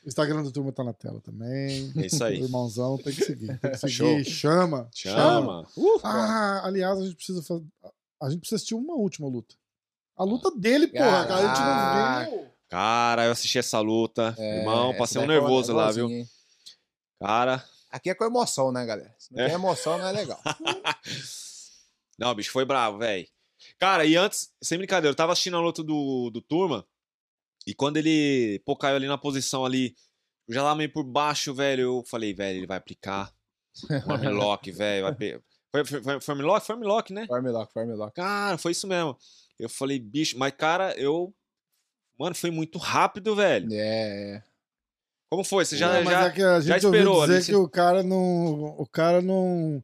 o Instagram do Turma tá na tela também. É isso O aí. irmãozão tem que seguir. Tem que seguir. Show. Chama. Chama. Ah, aliás, a gente precisa fazer. A gente precisa assistir uma última luta. A luta dele, porra, cara. A gente não viu. Cara, eu assisti essa luta. É, Irmão, passei um foi nervoso lá, viu? hein? Cara. Aqui é com emoção, né, galera? Se não É. tem emoção, não é legal. Não, o bicho foi bravo, velho. Cara, e antes, sem brincadeira, eu tava assistindo a luta do, do Turma. E quando ele, pô, caiu ali na posição ali, eu já lá meio por baixo, velho, eu falei, velho, ele vai aplicar armlock, velho. vai pe- Foi, foi, foi, foi armlock? Foi armlock, né? Farmlock, Farmlock. Cara, foi isso mesmo. Eu falei, bicho, mas cara, eu. Mano, foi muito rápido, velho. É, é. Como foi? Você já. Não, já... é gente esperou dizer ali, que o cara não. O cara não.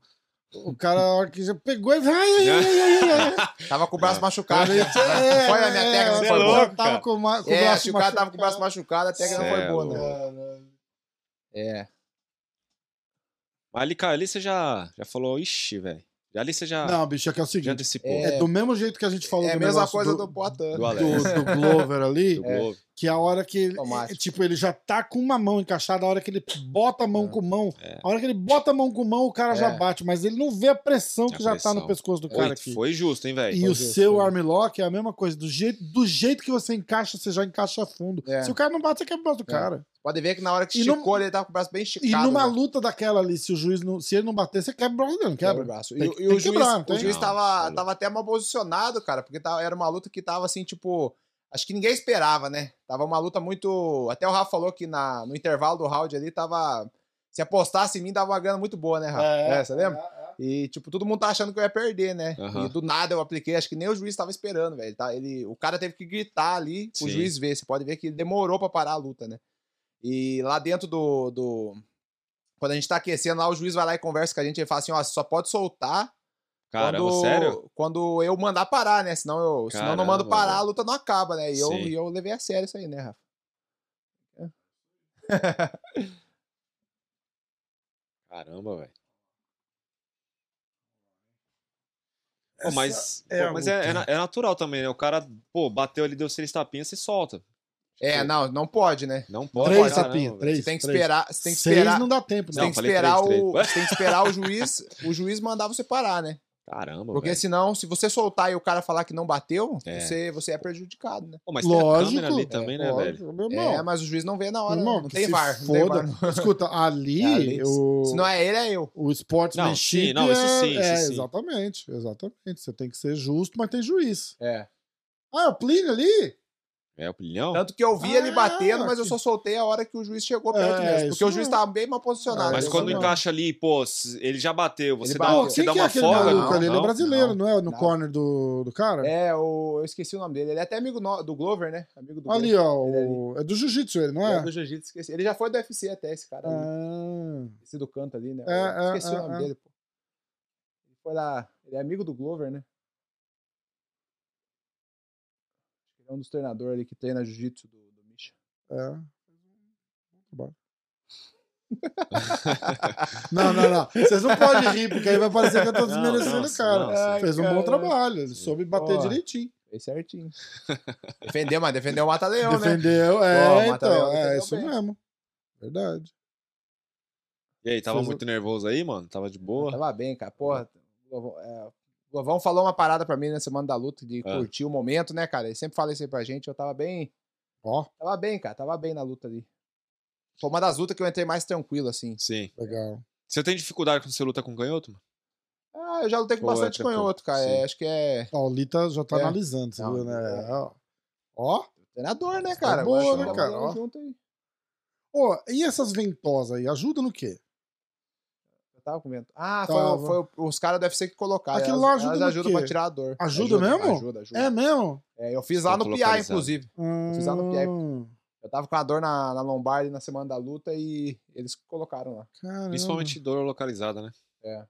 O cara, a hora que já pegou e. Ai, ai, ai, ai, ai. Tava com o braço É. machucado. Não foi a minha é, técnica, é, não é foi louco, boa. Tava com, ma- com o É, braço se o cara tava com o braço machucado. machucado, a técnica não foi é boa, né? É. Mas ali, cara, ali você já, já falou, ixi, velho. Ali você já, Não, bicho, é que é o seguinte. antecipou. É, do mesmo jeito que a gente falou É a do mesma negócio coisa do, do Poitin. do do, do Glover ali, Do Globo. Que a hora que ele, Automático. tipo, ele já tá com uma mão encaixada, a hora que ele bota a mão com mão, É. a hora que ele bota a mão com mão, o cara já É. bate, mas ele não vê a pressão A que já tá no pescoço do cara aqui. foi justo, hein, velho? E Foi o justo, seu armlock é a mesma coisa. Do jeito, do jeito que você encaixa, você já encaixa fundo. É. Se o cara não bate, você quebra o braço do É. cara. Pode ver que na hora que E esticou, num- ele tava com o braço bem E esticado. numa né? luta daquela ali, se o juiz não, se ele não bater, você quebra o braço dele, não Quebra quebra. o braço. Tem E, e tem o juiz, quebrar, o juiz Não, tava, tava até mal posicionado, cara, porque tava, era uma luta que tava assim, tipo. Acho que ninguém esperava, né? Tava uma luta muito. Até o Rafa falou que na, no intervalo do round ali tava. Se apostasse em mim, dava uma grana muito boa, né, Rafa? É, você lembra? E, tipo, todo mundo tá achando que eu ia perder, né? Aham. E do nada eu apliquei, acho que nem o juiz tava esperando, velho. Tá? Ele, o cara teve que gritar ali pro Sim. juiz ver. Você pode ver que ele demorou pra parar a luta, né? E lá dentro do, do. Quando a gente tá aquecendo lá, o juiz vai lá e conversa com a gente e fala assim: ó, você só pode soltar Caramba, quando, sério? quando eu mandar parar, né? Senão eu, senão eu não mando parar, a luta não acaba, né? E eu, e eu levei a sério isso aí, né, Rafa? Caramba, velho. Pô, mas é pô, a mas é, é é natural também, né? O cara, pô, bateu ali, deu seis tapinhas, você solta. É, não, não pode, né? Não pode. Três tapinhas, três. Você tem que esperar, você tem que Seis esperar, não dá tempo, você não. tem que esperar três, o, três. você tem que esperar o juiz, o juiz mandar você parar, né? Caramba, Porque velho. senão, se você soltar e o cara falar que não bateu, É. você, você é prejudicado, né? Pô, mas tem a Lógico. câmera ali também, né, velho? Lógico, meu É, irmão. mas o juiz não vê na hora, irmão, não, tem VAR, não tem foda. VAR. Escuta, ali, É, ali. o, Se não é ele, é eu. o sportsmanship Não, sim, não, isso é, sim, isso é, sim. exatamente, exatamente. Você tem que ser justo, mas tem juiz. É. Ah, o Plínio ali? É o pilhão? Tanto que eu vi ele Ah, batendo, mas eu só soltei a hora que o juiz chegou perto É, mesmo. Porque o juiz mesmo. tava bem mal posicionado. Mas isso quando não. encaixa ali, pô, ele já bateu, você Ele dá, bateu. Você dá é uma aquele folga. Não, ali? Ele é não, brasileiro, não, é? No não. corner do, do cara? É, o... eu esqueci o nome dele. Ele é até amigo no- do Glover, né? Amigo do Ali, Glover. ó. Ele é o- É do jiu-jitsu ele, não É é? do Jiu-Jitsu, esqueci. Ele já foi do UFC até, esse cara ali. Ah, Esse do canto ali, né? É, Eu é, esqueci é, o nome é. dele, pô. Ele foi lá. Ele é amigo do Glover, né? É um dos treinadores ali que treina jiu-jitsu do, do Misha. é. Bom. Não, não, não. Vocês não podem rir, porque aí vai parecer que eu tô desmerecendo o cara. nossa. Fez um Ai, bom trabalho. Ele soube bater Ó. direitinho. Fez certinho. defendeu, mas defendeu o Mata-Leão, né? Defendeu, é, Pô, então. É isso bem. mesmo. Verdade. E aí, tava Fez o- muito nervoso aí, mano? Tava de boa? Tava bem, cara. Porra, o é, o Lovão falou uma parada pra mim na semana da luta, de Ah. curtir o momento, né, cara? Ele sempre fala isso aí pra gente. Eu tava bem. Ó, Tava bem, cara. Tava bem na luta ali. Foi uma das lutas que eu entrei mais tranquilo, assim. Sim. legal. Você tem dificuldade quando você luta com canhoto, mano? Ah, eu já lutei com Pô, é bastante tranquilo. canhoto, cara. É, acho que é Ó, o Lita já tá É. analisando, você Não, viu, né? é. Ó. Ó. treinador, né, Tá cara? boa, Acho que né, cara? Ó. junto aí. Ô, e essas ventosas aí, ajuda no quê? Eu tava com vento. Ah, Tava. foi, foi os caras do UFC que colocaram. Aquilo elas, lá ajuda elas ajudam pra tirar a dor. Ajuda mesmo? Ajuda, ajuda. É mesmo? É, eu fiz lá no PI, inclusive. fiz lá no Hum, Eu tava com a dor na, na lombar ali na semana da luta e eles colocaram lá. Caramba. Principalmente dor localizada, né? Tem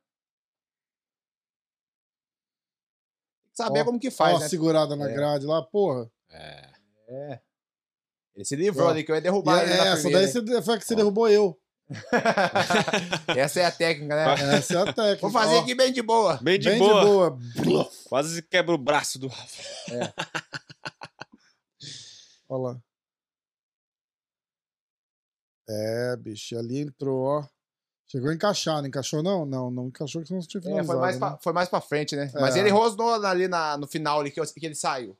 que saber Ó, como que Ó, faz, a né? segurada na É. grade lá, porra. É. É. Ele se livrou Ó. ali, que eu ia E derrubar ele na essa primeira, daí você, foi a que você derrubou eu. Essa é a técnica, né? Essa é a técnica. Vou fazer Ó, aqui bem de boa. Bem de bem boa. de boa. Quase quebra o braço do Rafa. Olha lá. É, bicho, ali entrou, ó. Chegou a encaixar, não encaixou não? Não, não encaixou que senão você tinha É, finalizado. foi, mais né? pra, foi mais pra frente, né? Mas É. ele rosnou ali na, no final ali que, que ele saiu.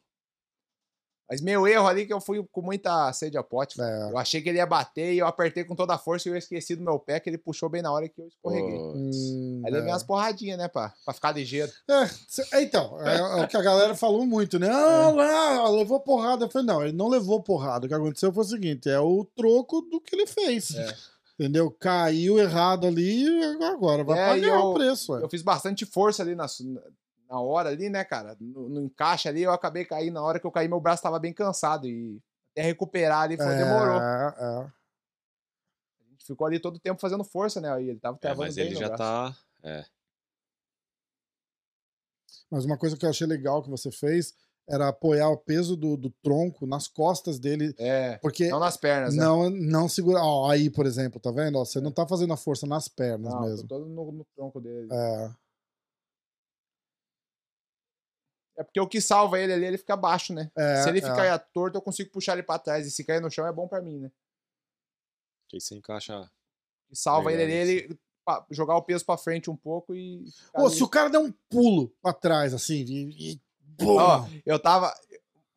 Mas meu erro ali que eu fui com muita sede ao pote. É. Eu achei que ele ia bater e eu apertei com toda a força e eu esqueci do meu pé, que ele puxou bem na hora que eu escorreguei. Hum, Aí levei é. umas porradinhas, né, pá? Pra ficar ligeiro. É, é, então, é, é o que a galera falou muito, né? Ah, lá, levou porrada. Eu falei, não, ele não levou porrada. O que aconteceu foi o seguinte: é o troco do que ele fez. É. Entendeu? Caiu errado ali e agora vai É, pagar eu- o preço. ué. Eu fiz bastante força ali na, na hora ali, né, cara? No, no encaixe ali, eu acabei caindo. Na hora que eu caí, meu braço tava bem cansado. E até recuperar ali foi, demorou. É, é. A gente ficou ali todo o tempo fazendo força, né? Aí ele tava É, travando mas bem ele já braço. tá. É. Mas uma coisa que eu achei legal que você fez era apoiar o peso do, do tronco nas costas dele. É, Porque não nas pernas, né? não, não segura. Ó, aí, por exemplo, tá vendo? Ó, você não tá fazendo a força nas pernas Não, mesmo. todo no, no tronco dele. É, É porque o que salva ele ali, ele fica baixo, né? é, Se ele é. ficar torto, eu consigo puxar ele pra trás. E se cair no chão, é bom pra mim, né? Que aí você encaixa. Que salva ele ali, ele jogar o peso pra frente um pouco e. ficar Ô, ali. se o cara der um pulo pra trás, assim, e. e Ó, eu tava.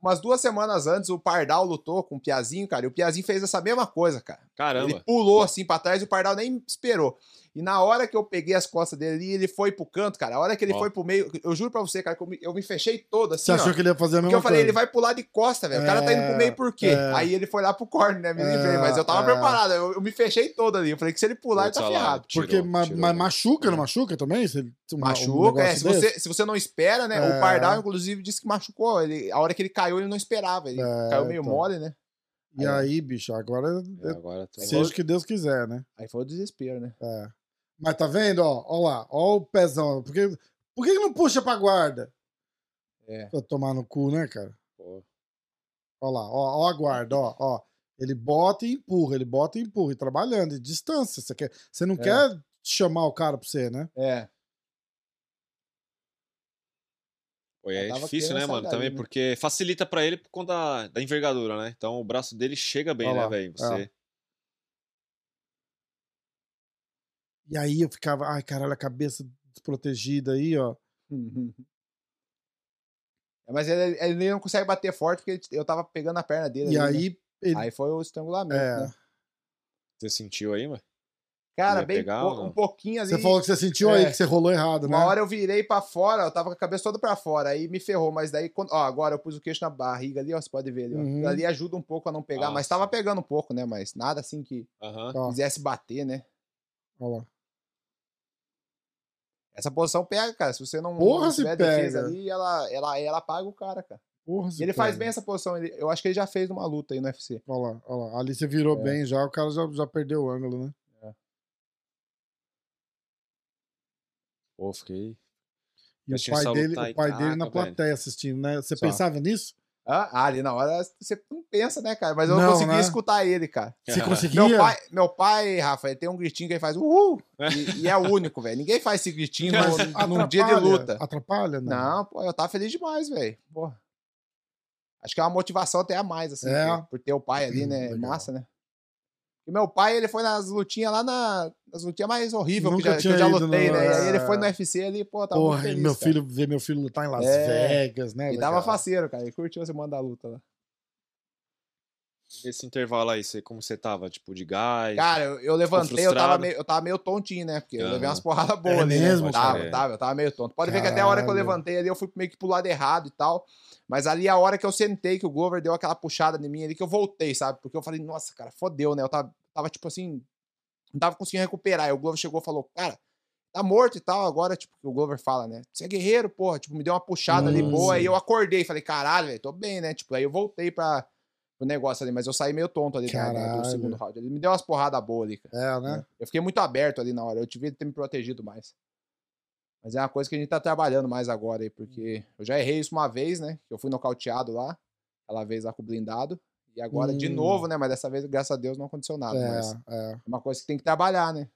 Umas duas semanas antes, o Pardal lutou com o Piazinho, cara, e o Piazinho fez essa mesma coisa, cara. Ele Caramba. pulou assim pra trás e o Pardal nem esperou. E na hora que eu peguei as costas dele ali, ele foi pro canto, cara. A hora que ele Ó. foi pro meio, eu juro pra você, cara, que eu me, eu me fechei todo assim. Você achou ó. que ele ia fazer a Porque mesma eu falei, coisa? ele vai pular de costa, velho. O cara tá indo pro meio por quê? é. Aí ele foi lá pro corner, né? Me É, livrei. Mas eu tava é. preparado. Eu, eu me fechei todo ali. Eu falei que se ele pular, ele tá ferrado. tirou, Porque ma- tirou, mas né? machuca, não É. machuca também? Se ele- um- um Machuca, é. negócio Se desse? você, se você não espera, né? É. O Pardal, inclusive, disse que machucou. Ele, a hora que ele caiu, ele não esperava. Ele É, caiu meio então. mole, né? E aí, bicho, agora É, agora tô... seja o que Deus quiser, né? Aí foi o desespero, né? É. Mas tá vendo, ó, ó lá, ó o pezão. Por que, por que não puxa pra guarda? É. Pra tomar no cu, né, cara? Pô, Ó lá, ó, ó a guarda, ó, ó. Ele bota e empurra, ele bota e empurra, e trabalhando, e distância. Você, quer, você não É. quer chamar o cara pra você, né? É. Pô, é difícil, né, mano? Também, né? porque facilita pra ele por conta da, da envergadura, né? Então o braço dele chega bem, Olha né, lá, velho? é. E aí eu ficava, ai, caralho, a cabeça desprotegida aí, ó. É, Mas ele, ele não consegue bater forte porque ele- eu tava pegando a perna dele. E ali, né? aí, ele, Aí foi o estrangulamento, É. né? Você sentiu aí, mano? Cara, bem pegar um pouquinho ali. você falou que você sentiu aí É. que você rolou errado, né? Uma hora eu virei pra fora, eu tava com a cabeça toda pra fora, aí me ferrou, mas daí, quando, ó, agora eu pus o queixo na barriga ali, ó, você pode ver ali, ó. Uhum. Ali ajuda um pouco a não pegar, mas tava pegando um pouco, né, mas nada assim que. Ó, quisesse bater, né. ó lá. Essa posição pega, cara, se você não, Porra, não tiver defesa pega. ali, ela, ela, ela paga o cara, cara. Porra, ele faz pega. bem essa posição, ele- eu acho que ele já fez uma luta aí no UFC. Olha lá, olha lá. Ali você virou É. bem já, o cara já, já perdeu o ângulo, né? Pô, fiquei. E o pai dele, o pai dele na velho. plateia assistindo, né? Você Só. pensava nisso? Ah, ali na hora você não pensa, né, cara? Mas eu Não, não consegui né? escutar ele, cara. Você conseguia? Meu pai, meu pai, Rafa, ele tem um gritinho que ele faz uhul! E, e é o único, velho. Ninguém faz esse gritinho Mas no, num dia de luta. Atrapalha, né? Não, pô, eu tava feliz demais, velho. Porra. Acho que é uma motivação até a mais, assim, É. por, por ter o pai ali, né? Legal. Massa, né? E meu pai, ele foi nas lutinhas lá na. Nas lutinhas mais horríveis que, já, que eu já lutei, no- né? E aí ele é. foi no UFC ali, pô, tava Porra, muito e feliz. meu cara. filho, ver meu filho lutar em Las É. Vegas, né? E legal. tava faceiro, cara. Ele curtiu você mandar a luta lá. Esse intervalo aí, você, como você tava? Tipo, de gás? Cara, eu, eu levantei, eu tava, meio, eu tava meio tontinho, né? Porque eu levei umas porradas boas É ali, mesmo, né? cara? Tava, tava, eu tava meio tonto. Pode ver que até a hora que eu Caralho. levantei ali, eu fui meio que pro lado errado e tal. Mas ali a hora que eu sentei, que o Glover deu aquela puxada em mim ali, que eu voltei, sabe? Porque eu falei, nossa, cara, fodeu, né? Eu tava, tava tipo assim, não tava conseguindo recuperar. Aí o Glover chegou e falou, cara, tá morto e tal. Agora, tipo, o Glover fala, né? Você é guerreiro, porra. Tipo, me deu uma puxada ali Hum, boa. Aí eu acordei, falei, caralho, velho, tô bem, né? Tipo, aí eu voltei pra, pro negócio ali, mas eu saí meio tonto ali na- Caralho. do segundo round. Ele me deu umas porradas boas ali, cara. É, né? né? Eu fiquei muito aberto ali na hora. Eu devia ter me protegido mais. Mas é uma coisa que a gente tá trabalhando mais agora aí, porque eu já errei isso uma vez, né? Que eu fui nocauteado lá, aquela vez lá com o blindado. E agora de Hum. novo, né? Mas dessa vez, graças a Deus, não aconteceu nada. Mas é É, é. uma coisa que tem que trabalhar, né?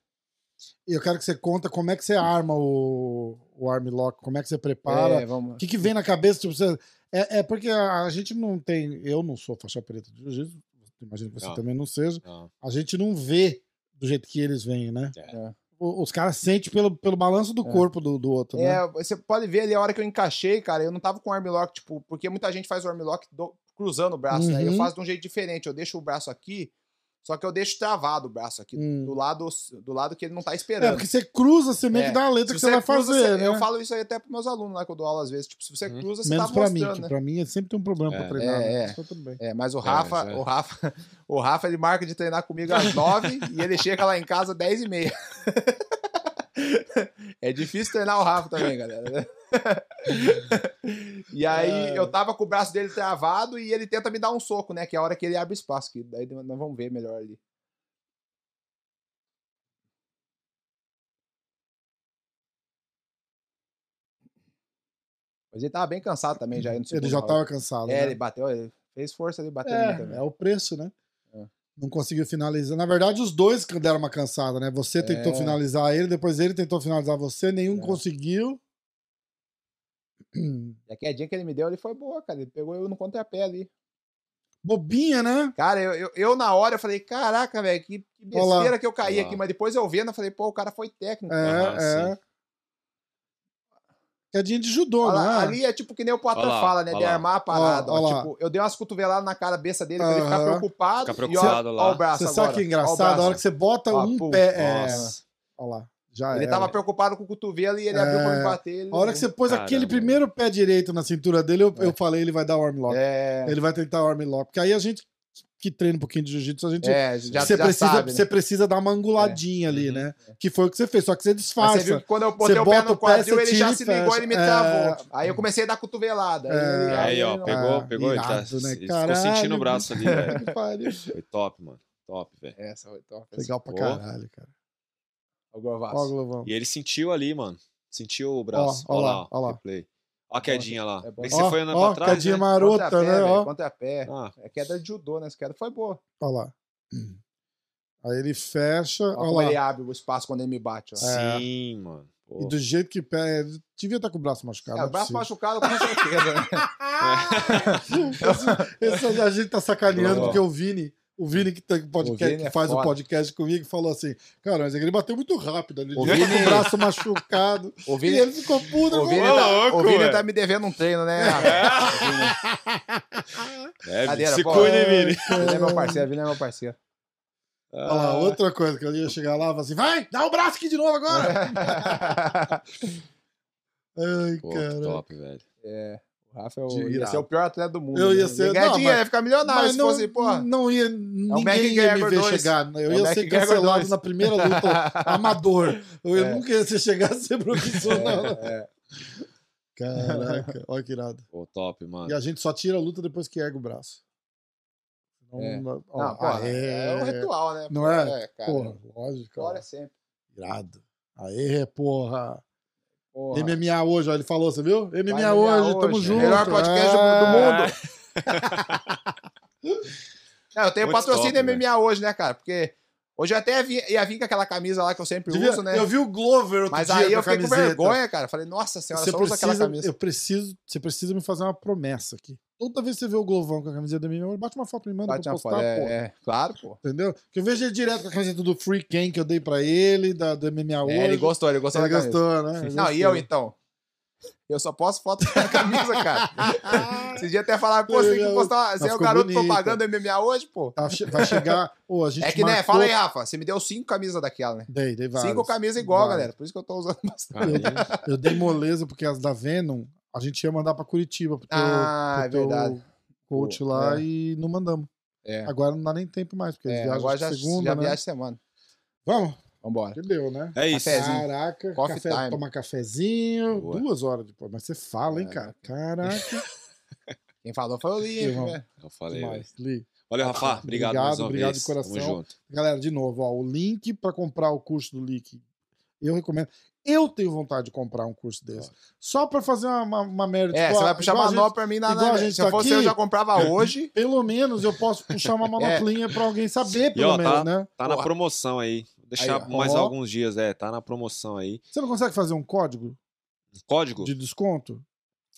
E eu quero que você conta como é que você arma o, o arm lock, como é que você prepara. É, vamos O que, que vem na cabeça? Tipo, você... é, é porque a, a gente não tem. Eu não sou faixa preta de jiu-jitsu, imagino que você Não. também não seja. Não. A gente não vê do jeito que eles vêm, né? É. Os caras sentem pelo, pelo balanço do É. corpo do, do outro, né? É, você pode ver ali a hora que eu encaixei, cara, eu não tava com o armlock, tipo, porque muita gente faz o armlock do- cruzando o braço, né? Eu Uhum. faço de um jeito diferente, eu deixo o braço aqui, só que eu deixo travado o braço aqui, Hum. do lado do lado que ele não tá É, esperando. porque você cruza, você meio É. que dá a letra Se que você vai cruza, fazer, você- né? Eu falo isso aí até pros meus alunos lá que eu dou aula às vezes. Tipo, se você Uhum. cruza, você Menos tá pra mim, mostrando, né? pra mim sempre tem um problema pra É. treinar. É, né? é. Mas tá tudo bem. É, mas o Rafa, mas é. o Rafa, o Rafa, ele marca de treinar comigo às nove e ele chega lá em casa às dez e meia. É difícil treinar o Rafa também, galera. E aí É. eu tava com o braço dele travado e ele tenta me dar um soco, né? Que é a hora que ele abre espaço. Que daí nós vamos ver melhor ali. Mas ele tava bem cansado também já. Ele já tava cansado. É, né? ele bateu, ele fez força em mim É, também. é o preço, né? Não conseguiu finalizar. Na verdade, os dois deram uma cansada, né? Você tentou É. finalizar ele, depois ele tentou finalizar você, nenhum É. conseguiu. E a quedinha que ele me deu ali foi boa, cara. Ele pegou eu no contrapé ali. Bobinha, né? Cara, eu, eu, eu na hora eu falei, caraca, velho, que, besteira que eu caí Olha lá. aqui. Mas depois eu vendo, eu falei, pô, o cara foi técnico. É, Aham, é. Quedinha de judô, Olha lá, não é? ali é tipo que nem o lá, fala, né? olha De armar a parada. Olha ó, tipo, eu dei umas cotoveladas na cabeça dele pra ele ficar preocupado. Ficar e preocupado ó, lá. ó o braço Você agora. sabe que é engraçado? A hora que você bota Ó, um pum. pé. É... Olha lá. Já Ele era. tava preocupado com o cotovelo e ele abriu pra me É. bater. Ele A hora que você pôs Caramba. aquele primeiro pé direito na cintura dele, eu, É. eu falei, ele vai dar o arm lock. É, Ele vai tentar o arm lock. Porque aí a gente que treina um pouquinho de jiu-jitsu, a gente. é, já, você, já precisa, sabe, né? você precisa dar uma anguladinha ali, Uhum. né? Que foi o que você fez, só que você Mas disfarça. você viu que quando eu botei Você o pé no quadril, ele já e se ligou, ele me É. travou. Aí eu comecei a dar cotovelada. Aí É. ele- Aí, ó, pegou, Ah, pegou, ele, tá, irado, né? ele ficou Caralho, sentindo o braço ali, velho. Foi top, mano. Top, velho. Essa foi top. Legal pra Pô. caralho, cara. Ó, o Glovão. E ele sentiu ali, mano. Sentiu o braço. Ó, ó Ó, lá, lá, ó lá. replay. Ó a quedinha lá. É bom. Que você Ó, foi andando ó, pra trás, quedinha né? marota, Contrapé, né? Contrapé. Ah, É queda de judô, né? Essa queda foi boa. ó lá. Aí ele fecha, Olha ó como ele abre o espaço quando ele me bate. Ó. É. sim, mano. Pô. E do jeito que pé. Devia estar com o braço machucado. É, não o braço machucado com certeza, né? Esse, esse a gente tá sacaneando, Pô. porque o Vini, o Vini que, tem podcast, Vini que é faz o foda. podcast comigo, falou assim: Cara, mas ele bateu muito rápido. Ele O estar com o Vini- braço machucado. O E Vini, ele ficou puto. o Vini, tá, louco, o Vini tá me devendo um treino, né? É, Cadeira, se pô. cuide, Vini. Vini é meu parceiro, Vini é meu parceiro. Olha lá, outra coisa que eu ia chegar lá e falar assim: Vai, dá o braço aqui de novo agora. Ai, cara. que top, velho. é, Rafa é o, ia ser o pior atleta do mundo. Eu ia né? ser- Ia ganhar não, dinheiro, mas- ia ficar milionário se não, fosse, porra. não ia. Ninguém ia me ver dois. chegar. Eu É ia ser McGregor cancelado dois. na primeira luta amador. Eu É. nunca ia ser chegar a ser profissional. É, é. Caraca, olha que irado. Pô, top, mano. E a gente só tira a luta depois que ergue o braço. Não, É. não- ó, Não, porra, aê. é um ritual, né? Não é? É, cara. Porra, lógico. ó. Glória sempre. Irado. Aê, porra. Porra. MMA hoje, ó, ele falou, você viu? MMA, MMA hoje, tamo hoje. junto. Melhor podcast do- Ah. do mundo. Não, eu tenho Muito patrocínio top, MMA hoje, né, cara? Porque hoje eu até ia vir com aquela camisa lá que eu sempre Devia- uso, né? Eu vi o Glover outro Mas dia aí com eu fiquei com camiseta. vergonha, cara. Falei, nossa senhora, Você só usa aquela precisa, camisa. eu preciso, você precisa me fazer uma promessa aqui. Toda vez que você vê o Glovão com a camiseta da minha, bate uma foto e me manda Bate pra postar, foto. pô. É, é, claro, pô. Entendeu? Que eu vejo ele direto com a camiseta do Free Ken que eu dei pra ele, da, do MMA hoje. É, ele gostou, ele gostou Ele da camisa. gostou, né? Ele Não, e gostou. eu então? Eu só posto foto com a camisa, cara. Esse dia até falaram, pô, você tem que postar. Você é o garoto bonita. propaganda MMA hoje, pô. Tá vai chegar. Ô, a gente É que, né? marcou- Fala aí, Rafa. Você me deu cinco camisas daquela, né? Dei, dei várias. Cinco camisas igual, Várias. galera. Por isso que eu tô usando bastante. Aí, Eu dei moleza porque as da Venom a gente ia mandar pra Curitiba pro teu, Ah, pro é verdade. coach Pô, lá é. e não mandamos. É. Agora não dá nem tempo mais, porque eles É, viajam agora já, segunda, já né? viaja semana. Vamos? Vambora. Que deu, né? É isso. Cafezinho. Caraca, Coffee café, time. tomar cafezinho, Boa. duas horas depois. Mas você fala, hein, É. cara? Caraca. Quem falou foi o Irmão. né? Eu falei, demais. Li. Valeu, Rafa. Obrigado, Obrigado, mais uma obrigado vez. de coração. Tamo junto. Galera, de novo, ó, o link pra comprar o curso do Leak, eu recomendo. Eu tenho vontade de comprar um curso desse. Só pra fazer uma, uma, uma merda. É, tipo, você ó, vai puxar igual a manopla pra mim na, igual a na gente Se eu tá fosse aqui. eu já comprava hoje. Pelo menos eu posso puxar uma manoplinha pra alguém saber, pelo ó, menos, tá- né? Tá na promoção aí. Deixar Aí, mais Ó. alguns dias, é. Tá na promoção aí. Você não consegue fazer um código Código? de desconto?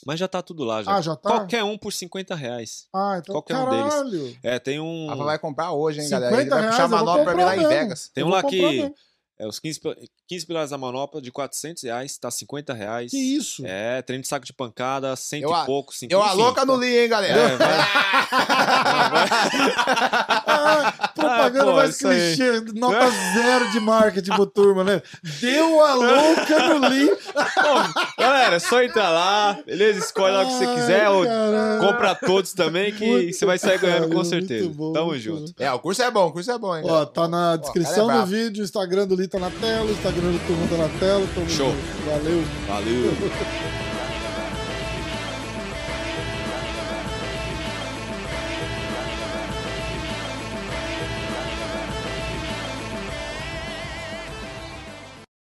Mas já tá tudo lá, já. Ah, já tá? Qualquer um por 50 reais. Ah, então qualquer um deles. caralho. É, tem um. Rafa vai comprar hoje, hein, 50 galera? Ele vai reais, puxar manopla pra mim lá em. Vegas. Tem Eu um lá que. mesmo. É, os 15, pi- 15 pilares da manopla de 400 reais, tá 50 reais. Que isso? É, trem de saco de pancada, cento Eu e pouco, 50 Eu a louca no Li, hein, galera? É, vai- Ah, propaganda Ah, pô, mais isso aí. clichê, nota zero de marketing pro turma, né? Deu a louca no link. Galera, é só entrar lá, beleza? Escolhe lá o que você quiser, ou caralho. compra todos também, que Muito você vai sair ganhando com certeza. bom, Tamo junto. É, o curso é bom, o curso é bom, hein? Ó, tá na descrição é do vídeo, o Instagram do Li tá na tela, o Instagram do Turma tá na tela. Show. Valeu. Valeu.